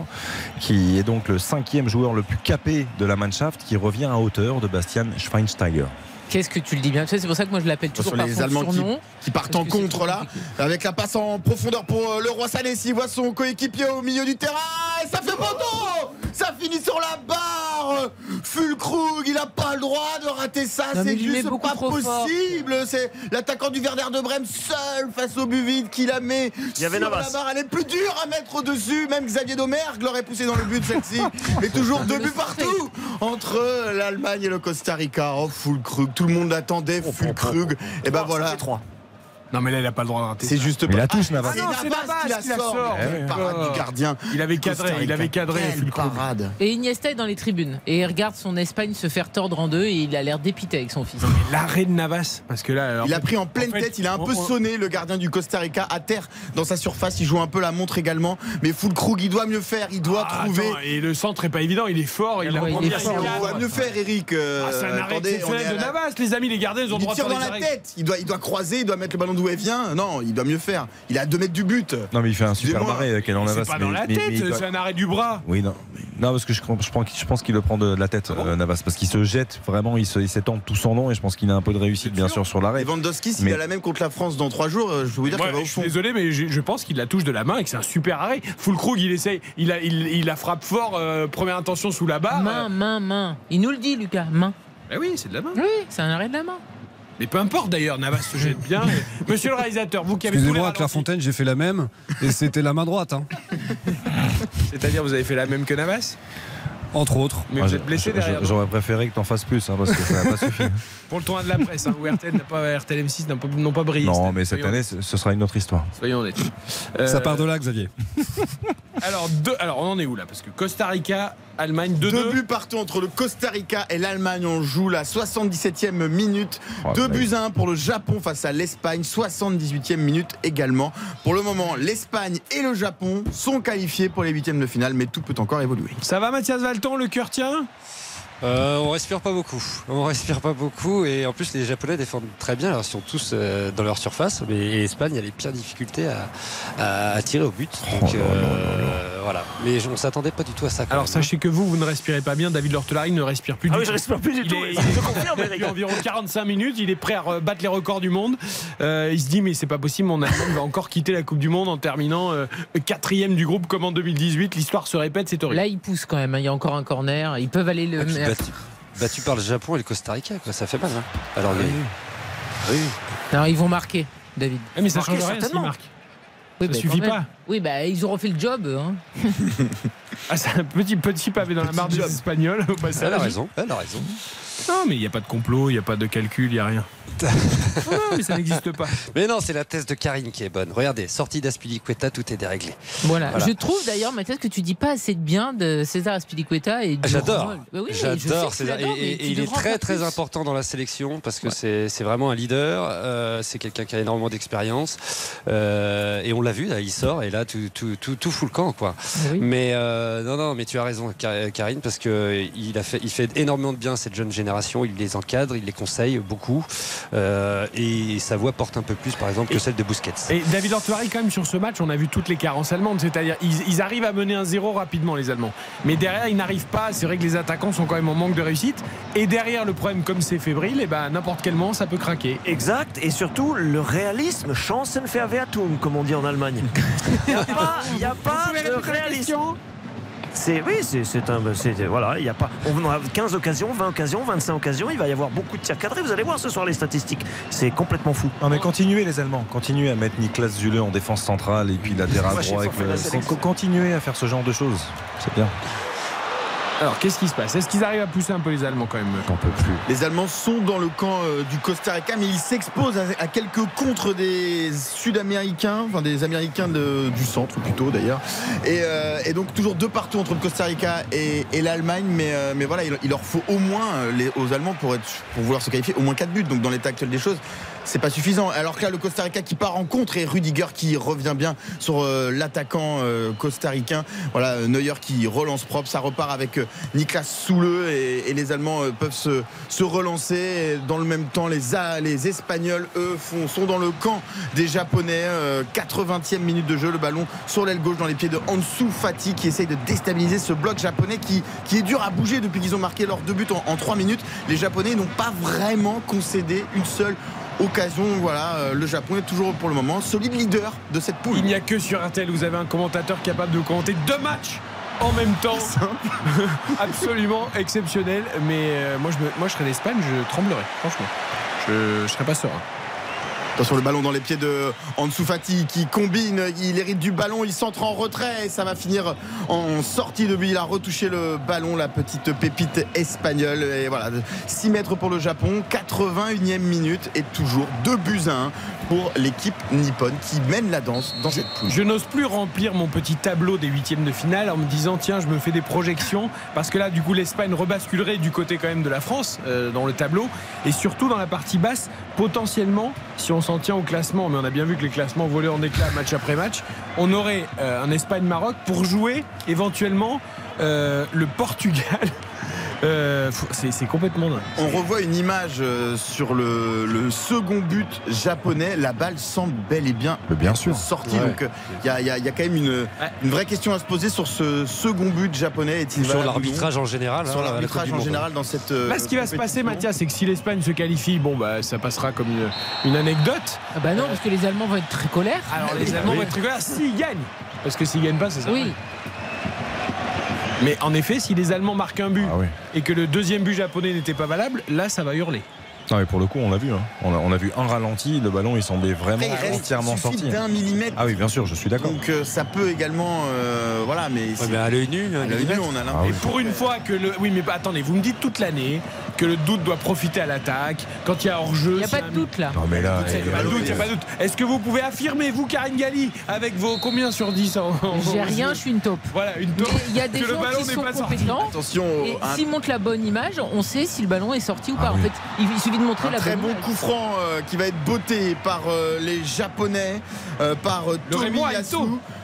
qui est donc le cinquième joueur le plus capé de la Mannschaft, qui revient à hauteur de Bastian Schweinsteiger. Qu'est-ce que tu le dis bien? C'est pour ça que moi je l'appelle toujours Attention, par les son Allemands qui, surnom. qui partent en contre là, avec la passe en profondeur pour euh, le roi Sané. S'il voit son coéquipier au milieu du terrain, et ça fait poteau Ça ça finit sur la barre Fulkrug, il a pas le droit de rater ça, c'est juste pas possible. C'est l'attaquant du Werder de Brême seul face au but vide qui la met Il y avait sur Navas. la barre. Elle est plus dure à mettre au-dessus. Même Xavier Domergue l'aurait poussé dans le but celle-ci. Mais toujours deux buts partout entre l'Allemagne et le Costa Rica. Oh Fulkrug, tout le monde l'attendait. Fulkrug. Et ben voilà. Non, mais là, il a pas le droit de rater. C'est juste Mais il pas. la touche, Navas. C'est Ah non, c'est Navas Navas qui la sort. Quelle Eh parade du gardien. Il avait cadré, il avait cadré, Quelle parade. Et Iniesta est dans les tribunes et il regarde son Espagne se faire tordre en deux et il a l'air dépité avec son fils. L'arrêt de Navas, parce que là. Il a pris en pleine tête, il a un peu sonné le gardien du Costa Rica à terre dans sa surface. Il joue un peu la montre également. Mais Fulkrug, il doit mieux faire, il doit Ah, trouver. attends, et le centre est pas évident, il est fort, il a Ouais, il est fort. Il doit mieux faire, Eric. euh, Ah, c'est un arrêt attendez, de Navas, les amis, les gardiens, ils ont Il droit de dans la tête, il doit, il doit croiser, il doit mettre le ballon d'où elle vient. Non, il doit mieux faire. Il est à 2 mètres du but. Non, mais il fait un super Navas. C'est pas dans mais- la mais- tête, doit- c'est un arrêt du bras. Oui, non. Non, parce que je, je pense, je pense qu'il le prend de la tête, euh, Navas, parce qu'il se jette vraiment, il s'étend tout son long et je pense qu'il a un peu de réussite, bien sûr, sur l'arrêt. Lewandowski, s'il Mais- a la même contre la France dans 3 jours, euh, je peux vous dire qu'il va au je suis fond. désolé, mais je, je pense qu'il la touche de la main et que c'est un super arrêt. Fulkrug, il essaye, il, a, il, il la frappe fort, euh, première intention sous la barre. Main, main, main. Il nous le dit, Lucas, main. Bah oui, c'est de la main. Oui, c'est un arrêt de la main. Mais peu importe d'ailleurs, Navas se jette bien. Monsieur le réalisateur, vous qui avez Excusez-moi, ralentis, Clairefontaine, j'ai fait la même et c'était la main droite, hein, c'est-à-dire vous avez fait la même que Navas? Entre autres. Mais Ah, vous j'ai- êtes blessé derrière. J'aurais préféré que t'en fasses plus, hein, parce que ça n'a pas suffi. Pour le tournoi de la presse, hein, où RTL n'a pas, RTL M6 n'ont pas, n'ont pas brillé. Non, mais cette Soyons- année, ce ce sera une autre histoire. Soyons honnêtes. Ça Euh, part de là, Xavier. Alors, deux, alors, on en est où là? Parce que Costa Rica, Allemagne, 2-2. Deux buts partout entre le Costa Rica et l'Allemagne. On joue la 77e minute. Oh, Deux buts à un pour le Japon face à l'Espagne. 78e minute également. Pour le moment, l'Espagne et le Japon sont qualifiés pour les huitièmes de finale, mais tout peut encore évoluer. Ça va Mathias Valton, le cœur tient? Euh, on respire pas beaucoup. On respire pas beaucoup et en plus les Japonais défendent très bien. Alors ils sont tous euh, dans leur surface, mais et l'Espagne a les pires difficultés à, à- à tirer au but. Donc Oh là euh, voilà. Mais on s'attendait pas du tout à ça. Alors même. sachez que vous, vous ne respirez pas bien. David Lortelari ne respire plus Ah du oui, tout. je respire plus du Il tout. est- Je confirme, Depuis Eric. environ 45 minutes, il est prêt à battre les records du monde. Euh, il se dit mais c'est pas possible, mon Allemagne va encore quitter la Coupe du Monde en terminant euh, quatrième du groupe comme en 2018. L'histoire se répète, c'est horrible. Là, il pousse quand même. hein. Il y a encore un corner. Ils peuvent aller le mettre. Battu, battu par le Japon et le Costa Rica, quoi. ça fait mal. hein. Alors les- oui. Non, ils vont marquer, David. Ah, mais ça change rien. Oui, Ça bah, suffit pas. Oui, bah, ils auront fait le job. eux, Hein. Ah, c'est un petit petit pavé dans la mare des job. Espagnols au passage. Elle a raison. Elle a raison. Non, mais il n'y a pas de complot, il n'y a pas de calcul, il n'y a rien. non, mais ça n'existe pas. Mais non, c'est la thèse de Karine qui est bonne. Regardez, sortie d'Aspilicueta, tout est déréglé. Voilà. Voilà. Je trouve d'ailleurs, Mathias, que tu dis pas assez de bien de César Aspilicueta et du J'adore. Bah oui, j'adore César. Et, il est très très plus. important dans la sélection parce que c'est c'est vraiment un leader. euh, c'est quelqu'un qui a énormément d'expérience euh, et on l'a vu là, il sort et là tout tout tout, tout fout le camp quoi. Ah oui. Mais euh, non non, mais tu as raison Ka- Karine parce que il a fait il fait énormément de bien à cette jeune génération. Il les encadre, il les conseille beaucoup euh, et sa voix porte un peu plus par exemple que celle de Busquets. Et David Ortuari, quand même, sur ce match, on a vu toutes les carences allemandes. C'est-à-dire, ils, ils arrivent à mener un zéro rapidement, les Allemands. Mais derrière, ils n'arrivent pas. C'est vrai que les attaquants sont quand même en manque de réussite. Et derrière, le problème, comme c'est fébrile, et ben, n'importe quel moment, ça peut craquer. Exact, et surtout le réalisme, Chancen fait Atum, comme on dit en Allemagne. Il n'y a pas, y a pas de réalisme. C'est oui, c'est un c'est voilà, il y a pas on a 15 occasions, 20 occasions, 25 occasions, il va y avoir beaucoup de tirs cadrés, vous allez voir ce soir les statistiques. C'est complètement fou. Non mais continuez les Allemands, continuez à mettre Niklas Zule en défense centrale et puis latéral droit avec le... Continuez à faire ce genre de choses, c'est bien. Alors, qu'est-ce qui se passe? Est-ce qu'ils arrivent à pousser un peu les Allemands quand même? J'en peux plus. Les Allemands sont dans le camp euh, du Costa Rica, mais ils s'exposent à, à quelques contres des Sud-Américains, enfin des Américains de- du centre plutôt d'ailleurs. Et, euh, et donc toujours deux partout entre le Costa Rica et, et l'Allemagne, mais, euh, mais voilà, il, il leur faut au moins les, aux Allemands pour, être, pour vouloir se qualifier au moins 4 buts. Donc dans l'état actuel des choses, c'est pas suffisant. Alors que là, le Costa Rica qui part en contre et Rudiger qui revient bien sur euh, l'attaquant euh, costaricain. Voilà, euh, Neuer qui relance propre. Ça repart avec Niklas Soule et, les Allemands peuvent se, relancer. Dans le même temps, les, Espagnols, eux, sont dans le camp des Japonais. Euh, 80e minute de jeu, le ballon sur l'aile gauche dans les pieds de Ansu Fati qui essaye de déstabiliser ce bloc japonais qui, qui est dur à bouger depuis qu'ils ont marqué leurs deux buts en, en 3 minutes. Les Japonais n'ont pas vraiment concédé une seule occasion. Voilà, euh, le Japon est toujours pour le moment solide leader de cette poule. Il n'y a que sur RTL, vous avez un commentateur capable de commenter deux matchs en même temps. Absolument exceptionnel. Mais euh, moi, je, me- moi, je serais l'Espagne, je tremblerais, franchement. Je, je serais pas serein. Attention, le ballon dans les pieds de Ansu Fati qui combine, il hérite du ballon, il centre en retrait et ça va finir en sortie de but. Il a retouché le ballon, la petite pépite espagnole. Et voilà, 6 mètres pour le Japon, 81e minute et toujours 2 buts à 1 pour l'équipe nippone qui mène la danse dans cette poule. Je n'ose plus remplir mon petit tableau des huitièmes de finale en me disant tiens je me fais des projections parce que là du coup l'Espagne rebasculerait du côté quand même de la France euh, dans le tableau et surtout dans la partie basse potentiellement si on s'en tient au classement mais on a bien vu que les classements volaient en éclats match après match on aurait euh, un Espagne-Maroc pour jouer éventuellement euh, le Portugal Euh, c'est complètement dingue. On revoit une image euh, sur le, le second but japonais. La balle semble bel et bien, bien sûr. sortie. Ouais. Donc il y, a- il y a- il y a quand même une, une vraie question à se poser sur ce second but japonais. Est-il Sur l'arbitrage en général, Sur hein, la l'arbitrage en général dans cette. Là, ce qui va se passer. Mathias, c'est que si l'Espagne se qualifie, bon, bah, ça passera comme une, une anecdote. Ah bah non, parce que les Allemands vont être très colères. Alors, les Allemands vont être très colères s'ils gagnent. Parce que s'ils gagnent pas, c'est ça. Oui. Mais en effet, si les Allemands marquent un but Ah oui. et que le deuxième but japonais n'était pas valable, là, ça va hurler. Non, mais pour le coup, on l'a vu. hein. On, a, on a vu un ralenti, le ballon il semblait vraiment Après, il reste- entièrement il sorti. d'un millimètre. Ah oui, bien sûr, je suis d'accord. Donc euh, ça peut également, euh, voilà, mais, à l'œil nu, un à l'œil nu, millimètre. on a Ah l'impression. Et pour une fois que le. Oui, mais attendez, vous me dites toute l'année que le doute doit profiter à l'attaque. Quand il y a hors-jeu. Il n'y a pas de doute là. Non, mais là, Il n'y a pas de doute, il y a pas de doute. Est-ce que vous pouvez affirmer, vous, Karine Galli, avec vos combien sur 10 en, en- J'ai rien, je suis une taupe. Voilà, une taupe. il y a des que le gens ballon qui n'est sont pas sorti. compétents. Attention, Et un- s'ils montrent la bonne image, on sait si le ballon est sorti ou pas. Ah En oui. fait, il suffit de montrer Un la très bonne bon image. coup franc euh, qui va être botté par euh, les Japonais, euh, par Tomi Yasu,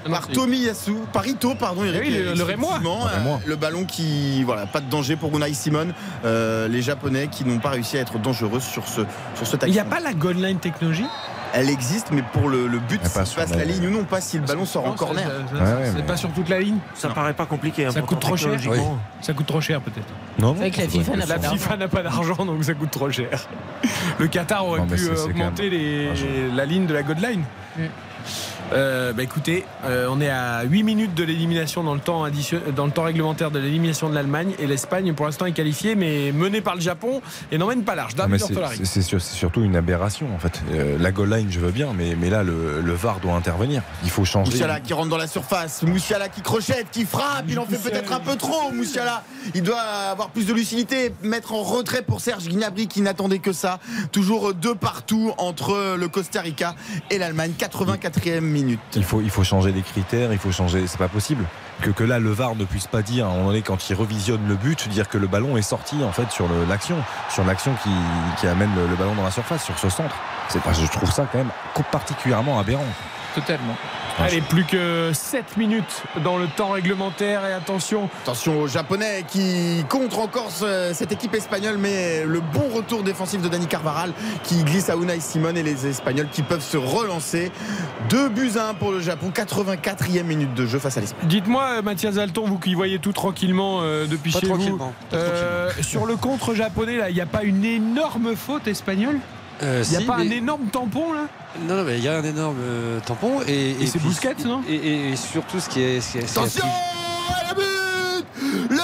par Yasu, par Ito, pardon, Eric. Oui, le- le Rémois. Le ballon qui, voilà, pas de danger pour Unai Simon. Euh, les Japonais qui n'ont pas réussi à être dangereux sur ce sur ce Il n'y a pas la goal line technologie? Elle existe, mais pour le, le but, s'il passe la- la ligne ou non, pas si le ballon sort en corner. Ouais, C'est mais- pas sur toute la ligne Ça Non. paraît pas compliqué. hein, Ça coûte trop cher. Ça coûte trop cher peut-être. Non, non, C'est vrai que la FIFA n'a La pas d'argent. FIFA n'a pas d'argent donc ça coûte trop cher. Le Qatar aurait Non, pu euh, augmenter les- la ligne de la God Line. Mm. Euh, bah écoutez, euh, on est à 8 minutes de l'élimination dans le temps dans le temps réglementaire de l'élimination de l'Allemagne et l'Espagne pour l'instant est qualifiée mais menée par le Japon et n'emmène pas large. C'est- surtout une aberration en fait. Euh, la goal line, je veux bien, mais, mais là, le, le VAR doit intervenir. Il faut changer. Moussiala qui rentre dans la surface, Moussiala qui crochette, qui frappe, il en fait peut-être un peu trop, Moussiala. Il doit avoir plus de lucidité, mettre en retrait pour Serge Gnabry qui n'attendait que ça. Toujours deux partout entre le Costa Rica et l'Allemagne, 84e minute. Il faut, il faut changer les critères, il faut changer. C'est pas possible que, que là le VAR ne puisse pas dire à un moment donné quand il revisionne le but, dire que le ballon est sorti en fait sur l'action, sur l'action qui, qui amène le, le ballon dans la surface, sur ce centre. C'est pas, je trouve ça quand même particulièrement aberrant. Totalement. Allez, plus que 7 minutes dans le temps réglementaire et attention. Attention aux Japonais qui contre encore ce- cette équipe espagnole, mais le bon retour défensif de Dani Carvaral qui glisse à Unai Simon et les Espagnols qui peuvent se relancer. Deux buts à un pour le Japon, 84e minute de jeu face à l'Espagne. Dites-moi, euh, Mathias Alton, vous qui voyez tout tranquillement euh, depuis Pas chez vous, euh, sur le contre japonais, là, il n'y a pas une énorme faute espagnole? Euh, Il n'y a si, pas mais- un énorme tampon là? Non, non, mais il y a un énorme euh, tampon. Et, Et c'est puis- Busquets, non? et, et- et surtout, ce qui est. Ce qui est- ce qui est Attention plus- Le but Le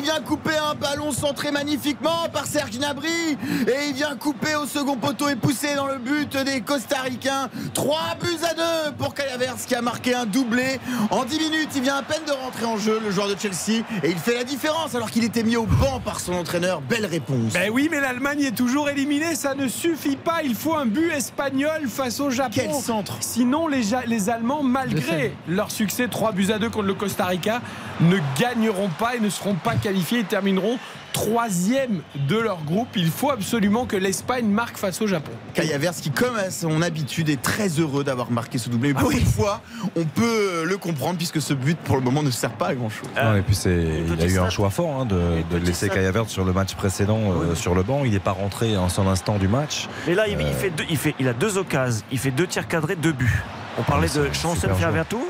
qui vient couper un ballon centré magnifiquement par Serge Gnabry et il vient couper au second poteau et pousser dans le but des Costaricains. 3 buts à 2 pour Kai Havertz qui a marqué un doublé. En 10 minutes, il vient à peine de rentrer en jeu, le joueur de Chelsea, et il fait la différence alors qu'il était mis au banc par son entraîneur. Belle réponse. Ben oui, mais l'Allemagne est toujours éliminée, ça ne suffit pas. Il faut un but espagnol face au Japon. Quel centre Sinon, les, Ja- les Allemands, malgré leur succès 3 buts à 2 contre le Costa Rica, ne gagneront pas et ne seront pas qualifiés. Ils termineront troisième de leur groupe. Il faut absolument que l'Espagne marque face au Japon. Havertz qui, comme à son habitude, est très heureux d'avoir marqué ce doublé. Ah Pour une fois, on peut le comprendre puisque ce but, pour le moment, ne sert pas à grand-chose. Non, et puis c'est, il a eu un choix fort hein, de, de laisser Havertz sur le match précédent euh, sur le banc. Il n'est pas rentré un seul instant du match. Mais là, il, il fait deux, il, fait, il a deux occasions. Il fait deux tirs cadrés, deux buts. On parlait Ah, de c'est Chancel. Fervertou,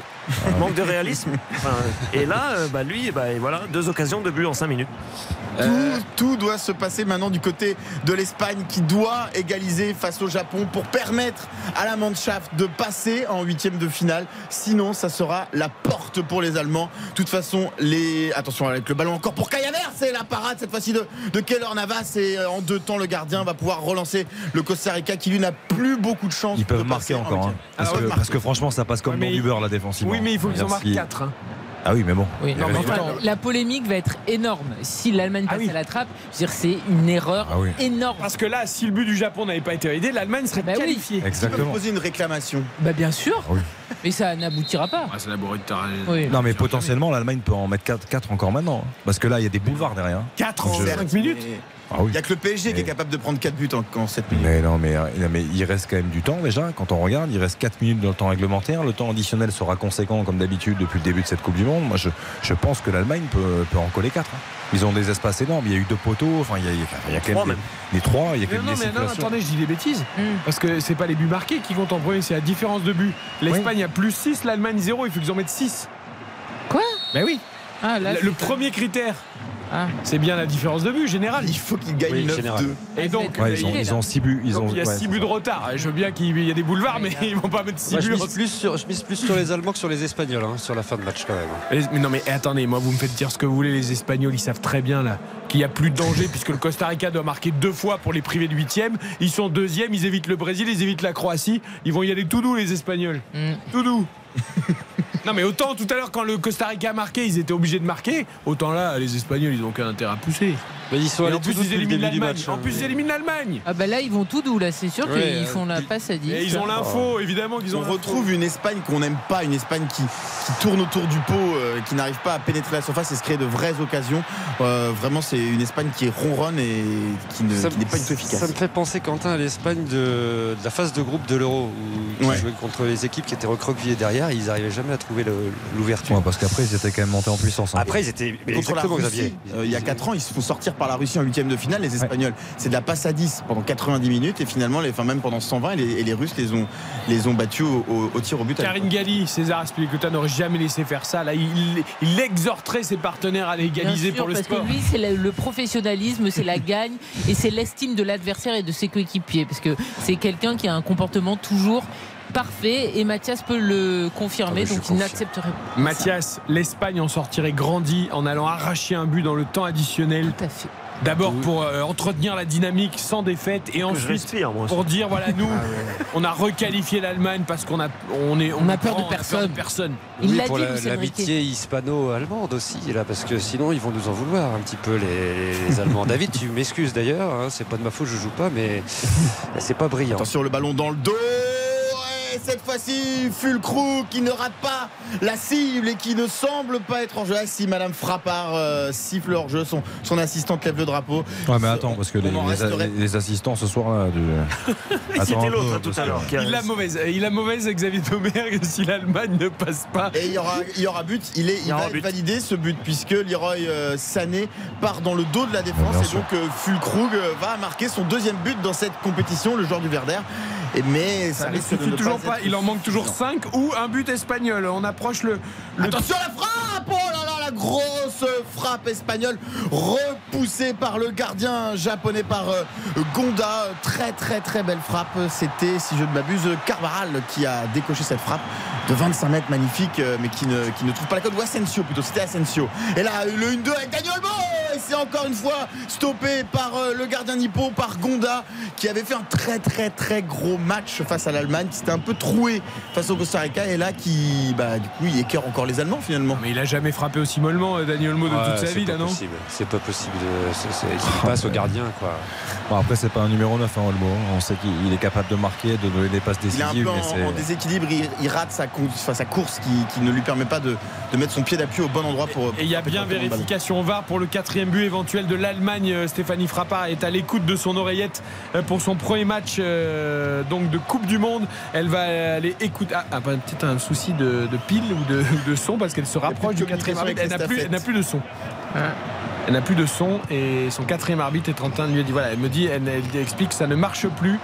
manque de réalisme. Enfin, et là, euh, bah, lui, bah, et voilà, deux occasions de but en cinq minutes. Tout, tout doit se passer maintenant du côté de l'Espagne qui doit égaliser face au Japon pour permettre à la Mannschaft de passer en huitième de finale. Sinon, ça sera la porte pour les Allemands. De toute façon, les attention avec le ballon encore pour Kai Havertz, c'est la parade cette fois-ci de, de Keller Navas et euh, en deux temps le gardien va pouvoir relancer le Costa Rica qui lui n'a plus beaucoup de chance. Ils peuvent de marquer en encore. hein. week-end. Parce, que, marquer. parce que franchement, ça passe comme Ouais, dans mais du beurre là défensivement. Oui, mais il faut qu'ils en marquent Merci. 4. Ah oui, mais bon. Oui. Enfin, la polémique va être énorme. Si l'Allemagne Ah passe oui. à la trappe, c'est une erreur Ah oui. énorme. Parce que là, si le but du Japon n'avait pas été aidé, l'Allemagne serait Bah qualifiée. Exactement. poser une réclamation. Bah bien sûr, Ah oui. mais ça n'aboutira pas. Ah, de. Non, mais potentiellement, l'Allemagne peut en mettre 4, encore maintenant. hein. Parce que là, il y a des boulevards derrière. 4 en Je- 5 minutes. Mais Ah oui. Il n'y a que le PSG qui est capable de prendre 4 buts en, en 7 minutes. Mais non, mais, non, mais il reste quand même du temps déjà. Quand on regarde, il reste 4 minutes dans le temps réglementaire. Le temps additionnel sera conséquent comme d'habitude depuis le début de cette Coupe du Monde. Moi, je, je pense que l'Allemagne peut, peut en coller 4. Ils ont des espaces énormes. Il y a eu deux poteaux. Enfin, il y a, il y a- il y a quand même même. des, les trois. Il y a quand même non, des mais non, attendez, je dis des bêtises. Mm. Parce que c'est pas les buts marqués qui comptent en premier, c'est la différence de buts. L'Espagne a plus 6, l'Allemagne 0, il faut qu'ils en mettent 6. Quoi? Ben oui. Ah, là, le premier critère, Ah. c'est bien la différence de but générale. Il faut qu'ils gagnent Oui, 9-2. général. Et donc, Ouais, ils, ont, il- ils ont 6 buts. Ils donc, ont, il y a ouais, 6 c'est buts de retard. Je veux bien qu'il y ait des boulevards, mais ils vont pas mettre 6 Moi, je, buts. mise plus sur, je mise plus sur les Allemands que sur les Espagnols hein, sur la fin de match quand même. Mais non mais attendez, moi vous me faites dire ce que vous voulez, les Espagnols ils savent très bien là qu'il n'y a plus de danger puisque le Costa Rica doit marquer deux fois pour les priver de huitième. Ils sont deuxième, ils évitent le Brésil, ils évitent la Croatie. Ils vont y aller tout doux les Espagnols. Mm. Tout doux. non mais autant tout à l'heure quand le Costa Rica a marqué, ils étaient obligés de marquer. Autant là, les Espagnols ils n'ont aucun intérêt à pousser. Mais ils sont allés en plus tout ils éliminent l'Allemagne. En hein. plus ils éliminent l'Allemagne. Ah bah là ils vont tout doux là, c'est sûr Ouais, qu'ils euh, font la passe à 10. Et ils ont l'info, évidemment qu'ils ont On retrouve une Espagne qu'on n'aime pas, une Espagne qui, qui tourne autour du pot, euh, qui n'arrive pas à pénétrer la surface et se créer de vraies occasions. Euh, vraiment, c'est une Espagne qui est ronronne et qui ne- Ça qui n'est pas du tout Ça efficace. me fait penser, Quentin, à l'Espagne de, de la phase de groupe de l'Euro, où Ouais. ils jouaient contre les équipes qui étaient recroquevillées derrière et ils n'arrivaient jamais à trouver le- l'ouverture. Ouais, parce qu'après, ils étaient quand même montés en puissance. hein. Après, ils étaient mais Contre la exactement, Russie, Xavier. euh, il y a 4 ans, ils se font sortir par la Russie en huitième de finale, les Espagnols. C'est de la passe à 10 pendant 90 minutes et finalement, les, enfin, même pendant 120, et les, et les Russes les ont, les ont battus au, au- au tir au but. Karine Galli, César Aspilicueta n'aurait jamais laissé faire ça. Là, il, il exhorterait ses partenaires à l'égaliser sûr, pour le parce sport. que lui, c'est le, le professionnalisme, c'est la gagne et c'est l'estime de l'adversaire et de ses coéquipiers. Parce que c'est quelqu'un qui a un comportement toujours parfait et Mathias peut le confirmer, Ah donc il n'accepterait pas. Mathias, l'Espagne en sortirait grandi en allant arracher un but dans le temps additionnel. Tout à fait. D'abord pour euh, entretenir la dynamique sans défaite et ensuite respire, moi. pour dire voilà nous on a requalifié l'Allemagne parce qu'on a on est On a peur prend, de personne. personne. Il Oui, l'a pour dit, la- l'amitié hispano-allemande aussi, là, parce que sinon ils vont nous en vouloir un petit peu les, les Allemands. David, tu m'excuses d'ailleurs, hein, c'est pas de ma faute, je joue pas, mais c'est pas brillant. Attention, le ballon dans le dos. Et cette fois-ci, Fulcrou qui ne rate pas la cible et qui ne semble pas être en jeu. Ah si, Madame Frappard euh, siffle hors jeu, son, son assistante lève le drapeau. Ouais, mais attends, parce que les, assistants ce soir-là. du- C'était l'autre hein, tout à l'heure. Il a mauvaise, il a mauvaise Xavier Domergue si l'Allemagne ne passe pas. Et il y aura, il y aura but. Il, est, il, va être validé ce but puisque Leroy euh, Sané part dans le dos de la défense et donc euh, Fulkrug euh, va marquer son deuxième but dans cette compétition, le joueur du Verder. Et mais ça, Ça ne risque de suffit ne toujours pas être Il en manque toujours 5 ou un but espagnol. On approche le. le- Attention la frappe Oh là là la grosse frappe espagnole repoussée par le gardien japonais par euh, Gonda. Très très très belle frappe. C'était, si je ne m'abuse, Carvaral qui a décoché cette frappe de 25 mètres magnifique euh, mais qui ne, qui ne trouve pas la cote. Ou Asensio plutôt, c'était Asensio. Et là le 1-2 avec Daniel et c'est encore une fois stoppé par euh, le gardien nippon, par Gonda qui avait fait un très très très gros match face à l'Allemagne qui s'était un peu troué face au Costa Rica et là qui bah, du coup il écœure encore les Allemands finalement. Mais il a jamais frappé aussi mollement euh, Daniel Olmo de Ouais, toute sa vie là non possible. C'est pas possible de, c'est- c'est- qu'il passe au gardien, quoi. Bon, après, c'est pas un numéro 9, hein, Olmo. On sait qu'il il est capable de marquer, de donner des passes Il est un décisives. peu mais en, déséquilibre, il, il rate sa, course- enfin, sa course qui, qui ne lui permet pas de, de mettre son pied d'appui au bon endroit pour. Et il y a bien vérification VAR pour le quatrième but éventuel de l'Allemagne. Euh, Stéphanie Frappard est à l'écoute de son oreillette euh, pour son premier match euh, donc de Coupe du Monde. Elle va aller écouter. Ah, ah, bah, peut-être un souci de, de pile ou de, son parce qu'elle se rapproche du quatrième arbitre. Elle n'a plus, de son. Elle n'a plus de son et son quatrième arbitre est en train de lui dire voilà, elle me dit, elle, elle explique que ça ne marche plus.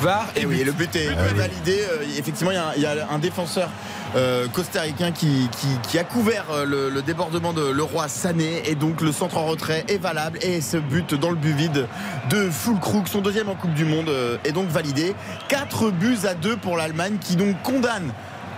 VAR et, Et oui, but. et le but est validé. Euh, Effectivement, il y a un- il y, a un défenseur euh, costaricain qui, qui, qui a couvert euh, le, le débordement de Leroy Sané. Et donc, le centre en retrait est valable. Et ce but dans le but vide de Fulkrug, son deuxième en Coupe du Monde, euh, est donc validé. 4 buts à 2 pour l'Allemagne qui donc condamne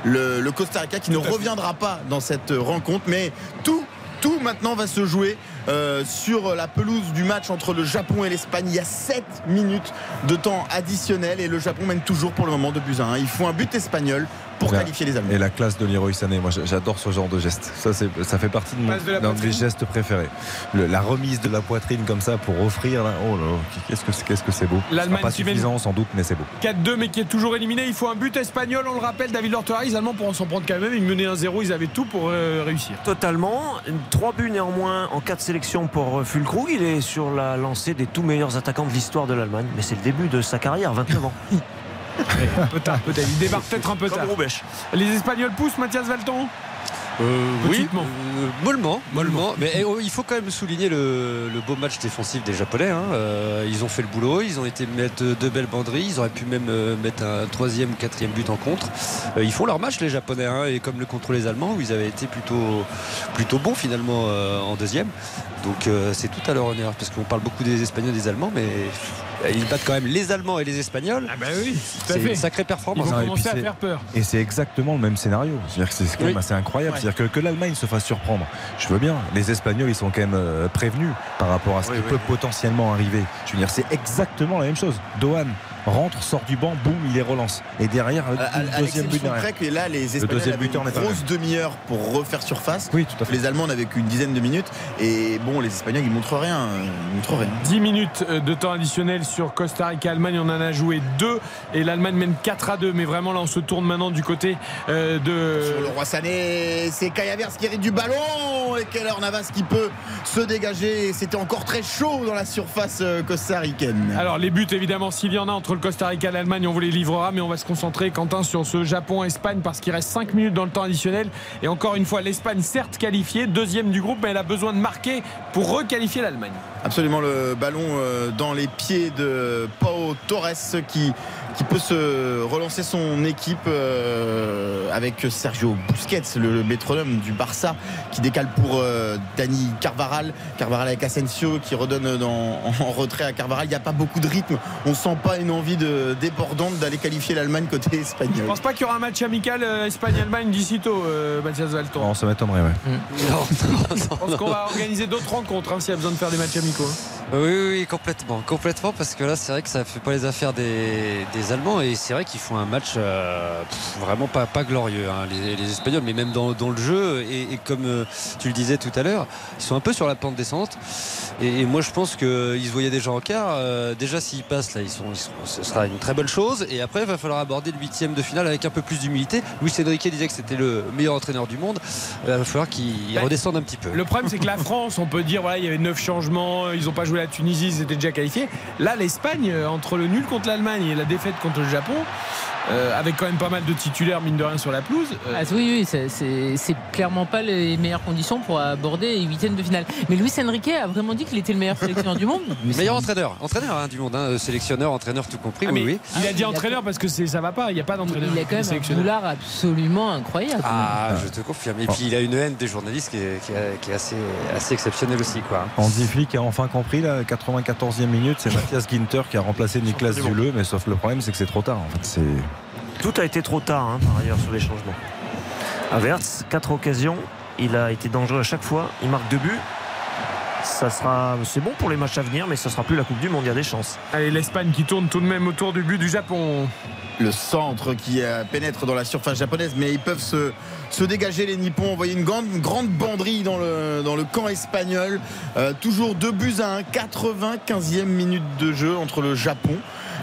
le, le Costa Rica qui ne reviendra pas dans cette rencontre. Mais tout, tout maintenant va se jouer euh, sur la pelouse du match entre le Japon et l'Espagne. Il y a 7 minutes de temps additionnel et le Japon mène toujours pour le moment de buts à 1. Il faut un but espagnol pour La- qualifier les Allemands. Et la classe de Leroy Sané, moi j'a- j'adore ce genre de geste. Ça, c'est- ça fait partie de mon- d'un de mes gestes préférés. Le- la remise de la poitrine comme ça pour offrir. là, oh là, là, qu'est-ce que c'est qu'est-ce que c'est beau. L'Allemagne pas suffisant sans doute, mais c'est beau. 4-2 mais qui est toujours éliminé. Il faut un but espagnol, on le rappelle, David Lortois. Les Allemands pourront s'en prendre quand même. Ils menaient 1-0, ils avaient tout pour euh, réussir. Totalement. Trois buts néanmoins en quatre sélections pour euh, Fulkrug. Il est sur la lancée des tout meilleurs attaquants de l'histoire de l'Allemagne. Mais c'est le début de sa carrière, 29 ans. un peu tard, peut-être. Il débarque peut-être un peu tard. Les Espagnols poussent, Mathias Valton Euh, oui, euh, mollement, mollement. Mais eh, oh, il faut quand même souligner le, le beau match défensif des Japonais. hein. Euh, ils ont fait le boulot, ils ont été mettre deux belles banderies, ils auraient pu même euh, mettre un troisième ou quatrième but en contre. Euh, ils font leur match les Japonais, hein, et comme le contre les Allemands où ils avaient été plutôt plutôt bons finalement euh, en deuxième. Donc euh, c'est tout à leur honneur parce qu'on parle beaucoup des Espagnols, des Allemands, mais ils battent quand même les Allemands et les Espagnols. Ah bah oui, C'est une sacrée Ils performance. vont commencer puis à c'est- faire peur. Et c'est exactement le même scénario. C'est-à-dire que c'est quand même Oui. assez incroyable. Ouais. C'est-à-dire que, que l'Allemagne se fasse surprendre. Je veux bien. Les Espagnols, ils sont quand même euh, prévenus par rapport à ce Oui, qui oui. peut potentiellement arriver. Je veux dire, c'est exactement la même chose. Dohan rentre, sort du banc, boum, il les relance. Et derrière, le À- à- à deuxième but derrière. que là, les Espagnols deuxième avaient buteur une grosse demi-heure pour refaire surface. Oui, tout à fait. Les Allemands n'avaient qu'une dizaine de minutes. Et bon, les Espagnols, ils montrent rien. euh, Ils montrent rien. 10 minutes euh, de temps additionnel sur Costa Rica-Allemagne. On en a joué 2 et l'Allemagne mène 4 à 2. Mais vraiment, là, on se tourne maintenant du côté euh, Sur le de. roi Sané, c'est Kaya Vers qui hérite du ballon et Keller Navas qui peut se dégager. C'était encore très chaud dans la surface euh, costaricaine. Alors, les buts, évidemment, s'il y en a entre le Costa Rica l'Allemagne, on vous les livrera. Mais on va se concentrer, Quentin, sur ce Japon-Espagne parce qu'il reste 5 minutes dans le temps additionnel. Et encore une fois, l'Espagne, certes qualifiée, deuxième du groupe, mais elle a besoin de marquer pour requalifier l'Allemagne. Absolument le ballon euh, dans les pieds de Pau Torres qui, qui peut se relancer son équipe euh, avec Sergio Busquets, le métronome du Barça, qui décale pour euh, Dani Carvaral. Carvaral avec Asensio qui redonne en retrait à Carvaral. Il n'y a pas beaucoup de rythme. On sent pas une envie de, débordante d'aller qualifier l'Allemagne côté Je espagnol. pense pas qu'il y aura un match amical euh, Espagne-Allemagne d'ici tôt, euh, Mathias Valton. Non, ça m'étonnerait, ouais. Je pense qu'on va organiser d'autres rencontres hein, s'il y a besoin de faire des matchs amicaux. hein. Oui, oui, oui, complètement. Complètement, parce que là, c'est vrai que ça fait pas les affaires des, des Allemands et c'est vrai qu'ils font un match euh, vraiment pas, pas glorieux, hein, les, les Espagnols, mais même dans, dans le jeu. Et, et comme euh, tu le disais tout à l'heure, ils sont un peu sur la pente descente. Et, et moi, je pense qu'ils se voyaient déjà en quart. Euh, déjà, s'ils passent, là, ils sont, ils sont- ce sera une très bonne chose. Et après, il va falloir aborder le huitième de finale avec un peu plus d'humilité. Luis Enrique disait que c'était le meilleur entraîneur du monde. Euh, il va falloir qu'il Ben, redescende un petit peu. Le problème, c'est que la France, on peut dire, voilà, il y avait 9 changements, ils n'ont pas joué la Tunisie, ils déjà qualifiés. Là, l'Espagne, euh, entre le nul contre l'Allemagne et la défaite contre le Japon, euh, avec quand même pas mal de titulaires, mine de rien, sur la pelouse. euh, Ah, oui, oui, c'est- clairement pas les meilleures conditions pour aborder les huitièmes de finale. Mais Luis Enrique a vraiment dit qu'il était le meilleur sélectionneur du monde. Mais Meilleur entraîneur, entraîneur hein, du monde, hein, sélectionneur, entraîneur tout compris. ah, oui, il a Ah, dit il a entraîneur parce que ça va pas, il n'y a pas d'entraîneur. Il a quand même un boulard absolument incroyable. Ah, je te confirme. Et puis il a une haine des journalistes qui est, qui est- qui est assez, assez exceptionnelle aussi, quoi. Hansi Flick a enfin compris, la 94e minute, c'est Mathias Ginter qui a remplacé Niklas Absolument. Zule, mais sauf le problème, c'est que c'est trop tard. En fait, c'est. Tout a été trop tard, hein, par ailleurs, sur les changements. Averts, quatre occasions. Il a été dangereux à chaque fois. Il marque deux buts. Ça sera, c'est bon pour les matchs à venir, mais ça sera plus la Coupe du Monde. Il y a des chances. Allez, l'Espagne qui tourne tout de même autour du but du Japon. le centre qui euh, pénètre dans la surface japonaise, mais ils peuvent se, se dégager les Nippons. envoyer une grande, une grande banderie dans le, dans le camp espagnol. Euh, toujours deux buts à 1, 95e minute de jeu entre le Japon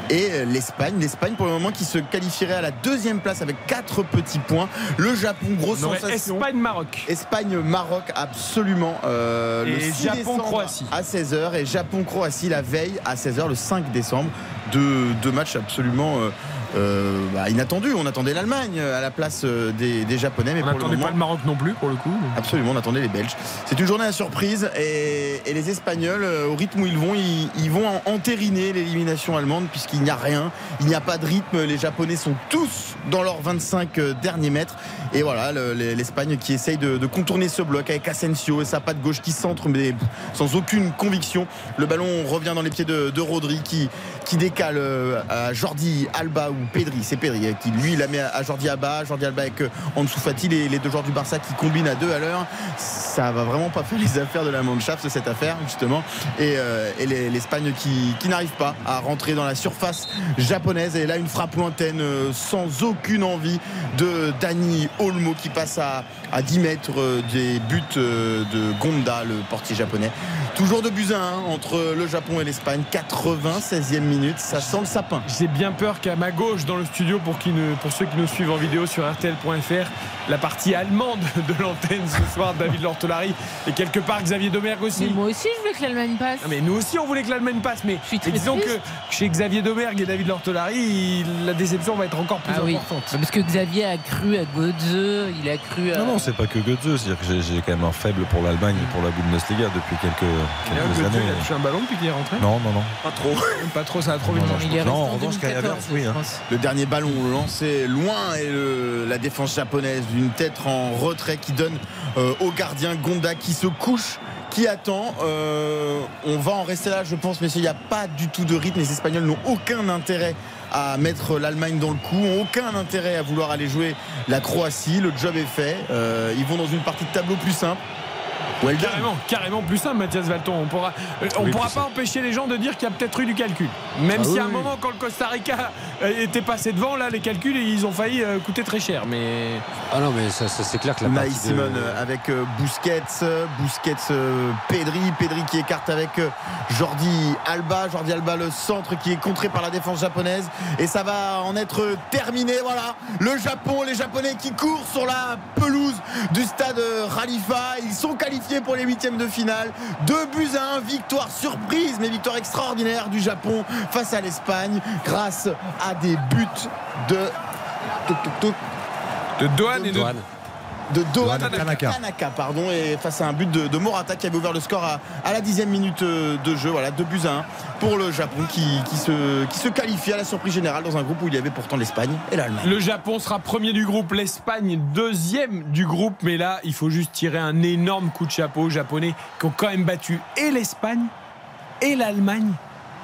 et euh, l'Espagne. L'Espagne pour le moment qui se qualifierait à la deuxième place avec quatre petits points. Le Japon, grosse On aurait sensation. Espagne-Maroc. Espagne-Maroc, absolument. Euh, Et le 6 Japon-Croatie. À 16h et Japon-Croatie la veille à 16h le 5 décembre. Deux, deux matchs absolument euh, euh, bah, inattendus. On attendait l'Allemagne à la place euh, des, des Japonais, mais On n'attendait pas le Maroc non plus, pour le coup. Absolument, on attendait les Belges. C'est une journée à surprise et, et les Espagnols, euh, au rythme où ils vont, ils, ils vont en- entériner l'élimination allemande puisqu'il n'y a rien, il n'y a pas de rythme. Les Japonais sont tous dans leurs 25 euh, derniers mètres. Et voilà, le- les- l'Espagne qui essaye de, de contourner ce bloc avec Asensio et sa patte gauche qui centre, mais sans aucune conviction. Le ballon revient dans les pieds de, de Rodri qui, qui décale euh, à Jordi Alba ou Pedri, c'est Pedri euh, qui lui la met à Jordi Alba, Jordi Alba avec euh, Ansu Fati, les, les deux joueurs du Barça qui combinent à deux à l'heure. Ça va vraiment pas faire les affaires de la Mannschaft cette affaire justement. Et, euh, l'Espagne qui, qui n'arrive pas à rentrer dans la surface japonaise. Et là une frappe lointaine sans aucune envie de Dani Olmo qui passe à, à 10 mètres euh, des buts euh, de Gonda le portier japonais toujours de buts à 1 entre le Japon et l'Espagne 96e minute ça sent le sapin J'ai bien peur qu'à ma gauche dans le studio, pour, qui ne- pour ceux qui nous suivent en vidéo sur RTL.fr, la partie allemande de l'antenne ce soir, David Lortolari et quelque part Xavier Domergue aussi. Mais moi aussi, je veux que l'Allemagne passe. Mais nous aussi, on voulait que l'Allemagne passe. Mais, disons triste. que chez Xavier Domergue et David Lortolari, la déception va être encore plus Ah oui, importante. parce que Xavier a cru à Götze, il a cru à. Non, non, c'est pas que Götze. C'est-à-dire que j'ai- j'ai quand même un faible pour l'Allemagne et pour la Bundesliga depuis quelques, années. il a touché un ballon depuis qu'il est rentré Non, non, non. pas trop Pas trop, ça a trop vite. Non, non, non, en revanche, oui. hein. Le dernier ballon lancé loin et le- la défense japonaise d'une tête en retrait qui donne euh, au gardien Gonda qui se couche qui attend. Euh, on va en rester là, je pense, messieurs. Il n'y a pas du tout de rythme. Les Espagnols n'ont aucun intérêt à mettre l'Allemagne dans le coup, ont aucun intérêt à vouloir aller jouer la Croatie. Le job est fait. Euh, ils vont dans une partie de tableau plus simple. Well. Carrément, carrément plus simple, Mathias Valton. On pourra, euh, on Oui, pourra pas empêcher les gens de dire qu'il y a peut-être eu du calcul. Même Ah si oui, à un oui. moment, quand le Costa Rica euh, était passé devant, là, les calculs, ils ont failli euh, coûter très cher. Mais Ah non, mais ça, ça, c'est clair que la Unai partie de- Simon avec euh, Busquets, Busquets, euh, Pedri, Pedri qui écarte avec Jordi Alba, Jordi Alba le centre qui est contré par la défense japonaise et ça va en être terminé. Voilà, le Japon, les Japonais qui courent sur la pelouse du stade Khalifa, ils sont qualifiés pour les huitièmes de finale. Deux buts à un, victoire surprise, mais victoire extraordinaire du Japon face à l'Espagne grâce à des buts de de Dohan et de. De Dohan Tanaka. Tanaka. pardon, et face à un but de, de Morata qui avait ouvert le score à, à la dixième minute euh, de jeu. Voilà, deux buts à un pour le Japon qui, qui se, qui se qualifie à la surprise générale dans un groupe où il y avait pourtant l'Espagne et l'Allemagne. Le Japon sera premier du groupe, l'Espagne deuxième du groupe. Mais là, il faut juste tirer un énorme coup de chapeau aux Japonais qui ont quand même battu et l'Espagne et l'Allemagne.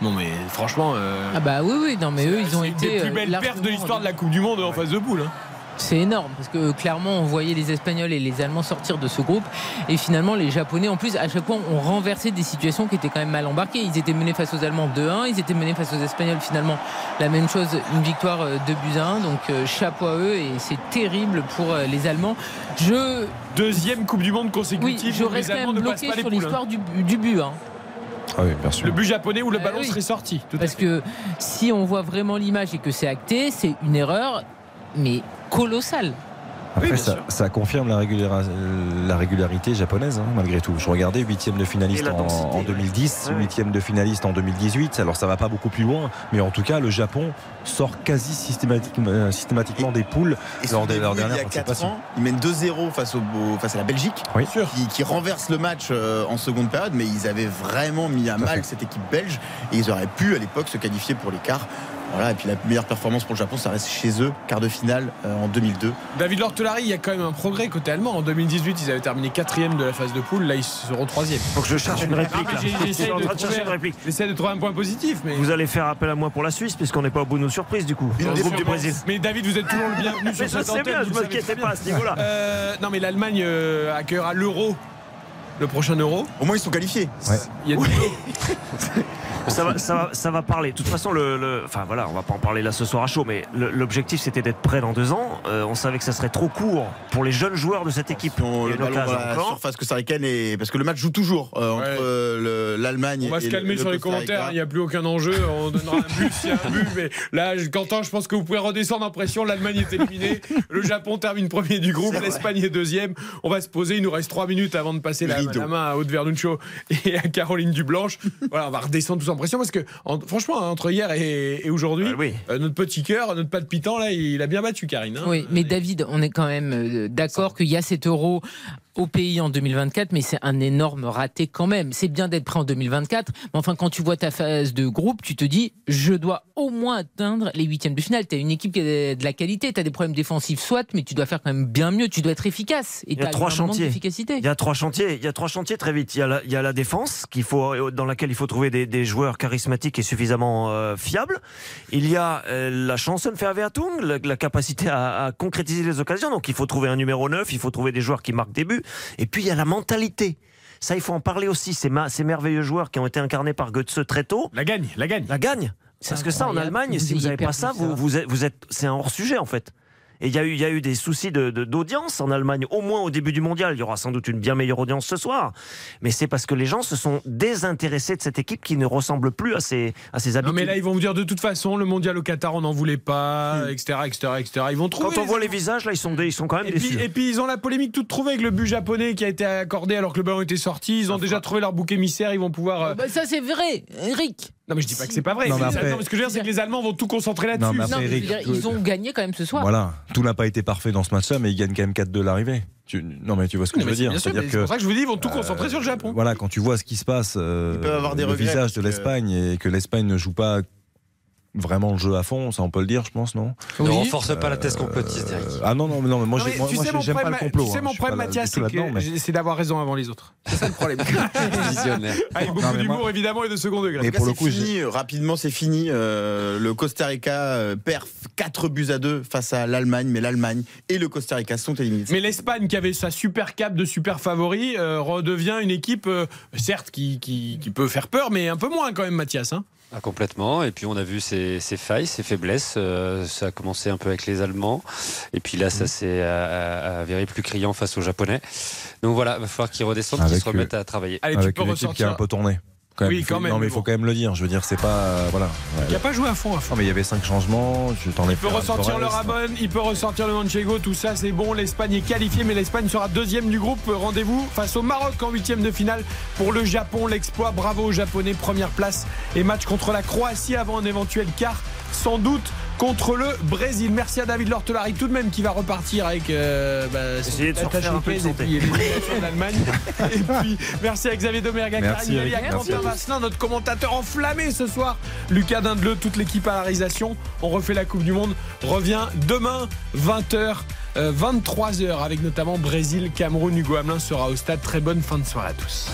Non mais franchement, euh, Ah bah oui, oui, non mais eux, ils ont c'est une des été. plus euh, belles pertes de l'histoire de la Coupe du Monde en phase de poule. hein. C'est énorme parce que clairement on voyait les Espagnols et les Allemands sortir de ce groupe et finalement les Japonais en plus à chaque fois ont renversé des situations qui étaient quand même mal embarquées. Ils étaient menés face aux Allemands 2-1, ils étaient menés face aux Espagnols finalement la même chose, une victoire 2 buts à 1 donc euh, chapeau à eux et c'est terrible pour euh, les Allemands. Je Deuxième Coupe du Monde oui, consécutive je où les reste quand Allemands même bloqué les sur l'histoire du, du but. hein. Ah oui, bien sûr. Le but japonais où le Ah ballon oui. serait sorti. Tout à Parce fait. que si on voit vraiment l'image et que c'est acté, c'est une erreur mais colossale. Après, ça, ça confirme la, régularité japonaise, hein, malgré tout. Je regardais huitième de finaliste en, densité, en 2010, ouais. huitième de finaliste en 2018. Alors, ça va pas beaucoup plus loin, mais en tout cas, le Japon sort quasi systématiquement, euh, systématiquement des poules Et lors de leur il y dernière a 4 participation. ans, ils mènent 2-0 face, au, au- face à la Belgique, Oui. qui, qui renverse le match euh, en seconde période, mais ils avaient vraiment mis à mal cette équipe belge et ils auraient pu à l'époque se qualifier pour l'écart. Voilà, et puis la meilleure performance pour le Japon, ça reste chez eux, quart de finale euh, en 2002. David Lortolari, il y a quand même un progrès côté allemand. En 2018, ils avaient terminé quatrième de la phase de poule. Là, ils seront troisième. Faut que je cherche une réplique. Ah, J'essaie suis en de, train de chercher une trouver- réplique. j'essaie de trouver un point positif. Mais... Vous allez faire appel à moi pour la Suisse, puisqu'on n'est pas au bout de nos surprises du coup. Dans le groupe du Brésil. Mais David, vous êtes toujours le bienvenu sur cette antenne. bien, je m'inquiétais pas à ce niveau-là. Euh, non, mais l'Allemagne euh, accueillera l'Euro, le prochain Euro. Au moins, ils sont qualifiés. Il y a du- Ça va, ça, va, ça va parler. De toute façon, le, le- enfin voilà, on va pas en parler là ce soir à chaud, mais l'objectif c'était d'être prêt dans deux ans. Euh, on savait que ça serait trop court pour les jeunes joueurs de cette équipe. Y a le ballon encore. surface costaricaine et parce que le match joue toujours euh, entre Ouais. euh, le- l'Allemagne On va et se calmer le sur les commentaires, il n'y a plus aucun enjeu. On donnera un but s'il y a un but. Mais là, Quentin, je pense que vous pouvez redescendre en pression. L'Allemagne est éliminée. Le Japon termine premier du groupe. L'Espagne est deuxième. On va se poser. Il nous reste trois minutes avant de passer la, la main à Aude Verduncho et à Caroline Dublanche. Voilà, on va redescendre tous en pression parce que, en- franchement, entre hier et, et aujourd'hui, oui. euh, notre petit cœur, notre palpitant, là, il a bien battu Karine. hein. Oui, mais David, on est quand même euh, d'accord qu'il y a cet euro au pays en 2024, mais c'est un énorme raté quand même. C'est bien d'être prêt en 2024, mais enfin, quand tu vois ta phase de groupe, tu te dis, je dois au moins atteindre les huitièmes de finale. Tu as une équipe qui a de la qualité, tu as des problèmes défensifs, soit, mais tu dois faire quand même bien mieux, tu dois être efficace. Et Il y a trois chantiers. Il y a trois chantiers. Il y a trois chantiers très vite. Il y a la, il y a la défense qu'il faut, dans laquelle il faut trouver des, des joueurs charismatiques et suffisamment euh, fiables. Il y a euh, la chanson Verwertung, la, la capacité à, à concrétiser les occasions. Donc il faut trouver un numéro 9, il faut trouver des joueurs qui marquent des buts. Et puis il y a la mentalité. Ça, il faut en parler aussi. Ces, ma- ces merveilleux joueurs qui ont été incarnés par Götze très tôt. La gagne, la gagne. La gagne. Parce que ça, en Allemagne, vous si vous n'avez pas ça, ça. vous, vous êtes, vous êtes, c'est un hors sujet en fait. Et il y, a eu- il y a eu des soucis de- de- d'audience en Allemagne, au moins au début du mondial. Il y aura sans doute une bien meilleure audience ce soir. Mais c'est parce que les gens se sont désintéressés de cette équipe qui ne ressemble plus à ses, à ses Non habitudes. mais là ils vont vous dire de toute façon le mondial au Qatar on n'en voulait pas, etc., etc., etc. Ils vont trouver. Quand on voit les visages, là, ils sont, dé- ils sont quand même Et déçus. puis, et puis ils ont la polémique toute trouvée avec le but japonais qui a été accordé alors que le ballon était sorti. Ils ont déjà trouvé leur bouc émissaire. Ils vont pouvoir. euh, Bah, ça, c'est vrai, Eric. Non mais je dis pas que c'est pas vrai. Non, mais après- non, mais ce que je veux dire c'est que les Allemands vont tout concentrer là-dessus. Non, mais après, Eric, dire, ils ont gagné quand même ce soir. Voilà, tout n'a pas été parfait dans ce match-là, mais ils gagnent quand même 4-2 l'arrivée. Tu- Non, mais tu vois ce que Non, je veux dire. c'est pour ça que je vous dis ils vont tout euh, concentrer sur le Japon. Voilà, quand tu vois ce qui se passe, euh, peuvent avoir des le visage de que- l'Espagne et que l'Espagne ne joue pas vraiment le jeu à fond, ça on peut le dire, je pense, non Ne renforce pas la thèse complotiste, Eric. Euh, Ah non, non, mais non, mais moi, Non, j'ai- mais moi, tu moi, sais, mon j'aime pas le complot. tu sais, hein, mon problème, Mathias, c'est là-dedans, que mais- j'ai- c'est d'avoir raison avant les autres. C'est ça le problème. Visionnaire. Avec beaucoup Non, mais d'humour moi- évidemment et de second degré. Cas, pour le c'est coup, fini, rapidement, c'est fini. Euh, le Costa Rica euh, perd 4 buts à 2 face à l'Allemagne, mais l'Allemagne et le Costa Rica sont éliminés. Mais l'Espagne, qui avait sa super cape de super favori, euh, redevient une équipe, euh, certes, qui, qui, qui peut faire peur, mais un peu moins quand même, Mathias. hein. Ah, complètement. Et puis on a vu ses, ses failles, ses faiblesses. Euh, ça a commencé un peu avec les Allemands. Et puis là, Mhm. ça s'est euh, avéré plus criant face aux Japonais. Donc voilà, il va falloir qu'ils redescendent, qu'ils se remettent à travailler. Allez, tu Avec peux une équipe qui a ressortir. un peu tourné. Quand même. Oui, quand Faut- même, Non, mais il faut quand même le dire. Je veux dire, c'est pas. euh, voilà. Il n'a pas joué à fond, à fond. Non, mais il y avait 5 changements. Je t'en ai Il peut ressortir le Rabon, il peut ressortir le Manchego, tout ça c'est bon. L'Espagne est qualifiée, mais l'Espagne sera deuxième du groupe. Rendez-vous face au Maroc en huitième de finale pour le Japon. L'exploit, bravo aux Japonais, première place et match contre la Croatie avant un éventuel quart, sans doute contre le Brésil. Merci à David Lortelari tout de même qui va repartir avec euh, bah, son de se attache refaire un peu de et puis l'Allemagne. et puis merci à Xavier Domergue, à Karine à Quentin. Vasselin, notre commentateur enflammé ce soir. Lucas Dindeleu, toute l'équipe à la réalisation. On refait la Coupe du Monde. Revient demain, 20h, 23h, avec notamment Brésil, Cameroun. Hugo Hamelin sera au stade. Très bonne fin de soirée à tous.